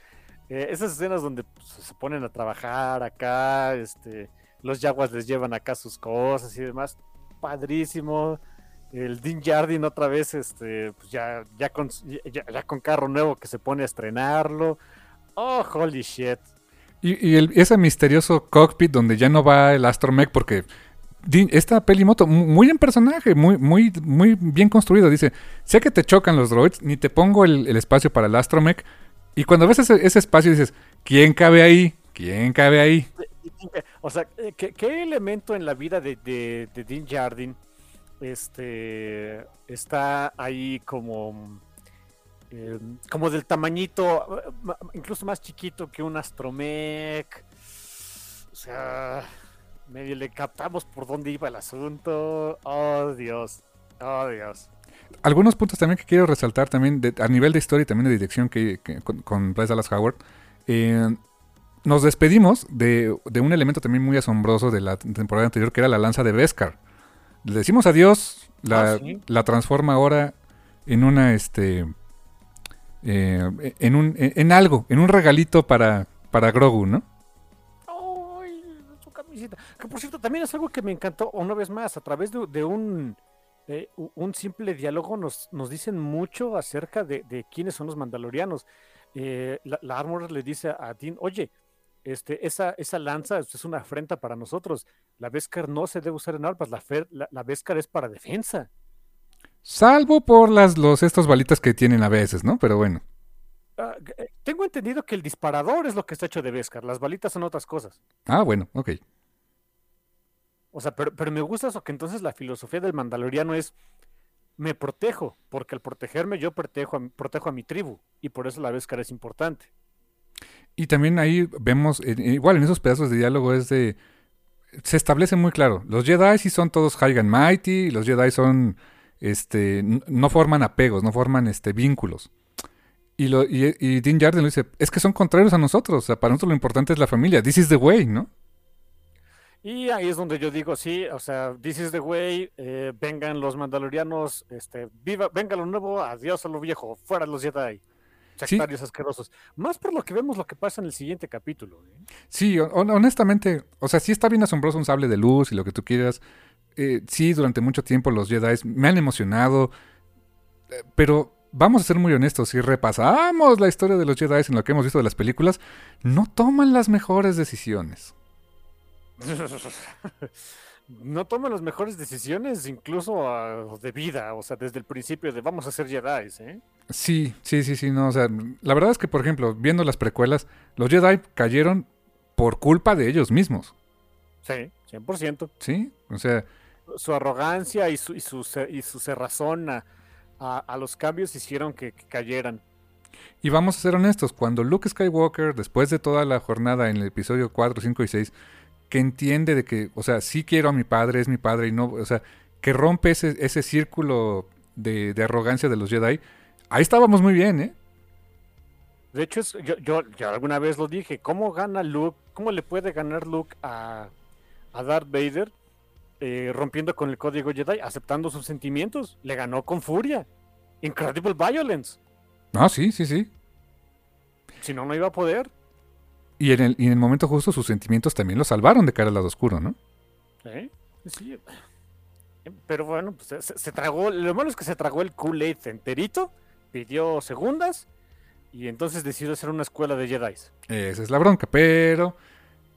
Eh, esas escenas donde pues, se ponen a trabajar acá, este, los Jaguars les llevan acá sus cosas y demás. Padrísimo. El Dean Jardin otra vez, este, pues ya, ya, con, carro nuevo que se pone a estrenarlo. Oh, holy shit. Y, y ese misterioso cockpit donde ya no va el Astromech porque esta pelimoto, muy en personaje, muy, muy, muy bien construido. Dice, sé que te chocan los droids, ni te pongo el, espacio para el Astromech. Y cuando ves ese, espacio dices, ¿quién cabe ahí? ¿Quién cabe ahí? O sea, ¿qué, elemento en la vida de, de, de Dean Jardin este, está ahí como, em, como del tamañito, incluso más chiquito que un Astromech? O sea medio le captamos por dónde iba el asunto. Oh, Dios. Oh, Dios. Algunos puntos también que quiero resaltar también a nivel de historia y también de dirección que, con, Bryce Dallas Howard. Eh, nos despedimos de, un elemento también muy asombroso de la temporada anterior que era la lanza de Beskar. Le decimos adiós, la, ah, la transforma ahora en una este eh, en un en algo, en un regalito para, para Grogu, ¿no? Que por cierto, también es algo que me encantó una vez más, a través de, un, eh, un simple diálogo nos, nos dicen mucho acerca de, quiénes son los mandalorianos. Eh, la, Armor le dice a Dean, oye, este, esa, esa lanza es una afrenta para nosotros. La Beskar no se debe usar en armas, la, la, la es para defensa. Salvo por las los estos balitas que tienen a veces, ¿no? Pero bueno. Ah, eh, tengo entendido que el disparador es lo que está hecho de Beskar, las balitas son otras cosas. Ah, bueno, ok. O sea, pero, pero me gusta eso, que entonces la filosofía del mandaloriano es, me protejo, porque al protegerme yo protejo a, protejo a mi tribu, y por eso la Beskar es importante. Y también ahí vemos, igual en esos pedazos de diálogo es de, se establece muy claro, los Jedi sí son todos high and mighty, los Jedi son, este, no forman apegos, no forman, este, vínculos. Y, lo, y, y Dean Jarden lo dice, es que son contrarios a nosotros, o sea, para nosotros lo importante es la familia, this is the way, ¿no? Y ahí es donde yo digo, sí, o sea, this is the way, eh, vengan los mandalorianos, este, viva, venga lo nuevo, adiós a lo viejo, fuera los Jedi. Sectarios asquerosos. Más por lo que vemos lo que pasa en el siguiente capítulo. ¿eh? Sí, honestamente, o sea, sí está bien asombroso un sable de luz y lo que tú quieras. Eh, sí, durante mucho tiempo los Jedi me han emocionado, pero vamos a ser muy honestos, si repasamos la historia de los Jedi en lo que hemos visto de las películas, no toman las mejores decisiones. no toman las mejores decisiones, incluso ah, de vida, o sea, desde el principio de vamos a ser Jedi, ¿eh? Sí, sí, sí, sí, no, o sea, la verdad es que, por ejemplo, viendo las precuelas, los Jedi cayeron por culpa de ellos mismos. Sí, 100%. Sí, o sea... Su arrogancia y su, y su, y su cerrazón a, los cambios hicieron que, que cayeran. Y vamos a ser honestos, cuando Luke Skywalker, después de toda la jornada en el episodio 4, 5 y 6, que entiende de que, o sea, sí quiero a mi padre, es mi padre y no, o sea, que rompe ese, ese círculo de, arrogancia de los Jedi, ahí estábamos muy bien, ¿eh? De hecho, yo, yo, alguna vez lo dije, ¿cómo gana Luke, cómo le puede ganar Luke a, a Darth Vader eh, rompiendo con el código Jedi, aceptando sus sentimientos? Le ganó con furia. Incredible Violence. Ah, sí, sí, sí. Si no, no iba a poder. Y en, el, y en el momento justo sus sentimientos también lo salvaron de cara al lado oscuro, ¿no? Sí, sí. Pero bueno, pues se, tragó, lo malo es que se tragó el Kool-Aid enterito, pidió segundas y entonces decidió hacer una escuela de Jedi. Esa es la bronca, pero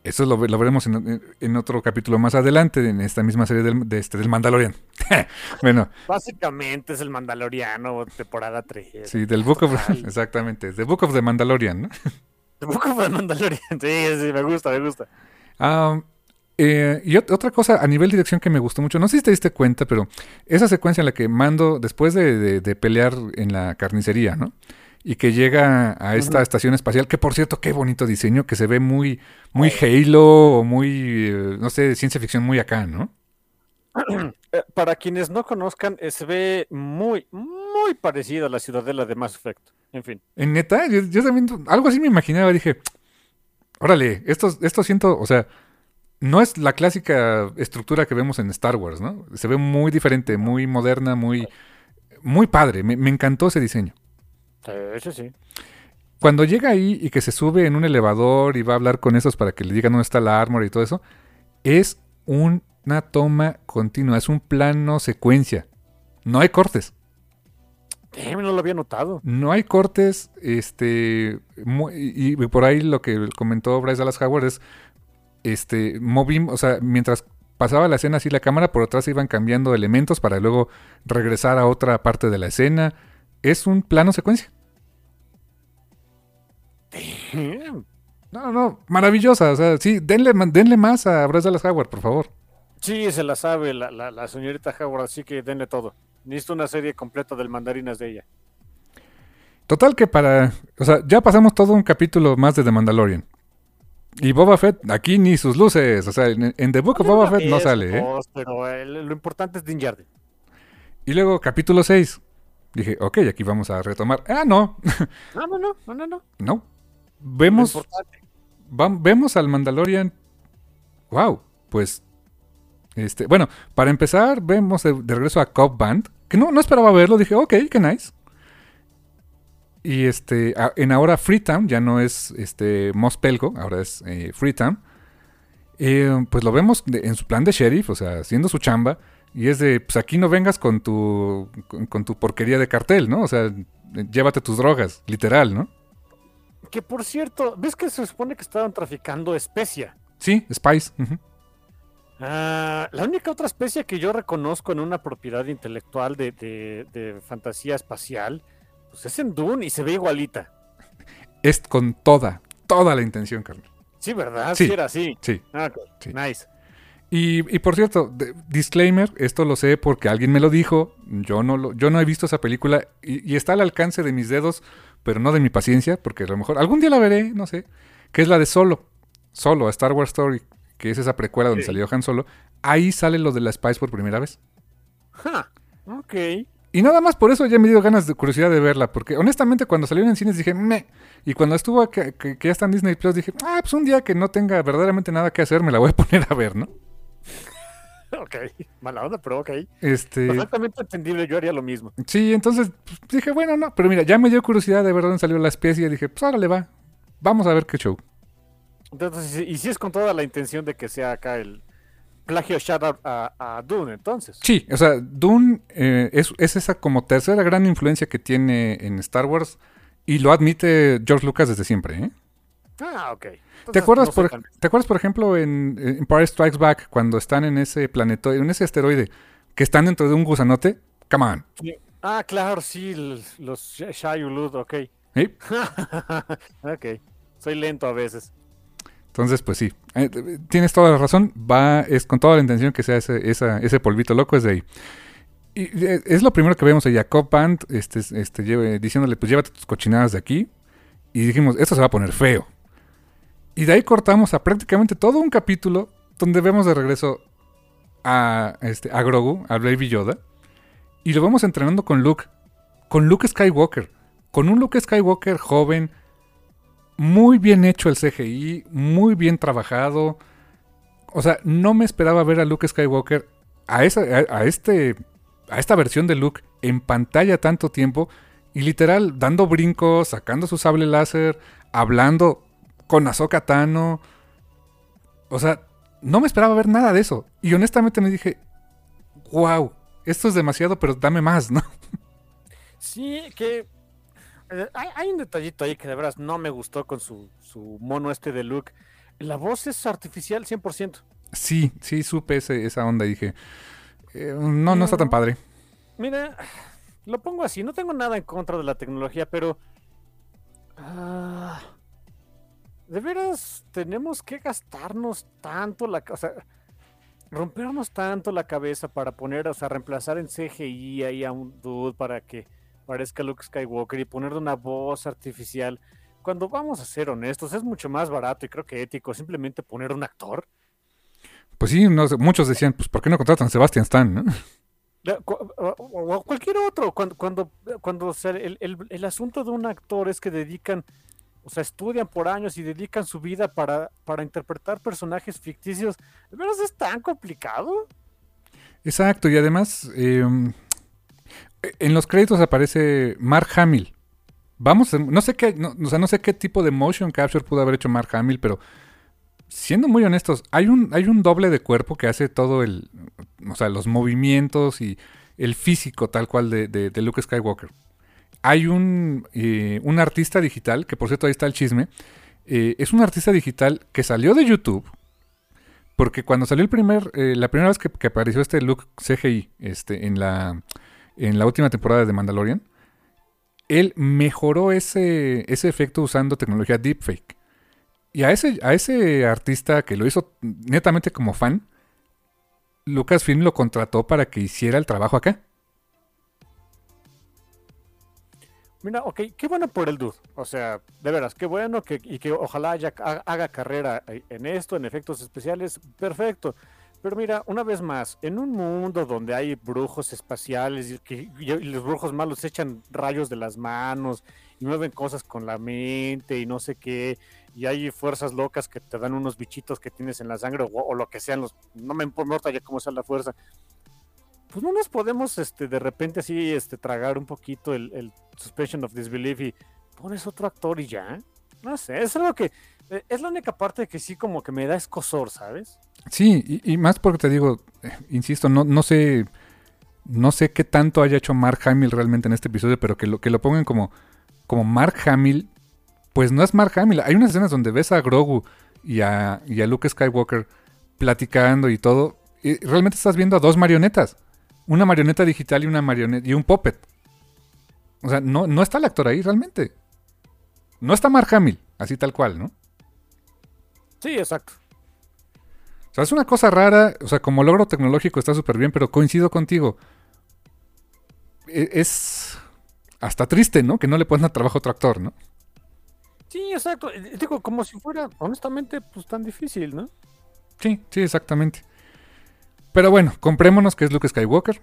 eso lo, veremos en, otro capítulo más adelante, en esta misma serie del, de este, del Mandalorian. bueno. Básicamente es el Mandaloriano, temporada 3. Sí, del Book of... Exactamente, The Book of the Mandalorian, ¿no? Of the Mandalorian. Sí, sí, me gusta, me gusta. Eh, y otra cosa a nivel dirección que me gustó mucho, no sé si te diste cuenta, pero esa secuencia en la que Mando, después de, pelear en la carnicería, ¿no? Y que llega a esta estación espacial, que por cierto, qué bonito diseño, que se ve muy, muy Halo o muy, eh, no sé, ciencia ficción muy acá, ¿no? Eh, para quienes no conozcan, se ve muy, muy parecido a la ciudadela de Mass Effect. En fin. En neta, yo, también algo así me imaginaba, dije, órale, esto, esto siento, o sea, no es la clásica estructura que vemos en Star Wars, ¿no? Se ve muy diferente, muy moderna, muy, muy padre. Me, encantó ese diseño. Eso sí. cuando llega ahí y que se sube en un elevador y va a hablar con esos para que le digan dónde está la armor y todo eso, es una toma continua, es un plano secuencia. No hay cortes. Damn, no lo había notado. No hay cortes, este, y, y por ahí lo que comentó Bryce Dallas Howard es, este, movimos, o sea, mientras pasaba la escena así la cámara, por atrás iban cambiando elementos para luego regresar a otra parte de la escena. Es un plano secuencia. Damn. No, no, maravillosa, o sea, sí, denle, denle más a Bryce Dallas Howard, por favor. Sí, se la sabe la, la, la señorita Howard, así que denle todo. Necesito una serie completa del mandarinas de ella. Total que para, o sea, ya pasamos todo un capítulo más de The Mandalorian. Y Boba Fett, aquí ni sus luces, o sea, en, en The Book of Boba Fett no sale, ¿eh? Pero el- lo importante es Din Djarin. Y luego capítulo 6. Dije, ok, aquí vamos a retomar. Ah, no, No, no, no, no, no, no. Vemos, vemos al Mandalorian. Wow, pues. Este, bueno, para empezar, vemos de, de regreso a Cobb Band. Que no, no esperaba verlo. Dije, ok, qué nice. Y este, a- en ahora Freetown, ya no es este Mos Pelgo, ahora es eh, Freetown. Eh, pues lo vemos de- en su plan de sheriff, o sea, haciendo su chamba. Y es de, pues aquí no vengas con tu, con, con tu porquería de cartel, ¿no? O sea, llévate tus drogas, literal, ¿no? Que por cierto, ¿ves que se supone que estaban traficando especia? Sí, Spice. ujú. Ah, la única otra especie que yo reconozco en una propiedad intelectual de, de- de fantasía espacial, pues es en Dune y se ve igualita. Es con toda, toda la intención, carnal. Sí, ¿verdad? Sí. Sí, era así. Sí. Ah. Sí. Nice. Y, y por cierto, disclaimer, esto lo sé porque alguien me lo dijo. Yo no, lo, yo no he visto esa película y, y está al alcance de mis dedos, pero no de mi paciencia, porque a lo mejor algún día la veré, no sé. Que es la de Solo. Solo, a Star Wars Story, que es esa precuela donde Sí. salió Han Solo. Ahí sale lo de la Spice por primera vez. Ja, Ok. Y nada más por eso ya me dio ganas de curiosidad de verla, porque honestamente cuando salió en cines dije, me. Y cuando estuvo que, que- que ya está en Disney Plus dije, ah, pues un día que no tenga verdaderamente nada que hacer me la voy a poner a ver, ¿no? Ok. Mala onda, pero ok. Este. Perfectamente entendible, yo haría lo mismo. Sí, entonces pues, dije, bueno, no, pero mira, ya me dio curiosidad de ver dónde salió la especie. Dije, pues ahora le va. Vamos a ver qué show. Entonces, y si es con toda la intención de que sea acá el plagio shout out a, a Dune, entonces. Sí, o sea, Dune eh, es, es esa como tercera gran influencia que tiene en Star Wars y lo admite George Lucas desde siempre. ¿eh? Ah, ok. ¿Te Entonces, acuerdas, no por, ¿Te acuerdas, por ejemplo, en en Empire Strikes Back, cuando están en ese planetoide, en ese asteroide, que están dentro de un gusanote? Come on. Sí. Ah, claro, sí, los Sh- Shai Ulud, ok. ¿eh? ok. Soy lento a veces. Entonces, pues sí, eh, eh, tienes toda la razón. Va, es con toda la intención que sea ese, ese polvito loco, es de ahí. Y eh, es lo primero que vemos a Jacob Band este, este, lleve- diciéndole, pues llévate tus cochinadas de aquí. Y dijimos, esto se va a poner feo. Y de ahí cortamos a prácticamente todo un capítulo donde vemos de regreso a, este, a Grogu, a Baby Yoda. Y lo vamos entrenando con Luke. Con Luke Skywalker. Con un Luke Skywalker joven, muy bien hecho el CGI, muy bien trabajado. O sea, no me esperaba ver a Luke Skywalker a, esa, a, este, a esta versión de Luke en pantalla tanto tiempo y literal dando brincos, sacando su sable láser, hablando con Ahsoka Tano. O sea, no me esperaba ver nada de eso. Y honestamente me dije, wow, esto es demasiado, pero dame más, ¿no? Sí, que eh, hay, hay un detallito ahí que de veras no me gustó con su, su mono este de Luke. La voz es artificial 100%. Sí, sí, supe ese- esa onda y dije, eh, no, no está tan padre. Mira, lo pongo así, no tengo nada en contra de la tecnología, pero... ah, de veras tenemos que gastarnos tanto la... O sea, rompernos tanto la cabeza para poner, o sea, reemplazar en CGI ahí a un dude para que parezca Luke Skywalker y ponerle una voz artificial. Cuando vamos a ser honestos, es mucho más barato y creo que ético simplemente poner un actor. Pues sí, no muchos decían, pues ¿por qué no contratan a Sebastian Stan? no? O, cualquier otro, cuando, cuando, cuando o sea, el, el- el asunto de un actor es que dedican, o sea, estudian por años y dedican su vida para, para interpretar personajes ficticios, ¿de veras es tan complicado? Exacto, y además eh, en los créditos aparece Mark Hamill. vamos, no sé qué, no, o sea, no sé qué tipo de motion capture pudo haber hecho Mark Hamill, pero siendo muy honestos, hay un, hay un doble de cuerpo que hace todo el, o sea, los movimientos y el físico tal cual de, de- de Luke Skywalker. Hay un, eh, un artista digital, que por cierto ahí está el chisme, eh, es un artista digital que salió de YouTube, porque cuando salió el primer, eh, la primera vez que, que apareció este Luke CGI este, en, la, en la última temporada de Mandalorian, él mejoró ese, ese efecto usando tecnología deepfake. Y a ese, a ese artista que lo hizo netamente como fan, Lucasfilm lo contrató para que hiciera el trabajo acá. Mira, ok, qué bueno por el dude. O sea, de veras, qué bueno que, y que ojalá haya- haga, carrera en esto, en efectos especiales, perfecto. Pero mira, una vez más, en un mundo donde hay brujos espaciales y, que, los brujos malos echan rayos de las manos y mueven cosas con la mente y no sé qué, y hay fuerzas locas que te dan unos bichitos que tienes en la sangre o, o lo que sean, los, no me importa ya cómo sea la fuerza. Pues no nos podemos este, de repente así este, tragar un poquito el, el suspension of disbelief y pones otro actor y ya. No sé, es algo que eh, es la única parte que sí como que me da escosor, ¿sabes? Sí, y, más porque te digo, eh, insisto, no, no sé. No sé qué tanto haya hecho Mark Hamill realmente en este episodio, pero que lo, que lo pongan como, como Mark Hamill, pues no es Mark Hamill. Hay unas escenas donde ves a Grogu y a, y a Luke Skywalker platicando y todo. Y realmente estás viendo a dos marionetas. Una marioneta digital y una marioneta y un puppet. O sea, no, no está el actor ahí realmente. No está Mark Hamill, así tal cual, ¿no? Sí, exacto. O sea, es una cosa rara, o sea, como logro tecnológico está súper bien, pero coincido contigo. E- Es hasta triste, ¿no? Que no le pongan a trabajo a otro actor, ¿no? Sí, exacto. Eh, Digo, como si fuera, honestamente, pues tan difícil, ¿no? Sí, sí, exactamente. Pero bueno, comprémonos que es Luke Skywalker.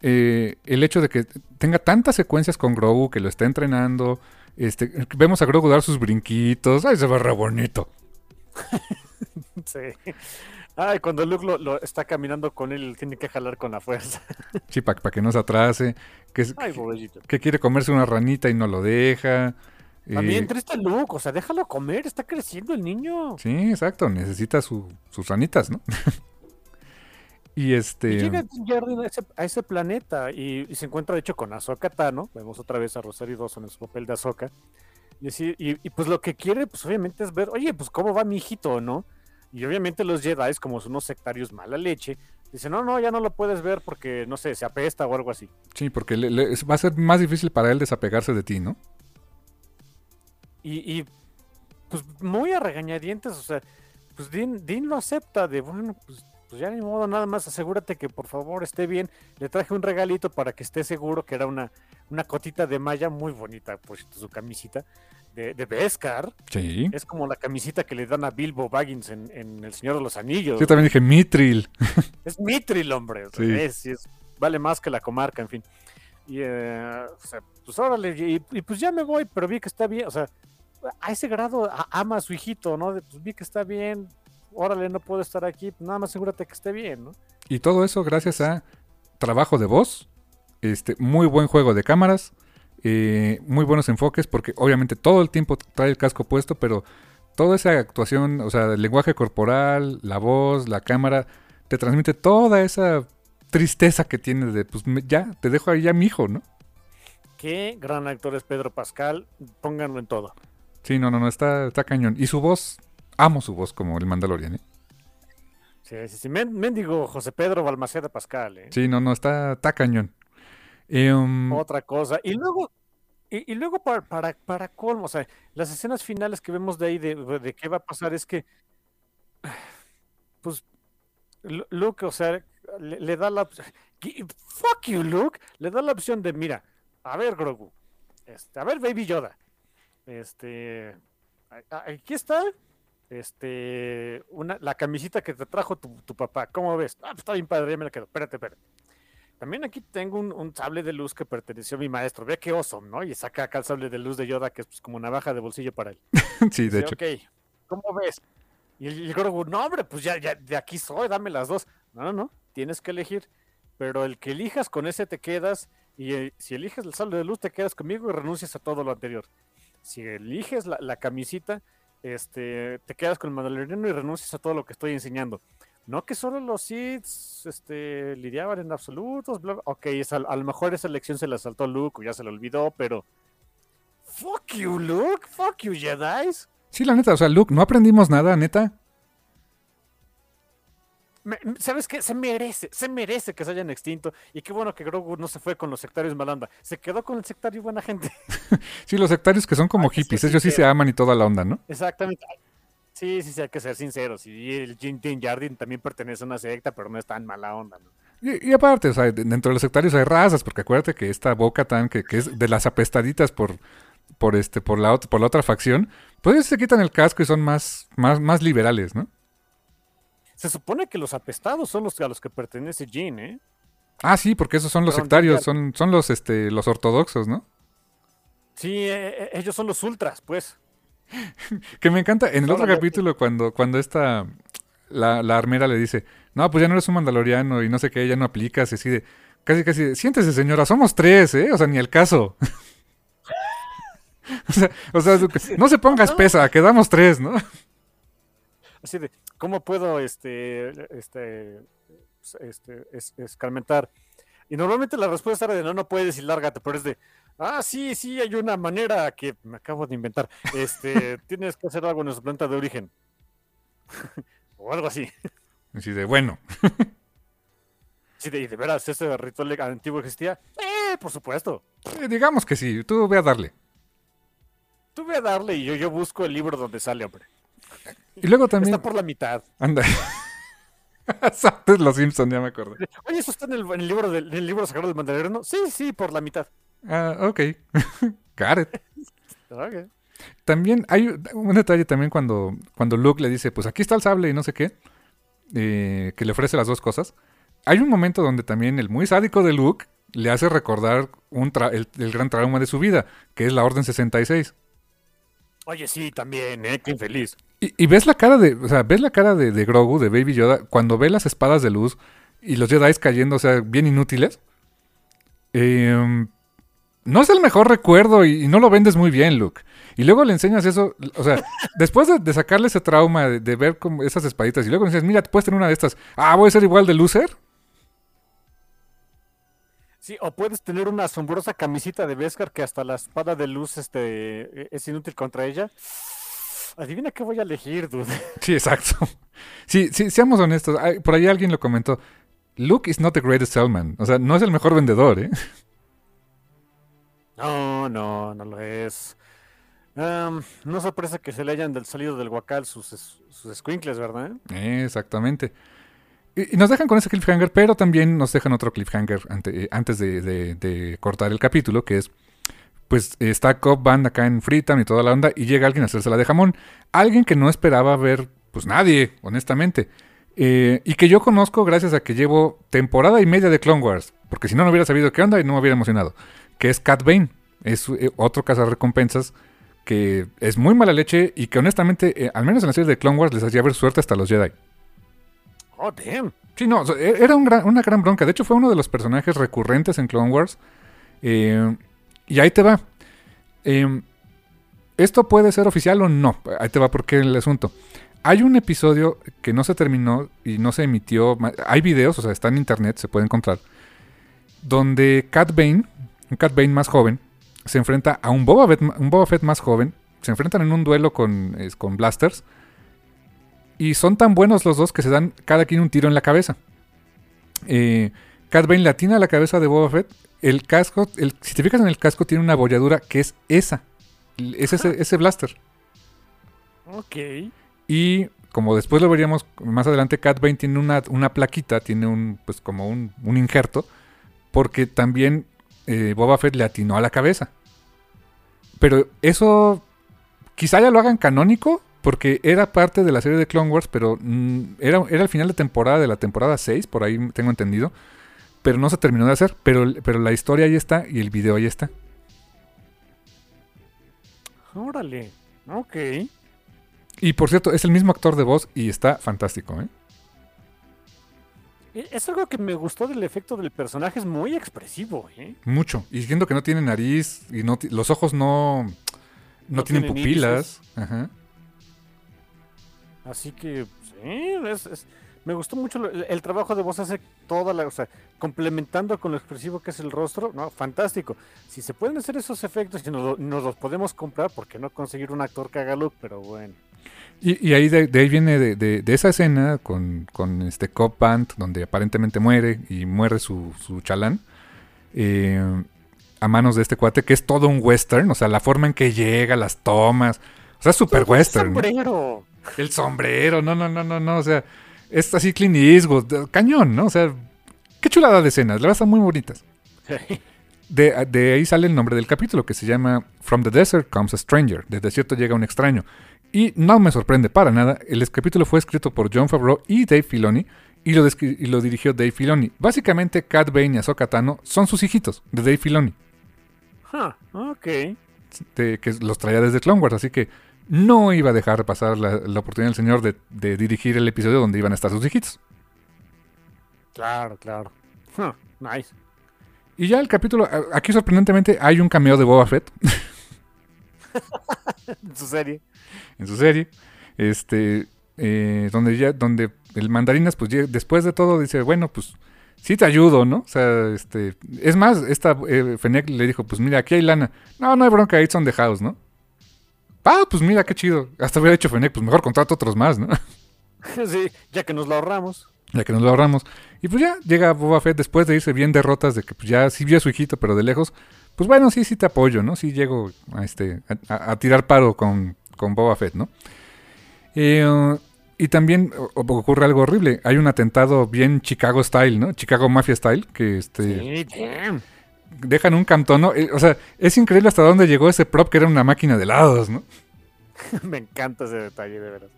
Eh, el hecho de que tenga tantas secuencias con Grogu, que lo está entrenando. Este, vemos a Grogu dar sus brinquitos. Ay, se ve re bonito. Sí. Ay, cuando Luke lo, lo está caminando con él, tiene que jalar con la fuerza. Sí, para que no se atrase. Que, Ay, pobrecito. que quiere comerse una ranita y no lo deja. También Eh, triste Luke, o sea, déjalo comer, está creciendo el niño. Sí, exacto, necesita su- sus ranitas, ¿no? y este... Y llega Din Djarin a ese, a ese planeta y, y se encuentra de hecho con Ahsoka Tano. Vemos otra vez a Rosario Dawson en su papel de Ahsoka. Y, así, y, y, pues lo que quiere, pues obviamente es ver, oye, pues cómo va mi hijito, ¿no? Y obviamente los Jedi, como son unos sectarios mala leche, dicen, no, no, ya no lo puedes ver porque, no sé, se apesta o algo así. Sí, porque le- le- va a ser más difícil para él desapegarse de ti, ¿no? Y, y, pues muy a regañadientes, o sea, pues Dean, Dean lo acepta de, bueno, pues, pues ya ni modo, nada más asegúrate que por favor esté bien. Le traje un regalito para que esté seguro que era una, una cotita de malla muy bonita, por cierto, su camisita de, de Beskar. Sí. Es como la camisita que le dan a Bilbo Baggins en, en El Señor de los Anillos. Yo también dije Mitril. Es Mitril, hombre. Sí. es, es- vale más que la comarca, en fin. Y, eh, o sea, pues órale, y, y pues ya me voy, pero vi que está bien, o sea, a ese grado a- ama a su hijito, ¿no? De, Pues vi que está bien, órale, no puedo estar aquí, nada más asegúrate que esté bien, ¿no? Y todo eso gracias a trabajo de voz, este, muy buen juego de cámaras, eh, muy buenos enfoques, porque obviamente todo el tiempo trae el casco puesto, pero toda esa actuación, o sea, el lenguaje corporal, la voz, la cámara, te transmite toda esa tristeza que tiene de, pues ya, te dejo ahí ya mi hijo, ¿no? Qué gran actor es Pedro Pascal, pónganlo en todo. Sí, no, no, no, está, está cañón. Y su voz, amo su voz como el Mandalorian, ¿eh? Sí, sí, sí, mendigo José Pedro Balmaceda Pascal, ¿eh? Sí, no, no, está, está cañón. Em, Otra cosa. Y luego, y, luego para, para, para colmo, o sea, las escenas finales que vemos de ahí de, de qué va a pasar es que, pues, Lu- Luke, o sea, le, da la Fuck you, Luke. Le da la opción de, mira, a ver, Grogu. Este, a ver, Baby Yoda. Este. Aquí está. Este. Una, la camisita que te trajo tu, tu papá. ¿Cómo ves? Ah, pues está bien padre, ya me la quedo. Espérate, espérate. También aquí tengo un, un sable de luz que perteneció a mi maestro. Vea qué awesome, ¿no? Y saca acá el sable de luz de Yoda, que es pues, como navaja de bolsillo para él. sí, de Dice, hecho. ok, ¿cómo ves? Y el, el Grogu, no, hombre, pues ya, ya, de aquí soy, dame las dos. No, no, no, tienes que elegir. Pero el que elijas, con ese te quedas. Y eh, si eliges el sable de luz, te quedas conmigo y renuncias a todo lo anterior. Si eliges la, la camisita, este, te quedas con el mandaloriano y renuncias a todo lo que estoy enseñando. No que solo los Sith este, lidiaban en absolutos. bla, bla. Ok, es, a, a lo mejor esa lección se la saltó Luke o ya se la olvidó, pero. Fuck you, Luke. Fuck you, Jedi. Sí, la neta, o sea, Luke, no aprendimos nada, neta. Me- ¿Sabes qué? Se merece, se merece que se hayan extinto. Y qué bueno que Grogu no se fue con los sectarios malanda. Se quedó con el sectario buena gente. Sí, los sectarios que son como hippies, ellos sí se aman y toda la onda, ¿no? Exactamente. Sí, sí, sí, hay que ser sinceros. Y el Jin Din Jardin también pertenece a una secta, pero no es tan mala onda, ¿no? Y, y aparte, o sea, de- dentro de los sectarios hay razas, porque acuérdate que esta Boca Tan, que, que es de las apestaditas por, por este, por la, por la otra facción, pues ellos se quitan el casco y son más, más, más liberales, ¿no? Se supone que los apestados son los a los que pertenece Jin, ¿eh? Ah, sí, porque esos son los Perdón, sectarios, son, son los, este, los ortodoxos, ¿no? Sí, eh, eh, ellos son los ultras, pues. Que me encanta, en el otro capítulo, cuando, cuando esta, la, la armera le dice, no, pues ya no eres un mandaloriano y no sé qué, ya no aplicas, y así de, casi, casi, de, siéntese señora, somos tres, ¿eh? O sea, ni el caso. o sea, o sea, no se ponga espesa, quedamos tres, ¿no? Así de, ¿cómo puedo este, este, este, es- escarmentar? Y normalmente la respuesta era de no, no puedes y lárgate, pero es de, ah, sí, sí, hay una manera que me acabo de inventar. Este, tienes que hacer algo en nuestra planta de origen. o algo así. Así de, bueno, Sí, de, y de veras, ese ritual antiguo existía. Eh, por supuesto. eh, digamos que sí, tú ve a darle. Tú ve a darle y yo, yo busco el libro donde sale, hombre. Y luego también, Está por la mitad. anda. Los Simpson, ya me acordé. Oye, ¿eso está en el, en el libro del en el libro sagrado del Mandaloriano? Sí, sí, por la mitad. Ah, ok. Got it. Ok. También hay un detalle también cuando, cuando Luke le dice, pues aquí está el sable y no sé qué, eh, que le ofrece las dos cosas. Hay un momento donde también el muy sádico de Luke le hace recordar un tra- el, el gran trauma de su vida, que es la Orden 66. Oye, sí, también, ¿eh? Qué infeliz. Y, y ves la cara de, o sea, ves la cara de, de Grogu, de Baby Yoda, cuando ve las espadas de luz y los Jedi cayendo, o sea, bien inútiles. Eh, no es el mejor recuerdo y, y no lo vendes muy bien, Luke. Y luego le enseñas eso, o sea, después de, de sacarle ese trauma de, de ver como esas espaditas y luego le dices, mira, puedes tener una de estas. Ah, voy a ser igual de loser. Sí, o puedes tener una asombrosa camisita de Beskar que hasta la espada de luz este, es inútil contra ella. Adivina qué voy a elegir, dude. Sí, exacto. Sí, sí, seamos honestos. Por ahí alguien lo comentó. Luke is not the greatest salesman. O sea, no es el mejor vendedor, ¿eh? No, no, no lo es. Am, no sorpresa que se le hayan del salido del guacal sus, sus squinkles, ¿verdad? Exactamente. Y, nos dejan con ese cliffhanger, pero también nos dejan otro cliffhanger eh, antes de, cortar el capítulo, que es, pues está Cobb Band acá en Freetown y toda la onda, y llega alguien a hacérsela de jamón. Alguien que no esperaba ver, pues nadie, honestamente. Eh, y que yo conozco gracias a que llevo temporada y media de Clone Wars, porque si no, no hubiera sabido qué onda y no me hubiera emocionado. Que es Cat Bane, es eh, otro cazarrecompensas que es muy mala leche y que honestamente, eh, al menos en la serie de Clone Wars, les hacía ver suerte hasta los Jedi. Oh, damn. Sí, no, e- era un gran- una gran bronca. De hecho, fue uno de los personajes recurrentes en Clone Wars. Eh, y ahí te va. Eh, ¿Esto puede ser oficial o no? Ahí te va porque el asunto. Hay un episodio que no se terminó y no se emitió. Hay videos, o sea, está en internet, se puede encontrar. Donde Cat Bane, un Cat Bane más joven, se enfrenta a un Boba Fett, un Boba Fett más joven. Se enfrentan en un duelo con, es- con blasters. Y son tan buenos los dos que se dan cada quien un tiro en la cabeza. Eh, Cat Bane le atina a la cabeza de Boba Fett. El casco, el- si te fijas en el casco, tiene una bolladura que es esa. Es ese, ese blaster. Ok. Y como después lo veríamos más adelante, Cat Bane tiene una, una plaquita, tiene un, pues como un, un injerto, porque también eh, Boba Fett le atinó a la cabeza. Pero eso quizá ya lo hagan canónico, porque era parte de la serie de Clone Wars, pero mm, era, era el final de temporada, de la temporada 6, por ahí tengo entendido. Pero no se terminó de hacer, pero, pero la historia ahí está y el video ahí está. Órale. Ok. Y por cierto, es el mismo actor de voz y está fantástico, ¿eh? E, es algo que me gustó del efecto del personaje, es muy expresivo, ¿eh? Mucho. Y siendo que no tiene nariz y no los ojos no, no, tienen, pupilas. Ajá. Así que, sí, me gustó mucho el, trabajo de voz hace toda la, o sea, complementando con lo expresivo que es el rostro, no, fantástico. Si se pueden hacer esos efectos y nos, los podemos comprar, ¿por qué no conseguir un actor que haga look? Pero bueno. Y, ahí de, ahí viene de, esa escena con, con este Cop Band, donde aparentemente muere y muere su, su chalán. Eh, a manos de este cuate, que es todo un western, o sea, la forma en que llega, las tomas, o sea, super western. El sombrero. El sombrero, no, no, no, no, no, o sea, es así Clint Eastwood, cañón, ¿no? O sea, qué chulada de escenas, la verdad están muy bonitas. De, de, ahí sale el nombre del capítulo, que se llama From the Desert Comes a Stranger, del desierto llega un extraño. Y no me sorprende para nada, el capítulo fue escrito por John Favreau y Dave Filoni, y lo, y lo dirigió Dave Filoni. Básicamente, Cat Bane y Ahsoka Tano son sus hijitos de Dave Filoni. Ah, ok. que los traía desde Clone Wars, así que no iba a dejar pasar la, oportunidad del señor de, dirigir el episodio donde iban a estar sus hijitos. Claro, claro. nice. Y ya el capítulo, aquí sorprendentemente hay un cameo de Boba Fett. en su serie. En su serie. Este, eh, donde ya, donde el mandarinas, pues después de todo dice, bueno, pues sí te ayudo, ¿no? O sea, este, es más, esta eh, Fennec le dijo, pues mira, aquí hay lana. No, no hay bronca, it's on the house, ¿no? Ah, pues mira, qué chido. Hasta hubiera dicho Fennec, pues mejor contrato otros más, ¿no? Sí, ya que nos lo ahorramos. Ya que nos lo ahorramos. Y pues ya llega Boba Fett después de irse bien derrotas, de que pues ya sí vio a su hijito, pero de lejos. Pues bueno, sí, sí te apoyo, ¿no? Sí llego a, este, a, tirar paro con, con Boba Fett, ¿no? Eh, y también ocurre algo horrible. Hay un atentado bien Chicago style, ¿no? Chicago Mafia style, que este... Dejan un cantono. Eh, o sea, es increíble hasta dónde llegó ese prop que era una máquina de helados, ¿no? Me encanta ese detalle, de verdad.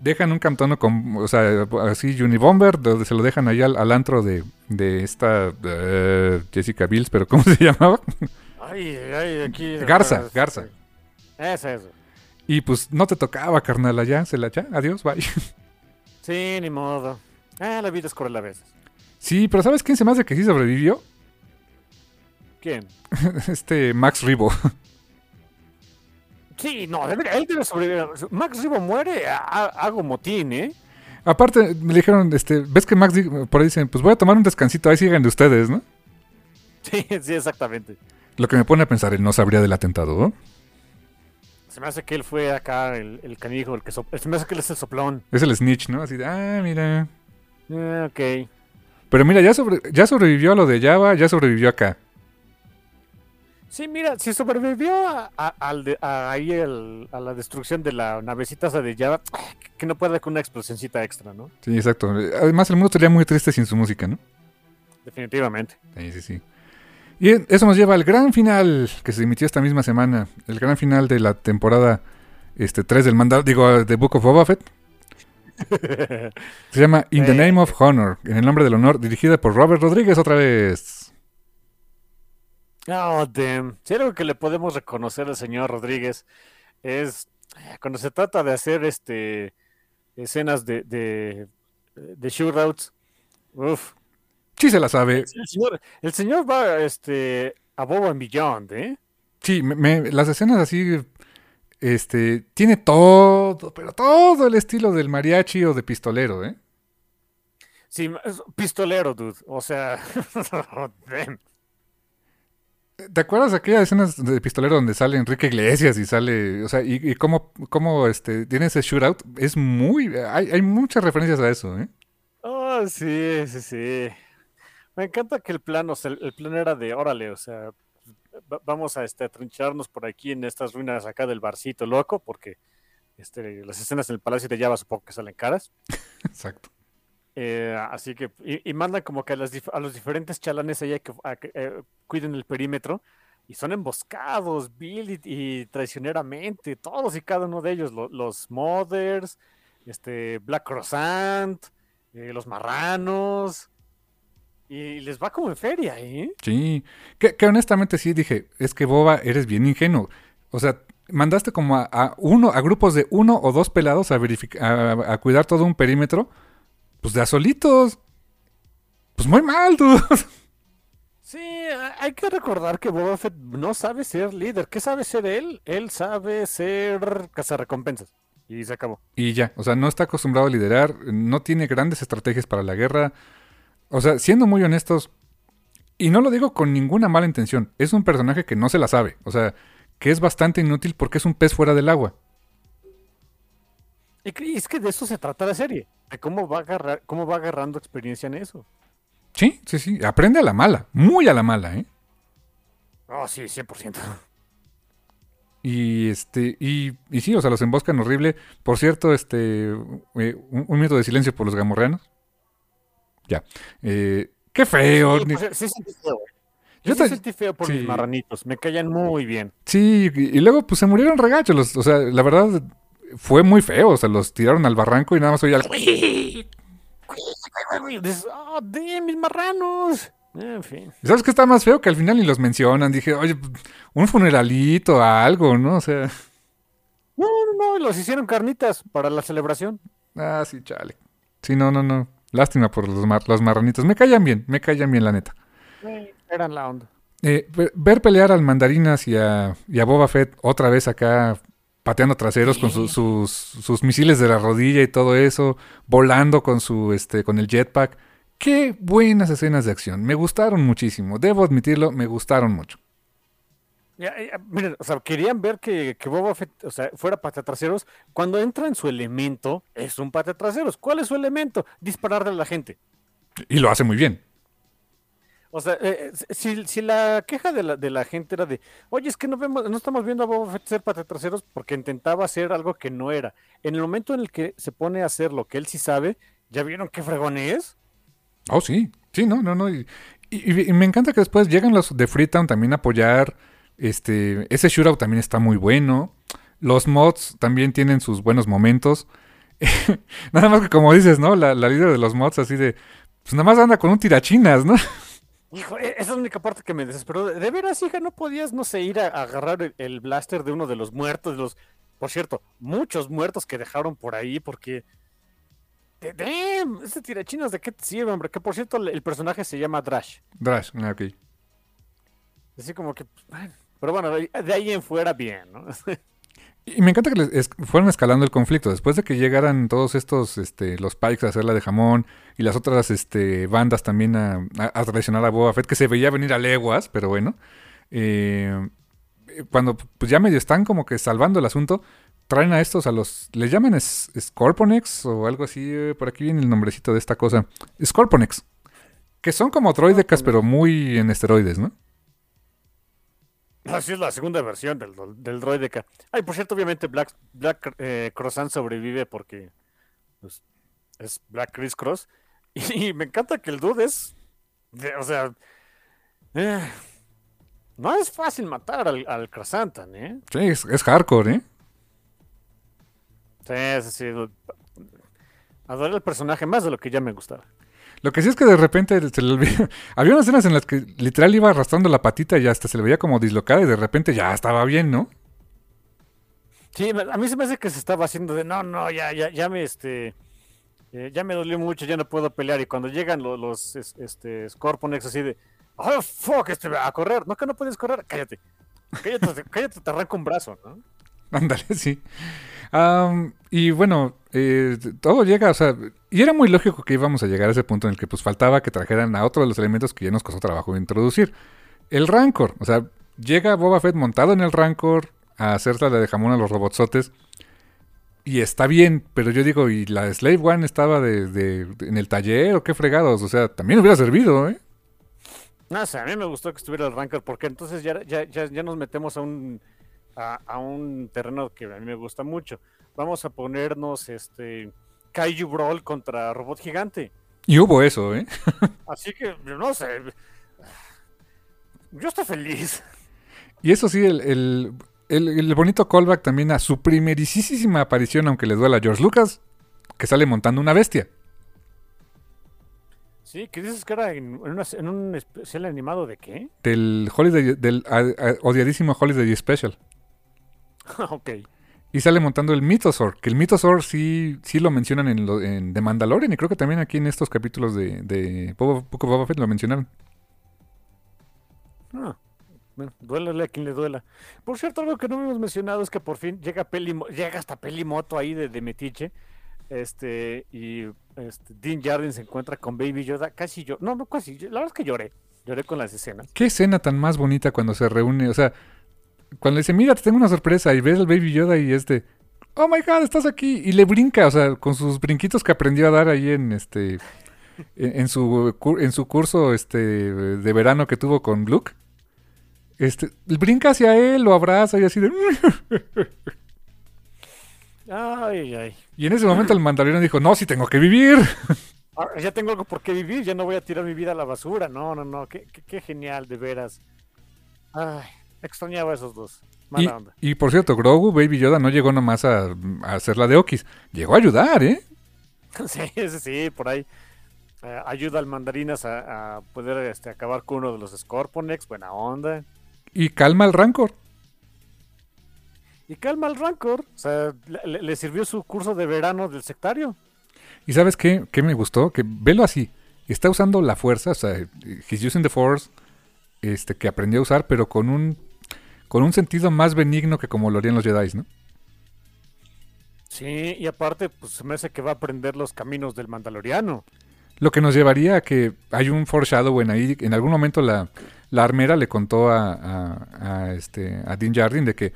Dejan un cantono con, o sea, así Unibomber, donde se lo dejan ahí al, antro de, de esta eh, Jessica Bills, pero ¿cómo se llamaba? Ay, ay, aquí. Garza, Garza. Eso, eso. Y pues no te tocaba, carnal, allá, se la ya, adiós, bye. Sí, ni modo. Ah, la vida es cruel a veces. Sí, pero ¿sabes quién se me hace que sí sobrevivió? ¿Quién? este Max Ribo. Sí, no, él debe sobrevivir. Max Ribo muere, hago motín, ¿eh? Aparte, me dijeron, este, ves que Max por ahí dicen, pues voy a tomar un descansito, ahí siguen de ustedes, ¿no? Sí, sí, exactamente. Lo que me pone a pensar, él no sabría del atentado, ¿no? Se me hace que él fue acá el, el canijo, el que se me hace que él es el soplón. Es el snitch, ¿no? Así de, ah, mira. Ah, ok. Pero mira, ya, sobre, ya sobrevivió a lo de Java, ya sobrevivió acá. Sí, mira, si sobrevivió a, ahí a la destrucción de la navecita de Java, que no puede con una explosioncita extra, ¿no? Sí, exacto. Además, el mundo estaría muy triste sin su música, ¿no? Definitivamente. Sí, sí, sí. Y eso nos lleva al gran final que se emitió esta misma semana. El gran final de la temporada este, 3 del mandado, digo, de Book of Boba Fett. se llama In the Name of Honor, en el nombre del honor, dirigida por Robert Rodríguez otra vez. Oh, damn. Si algo que le podemos reconocer al señor Rodríguez es eh, cuando se trata de hacer este escenas de, de, de shootouts. Uf, Sí se la sabe. El señor, va este, a Boba en Beyond, ¿eh? Sí, las escenas así, este, tiene todo, pero todo el estilo del mariachi o de pistolero, ¿eh? Sí, pistolero, dude. O sea, ¿Te acuerdas de aquellas escenas de pistolero donde sale Enrique Iglesias y sale, o sea, y, cómo, cómo, este, tiene ese shootout? Es muy, hay, hay muchas referencias a eso, ¿eh? Oh, sí, sí, sí. Me encanta que el plan, o sea, el plan era de, órale, o sea, vamos a este, trincharnos por aquí en estas ruinas acá del barcito loco, porque este, las escenas en el Palacio de Java supongo que salen caras. Exacto. Eh, así que, y, mandan como que a, los diferentes chalanes allá que, eh, cuiden el perímetro, y son emboscados, Bill y, traicioneramente, todos y cada uno de ellos, los Mothers, este, Black Croissant, eh, los marranos, y les va como en feria, ¿eh? Sí, que, honestamente sí dije, es que Boba, eres bien ingenuo. O sea, mandaste como a, uno, a grupos de uno o dos pelados a verificar, a, cuidar todo un perímetro, pues de a solitos. Pues muy mal, tú. Sí, hay que recordar que Boba Fett no sabe ser líder. ¿Qué sabe ser él? Él sabe ser cazarrecompensas. Y se acabó. Y ya, o sea, no está acostumbrado a liderar, no tiene grandes estrategias para la guerra. O sea, siendo muy honestos, y no lo digo con ninguna mala intención, es un personaje que no se la sabe. O sea, que es bastante inútil porque es un pez fuera del agua. Y es que de eso se trata la serie, de cómo va, agarrar, cómo va agarrando experiencia en eso. Sí, sí, sí. Aprende a la mala. Muy a la mala, ¿eh? Oh, sí, 100%. Y este, y, y sí, o sea, los emboscan horrible. Por cierto, este, eh, un, minuto de silencio por los gamorreanos. Ya. Eh, qué feo. Sí, pues, sí sentí feo. Yo, Yo sentí feo por mis marranitos. Me callan muy bien. Sí, y, luego pues se murieron regachos. o sea, la verdad fue muy feo. O sea, los tiraron al barranco y nada más oía el... ¡Oh, de mis marranos! En fin. ¿Sabes qué está más feo? Que al final ni los mencionan. Dije, oye, un funeralito, algo, ¿no? O sea. No, no, no, los hicieron carnitas para la celebración. Ah, sí, chale. Sí, no, no, no. Lástima por los, los marranitos. Me callan bien, me callan bien, la neta. eran la onda. Eh, ver pelear al Mandarinas y a, y a Boba Fett otra vez acá pateando traseros con sus, sus, misiles de la rodilla y todo eso, volando con su este con el jetpack. Qué buenas escenas de acción, me gustaron muchísimo, debo admitirlo, me gustaron mucho. Miren, o sea, querían ver que, que Boba Fett, o sea, fuera traseros. Cuando entra en su elemento, es un traseros. ¿Cuál es su elemento? Dispararle a la gente. Y lo hace muy bien. O sea, eh, eh, si, si, la queja de la, de la gente era de, oye, es que no vemos, no estamos viendo a Boba Fett ser patetraseros porque intentaba hacer algo que no era. En el momento en el que se pone a hacer lo que él sí sabe, ¿ya vieron qué fregón es? Oh, sí, sí, no, no, no. Y, me encanta que después llegan los de Freetown también a apoyar. Este, ese shootout también está muy bueno. Los mods también tienen sus buenos momentos. nada más que como dices, ¿no? La, la líder de los mods así de, pues nada más anda con un tirachinas, ¿no? Hijo, e-, esa es la única parte que me desesperó. De veras, hija, no podías, no sé, ir a, agarrar el, blaster de uno de los muertos, de los, por cierto, muchos muertos que dejaron por ahí, porque. Damn, ese tirachinas de qué te sirve, hombre. Que por cierto, el personaje se llama Drash. Drash, ah, ok. Así como que, pero bueno, de ahí en fuera bien, ¿no? Y me encanta que les fueron escalando el conflicto. Después de que llegaran todos estos, este, los Pikes a hacer la de jamón y las otras este, bandas también a, a, traicionar a Boba Fett, que se veía venir a leguas, pero bueno. Eh, cuando pues ya medio están como que salvando el asunto, traen a estos, a los, ¿les llaman Scorponex o algo así? Eh, por aquí viene el nombrecito de esta cosa. Scorponex. Que son como droidecas, pero muy en esteroides, ¿no? Así es la segunda versión del, del droideca. Ay, por cierto, obviamente Black, Black eh, Croissant sobrevive porque pues, es Black Chris Cross. Y, me encanta que el dude es. o sea. Eh, no es fácil matar al, al Croissantan, ¿eh? Sí, es, es, hardcore, ¿eh? Sí, sí, sí. Adoré el personaje más de lo que ya me gustaba. Lo que sí es que de repente se le olvidó. Había unas escenas en las que literal iba arrastrando la patita y hasta se le veía como dislocada y de repente ya estaba bien, ¿no? Sí, a mí se me hace que se estaba haciendo de no, no, ya, ya, ya me este. Eh, ya me dolió mucho, ya no puedo pelear. Y cuando llegan los, los este, Scorponex así de. Oh, fuck, este, a correr. No, que no puedes correr. Cállate. Cállate, cállate, te arranco un brazo, ¿no? Ándale, sí y bueno, eh, todo llega, o sea, y era muy lógico que íbamos a llegar a ese punto en el que pues faltaba que trajeran a otro de los elementos que ya nos costó trabajo introducir. El Rancor, o sea, llega Boba Fett montado en el Rancor a hacer la de jamón a los robotsotes. Y está bien, pero yo digo, ¿y la Slave One estaba de, en el taller o qué fregados? O sea, también hubiera servido, ¿eh? No sé, a mí me gustó que estuviera el Rancor porque entonces ya, ya, ya nos metemos a un a, un terreno que a mí me gusta mucho. Vamos a ponernos este Kaiju Brawl contra Robot Gigante. Y hubo eso, ¿eh? Así que, no sé. Yo estoy feliz. Y eso sí, el, el, bonito callback también a su primerísima aparición, aunque le duela a George Lucas, que sale montando una bestia. Sí, que dices que era en, un especial animado de qué? Del Holiday, del odiadísimo Holiday Special. ok. Y sale montando el Mythosaur, que el Mythosaur sí, sí lo mencionan en, lo, en The Mandalorian y creo que también aquí en estos capítulos de, de Boba, Boba Fett lo mencionaron. Ah, bueno, duélele a quien le duela. Por cierto, algo que no hemos mencionado es que por fin llega Peli, llega hasta Pelimoto ahí de, de Metiche. Este, y este, Dean Jardin se encuentra con Baby Yoda. Casi yo, no, no, casi. La verdad es que lloré. Lloré con las escenas. Qué escena tan más bonita cuando se reúne. O sea, cuando le dice, mira, te tengo una sorpresa. Y ves al Baby Yoda y este, oh my god, estás aquí. Y le brinca, o sea, con sus brinquitos que aprendió a dar ahí en este. En, en su, en su curso este, de verano que tuvo con Luke. Este, brinca hacia él, lo abraza y así de... Ay, ay. Y en ese momento el mandaloriano dijo, no, sí tengo que vivir. Ahora ya tengo algo por qué vivir, ya no voy a tirar mi vida a la basura. No, no, no, qué, qué, qué genial, de veras. Ay, extrañaba a esos dos. Y, Mala onda. y, por cierto, Grogu, Baby Yoda, no llegó nomás a, a hacer la de Okis. Llegó a ayudar, ¿eh? Sí, sí, sí, por ahí. Eh, ayuda al mandarinas a, a poder este, acabar con uno de los Scorponex, buena onda. Y calma al Rancor. Y calma al Rancor, o sea, le, le- le sirvió su curso de verano del sectario. ¿Y sabes qué? ¿Qué me gustó? Que velo así. Está usando la fuerza, o sea, he's using the force, este, que aprendió a usar, pero con un, con un sentido más benigno que como lo harían los Jedi, ¿no? Sí, y aparte, pues se me hace que va a aprender los caminos del Mandaloriano. Lo que nos llevaría a que hay un foreshadow en ahí. En algún momento la, la armera le contó a, a, a este, a Dean Jardin de que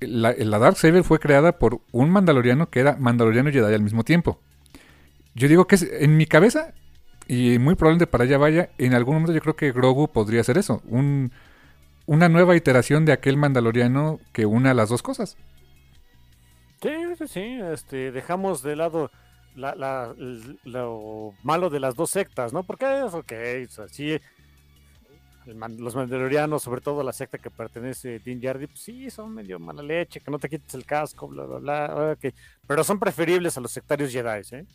la, la Dark Saber fue creada por un mandaloriano que era mandaloriano y Jedi al mismo tiempo. Yo digo que es, en mi cabeza, y muy probablemente para allá vaya, en algún momento yo creo que Grogu podría hacer eso. Un, una nueva iteración de aquel mandaloriano que una las dos cosas. Sí, sí, sí, este, dejamos de lado la, la- l- lo malo de las dos sectas, ¿no? Porque es ok, o sea, sí, man- los mandalorianos, sobre todo la secta que pertenece a Din Djarin, pues sí, son medio mala leche, que no te quites el casco, bla, bla, bla, ok. pero son preferibles a los sectarios Jedi, ¿eh?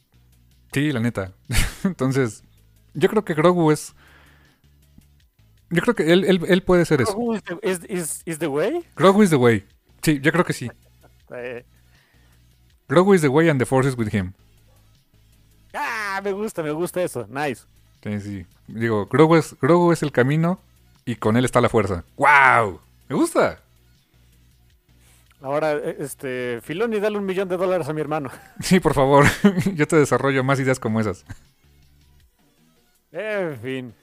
Sí, la neta. Entonces, yo creo que Grogu es... Yo creo que él, él, él puede ser eso. Grogu is the, is- is- is the way. Grogu is the way. Sí, yo creo que sí. Grogu is the way and the force is with him. ah, me gusta, me gusta eso, nice. Sí, sí. Digo, Grogu es, Grogu es el camino y con él está la fuerza. ¡Wow! Me gusta. Ahora, eh, este, Filoni, dale un millón de dólares a mi hermano. Sí, por favor. yo te desarrollo más ideas como esas. En fin.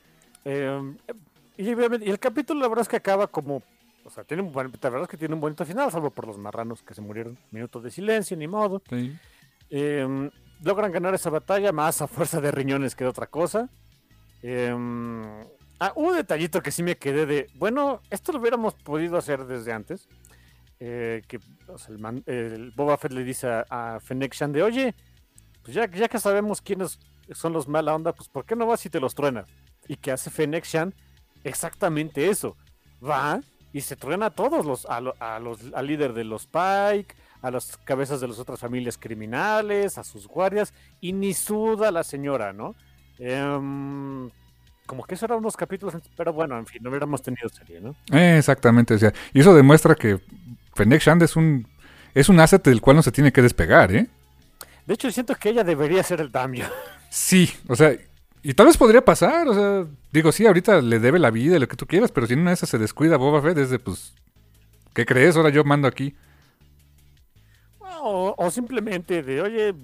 Eh, y, el capítulo, la verdad es que acaba como. O sea, tiene un buen, la verdad es que tiene un bonito final, salvo por los marranos que se murieron. Minuto de silencio, ni modo. Sí. Eh, logran ganar esa batalla más a fuerza de riñones que de otra cosa. Eh, ah, un detallito que sí me quedé de. Bueno, esto lo hubiéramos podido hacer desde antes. Eh, que o sea, el, man- el Boba Fett le dice a, a Fennec Shan de, oye, pues ya, ya que sabemos quiénes son los mala onda, pues ¿por qué no vas y te los truenas? Y que hace Fennec Shan exactamente eso. Va y se truena a todos los, a, lo- a los, al líder de los Pike, a las cabezas de las otras familias criminales, a sus guardias, y ni suda la señora, ¿no? Em, como que eso eran unos capítulos, antes, pero bueno, en fin, no hubiéramos tenido serie, ¿no? Eh, exactamente. O sea, y eso demuestra que Fennec Shand es un, es un asset del cual no se tiene que despegar, ¿eh? De hecho, siento que ella debería ser el cambio. Sí, o sea, y tal vez podría pasar, o sea, digo, sí, ahorita le debe la vida, lo que tú quieras, pero si en una de esas se descuida Boba Fett, es de, pues, ¿qué crees? Ahora yo mando aquí. O, o simplemente de, oye,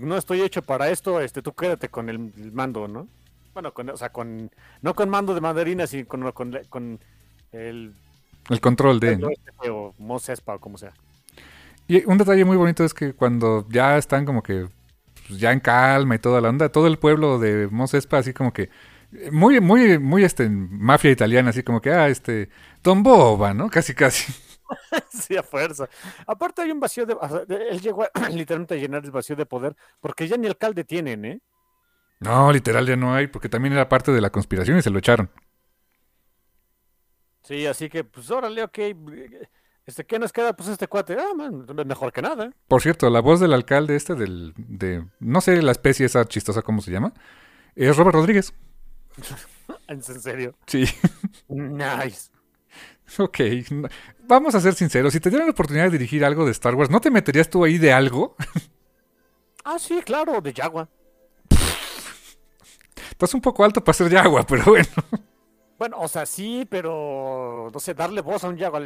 no estoy hecho para esto, este, tú quédate con el, el mando, ¿no? Bueno, con, o sea, con, no con mando de mandarina, sino con, con, con el, El control de... este, o Mos Espa, o como sea. Y un detalle muy bonito es que cuando ya están como que pues, ya en calma y toda la onda, todo el pueblo de Mos Espa así como que muy, muy, muy este mafia italiana, así como que, ah, este, Don Boba, ¿no? Casi, casi. sí, a fuerza. Aparte hay un vacío de... él llegó a, literalmente a llenar el vacío de poder, porque ya ni alcalde tienen, ¿eh? No, literal ya no hay, porque también era parte de la conspiración y se lo echaron. Sí, así que, pues, órale, ok. Este, ¿qué nos queda? Pues este cuate, ah, man, mejor que nada. Por cierto, la voz del alcalde este del, de, no sé la especie esa chistosa, ¿cómo se llama? Es Robert Rodríguez. En serio. Sí. Nice. Ok, vamos a ser sinceros. Si te dieran la oportunidad de dirigir algo de Star Wars, ¿no te meterías tú ahí de algo? Ah, sí, claro, de Jaguar. Estás un poco alto para ser Yagua, pero bueno. Bueno, o sea, sí, pero no sé, darle voz a un Jaguar,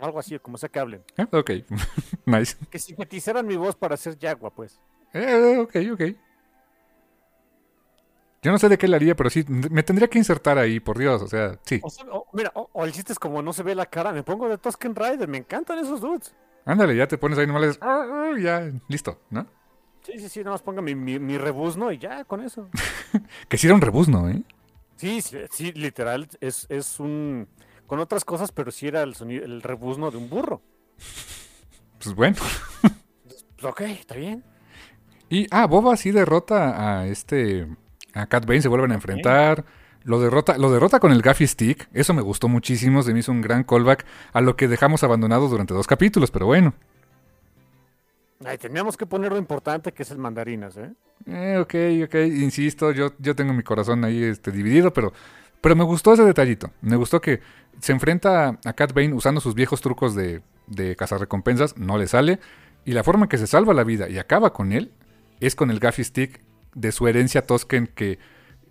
o algo así, como sea que hablen. Eh, Ok, nice. Que sintetizaran mi voz para ser Jaguar, pues. Eh, ok, ok. Yo no sé de qué le haría, pero sí, me tendría que insertar ahí, por Dios, o sea, sí. O, sea, o- mira, o, o el chiste es como no se ve la cara, me pongo de Tusken Rider, me encantan esos dudes. Ándale, ya te pones ahí nomás, "Ah, ah", ya, listo, ¿no? Sí, sí, sí, nada más ponga mi, mi, mi rebuzno y ya, con eso. Que sí era un rebuzno, ¿eh? Sí, sí, sí, literal, es, es un... Con otras cosas, pero sí era el sonido, el rebuzno de un burro. Pues bueno. Pues ok, está bien. Y, ah, Boba sí derrota a este, a Cat Bane, se vuelven a enfrentar. Lo derrota, lo derrota con el Gaffy Stick. Eso me gustó muchísimo. Se me hizo un gran callback a lo que dejamos abandonado durante dos capítulos, pero bueno. Teníamos que poner lo importante que es el mandarinas, ¿eh? Eh, ok, ok, insisto, yo, yo tengo mi corazón ahí este, dividido, pero, pero me gustó ese detallito. Me gustó que se enfrenta a Cat Bane usando sus viejos trucos de, de cazarrecompensas, no le sale, y la forma en que se salva la vida y acaba con él es con el Gaffy Stick de su herencia Tosken que,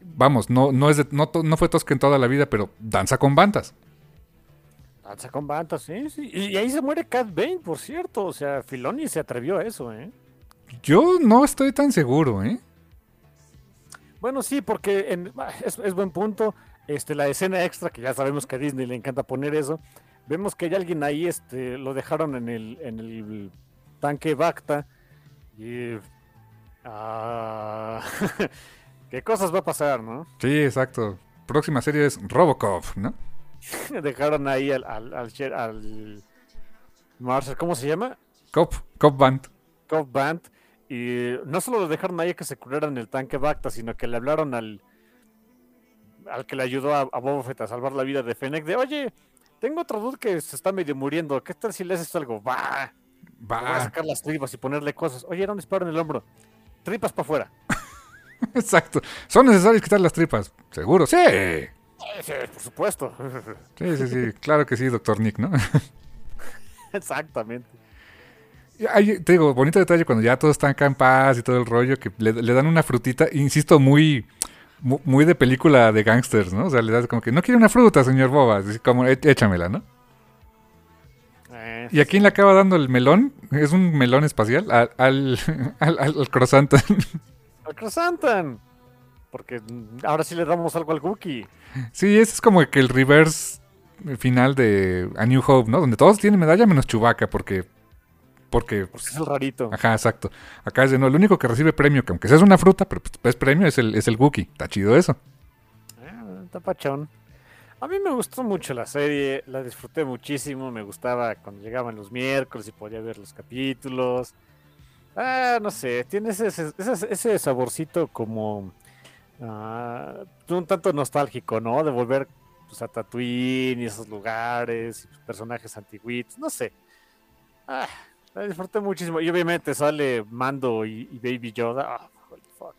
vamos, no, no, es no, no fue Tosken toda la vida, pero danza con bandas. Con sí, sí. Y, ahí se muere Cat Bane, por cierto. O sea, Filoni se atrevió a eso, ¿eh? Yo no estoy tan seguro, ¿eh? Bueno, sí, porque en- ah, es, es buen punto. Este, la escena extra, que ya sabemos que a Disney le encanta poner eso. Vemos que hay alguien ahí, este, lo dejaron en el, en el tanque Bacta. Y. ah, ¿Qué cosas va a pasar, no? Sí, exacto. Próxima serie es Robocop, ¿no? dejaron ahí al, al, al, al Marshall, ¿cómo se llama? Cop, Cop Band. Cop Band. Y no solo lo dejaron ahí a que se curara en el tanque Bacta, sino que le hablaron al al que le ayudó a, a Boba Fett a salvar la vida de Fennec de oye, tengo otro dude que se está medio muriendo, ¿qué tal si le haces algo? Va, voy a Va. sacar las tripas y ponerle cosas. Oye, era un disparo en el hombro. Tripas para afuera. Exacto. ¿Son necesarias quitar las tripas? Seguro, sí. Sí, por supuesto. Sí, sí, sí. Claro que sí, doctor Nick, ¿no? Exactamente. Hay- te digo, bonito detalle cuando ya todos están acá en paz y todo el rollo, que le, le dan una frutita, insisto, muy, mu- muy de película de gangsters, ¿no? O sea, le das como que, no quiere una fruta, señor Boba, como, "É- échamela, ¿no? Eh, ¿Y a quién le acaba dando el melón? ¿Es un melón espacial? Al, al, al, al- al croissant. al Crosantan. Porque ahora sí le damos algo al Wookiee. sí, ese es como que el reverse final de A New Hope, ¿no? Donde todos tienen medalla menos Chewbacca, porque... Porque Porque es el rarito. Ajá, exacto. Acá es de no, el único que recibe premio, que aunque sea una fruta, pero pues, es premio, es el, es el Wookiee. Está chido eso. Ah, está pachón. A mí me gustó mucho la serie, la disfruté muchísimo, me gustaba cuando llegaban los miércoles y podía ver los capítulos. Ah, no sé, tiene ese, ese- ese saborcito como ah, un tanto nostálgico, ¿no? De volver pues, a Tatooine y esos lugares, y personajes antiguitos, no sé. Ah, la disfruté muchísimo. Y obviamente sale Mando y, y Baby Yoda. Ah, fuck.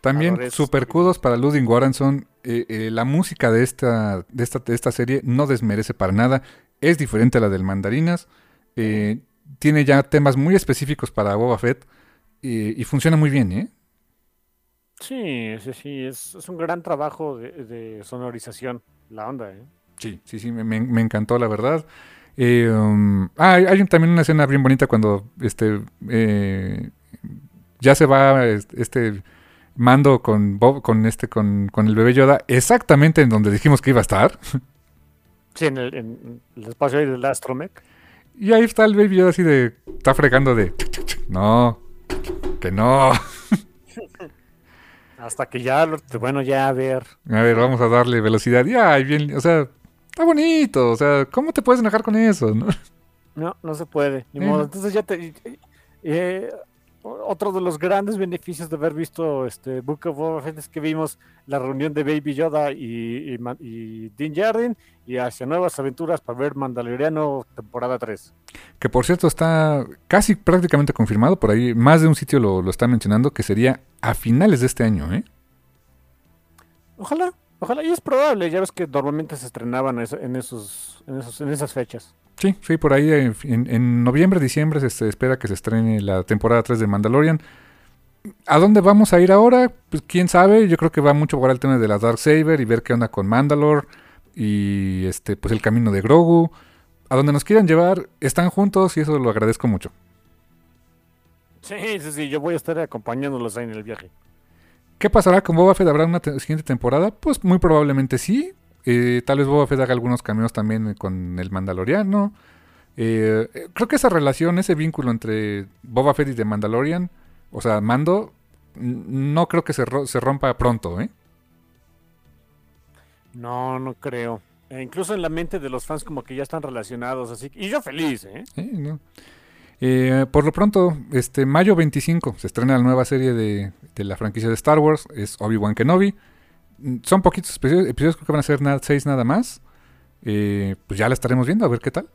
También Adoré esos super kudos para Ludwig Göransson. Eh, eh, la música de esta, de, esta, de esta serie no desmerece para nada. Es diferente a la del Mandarinas. Eh, tiene ya temas muy específicos para Boba Fett. y funciona muy bien, ¿eh? Sí, sí, sí, es, es un gran trabajo de, de sonorización, la onda, ¿eh? Sí, sí, sí, me, encantó, la verdad. Eh, um, ah, hay, un- también una escena bien bonita cuando este eh, ya se va este, este mando con Bob, con este, con, con el bebé Yoda, exactamente en donde dijimos que iba a estar. Sí, en el, en el espacio ahí del Astromech. Y ahí está el baby Yoda así de. Está fregando de. No. Que no. Hasta que ya, bueno, ya a ver. A ver, vamos a darle velocidad. Y ay, bien. O sea, está bonito. O sea, ¿cómo te puedes enojar con eso? no? No, no se puede, ni Eh, modo. Entonces ya te... eh, otro de los grandes beneficios de haber visto este Book of Boba Fett es que vimos la reunión de Baby Yoda y, y, y Din Djarin y hacia nuevas aventuras para ver Mandaloriano temporada 3. Que por cierto está casi prácticamente confirmado. Por ahí más de un sitio lo, lo está mencionando. Que sería a finales de este año, ¿eh? Ojalá, Ojalá, y es probable, ya ves que normalmente se estrenaban en, esos, en, esos, en esas fechas. Sí, sí, por ahí en, en noviembre, diciembre se, espera que se estrene la temporada 3 de Mandalorian. ¿A dónde vamos a ir ahora? Pues quién sabe, yo creo que va mucho por el tema de la Dark Saber y ver qué onda con Mandalore y este pues el camino de Grogu. A donde nos quieran llevar, están juntos y eso lo agradezco mucho. Sí, sí, sí, yo voy a estar acompañándolos ahí en el viaje. ¿Qué pasará con Boba Fett? ¿Habrá una siguiente temporada? Pues muy probablemente sí. Eh, tal vez Boba Fett haga algunos caminos también con el Mandaloriano. Eh, creo que esa relación, ese vínculo entre Boba Fett y The Mandalorian, o sea, Mando, no creo que se, se rompa pronto, ¿eh? No, no creo. E incluso en la mente de los fans como que ya están relacionados, así y yo feliz, ¿eh? ¿eh? por lo pronto, este mayo 25 se estrena la nueva serie de, de la franquicia de Star Wars, es Obi-Wan Kenobi. Son poquitos episodios, creo que van a ser nada, seis nada más. Eh, pues ya la estaremos viendo, a ver qué tal.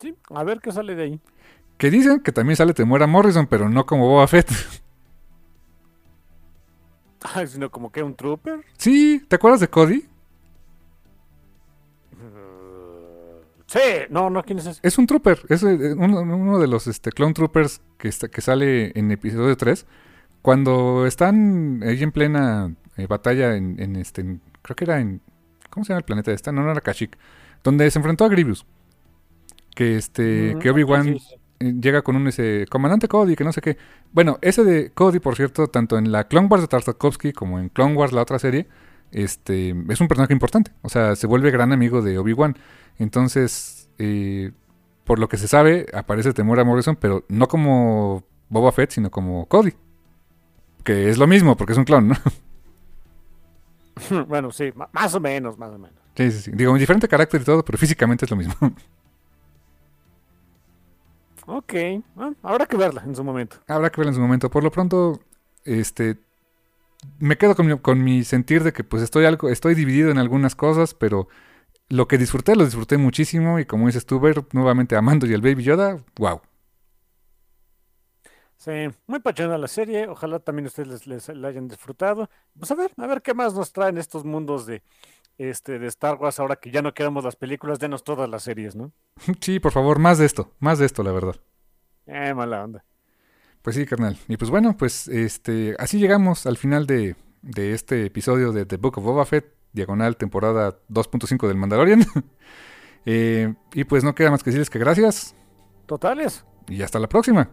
Sí, a ver qué sale de ahí. Que dicen que también sale Temuera Morrison, pero no como Boba Fett. Ay, sino como que un trooper. Sí, ¿te acuerdas de Cody? Uh, sí, no, no, ¿quién es ese? Es un trooper, es eh, uno, de los este, clone troopers que, que sale en episodio 3. Cuando están ahí en plena eh, batalla en, este, creo que era en, ¿cómo se llama el planeta esta? No, no era Kashyyyk, donde se enfrentó a Grievous. Que este, que Obi-Wan eh, llega con un ese comandante Cody, que no sé qué. Bueno, ese de Cody, por cierto, tanto en la Clone Wars de Tartakovsky como en Clone Wars, la otra serie, este, es un personaje importante. O sea, se vuelve gran amigo de Obi-Wan. Entonces, eh, por lo que se sabe, aparece Temura Morrison, pero no como Boba Fett, sino como Cody. Que es lo mismo, porque es un clon, ¿no? bueno, sí, más o menos, más o menos. Sí, sí, sí. Digo, un diferente carácter y todo, pero físicamente es lo mismo. ok, habrá que verla en su momento. Habrá que verla en su momento. Por lo pronto, este, me quedo con mi, con mi sentir de que pues estoy algo, estoy dividido en algunas cosas, pero lo que disfruté, lo disfruté muchísimo y como dices tú, ver nuevamente a Mando y el Baby Yoda, wow. Sí, muy pachona la serie. Ojalá también ustedes les, la hayan disfrutado. Pues a ver, a ver qué más nos traen estos mundos de, este, de Star Wars ahora que ya no queremos las películas, denos todas las series, ¿no? Sí, por favor, más de esto, más de esto, la verdad. Eh, mala onda. Pues sí, carnal. Y pues bueno, pues este, así llegamos al final de, de este episodio de The Book of Boba Fett, diagonal temporada 2.5 del Mandalorian. eh, y pues no queda más que decirles que gracias. Totales. Y hasta la próxima.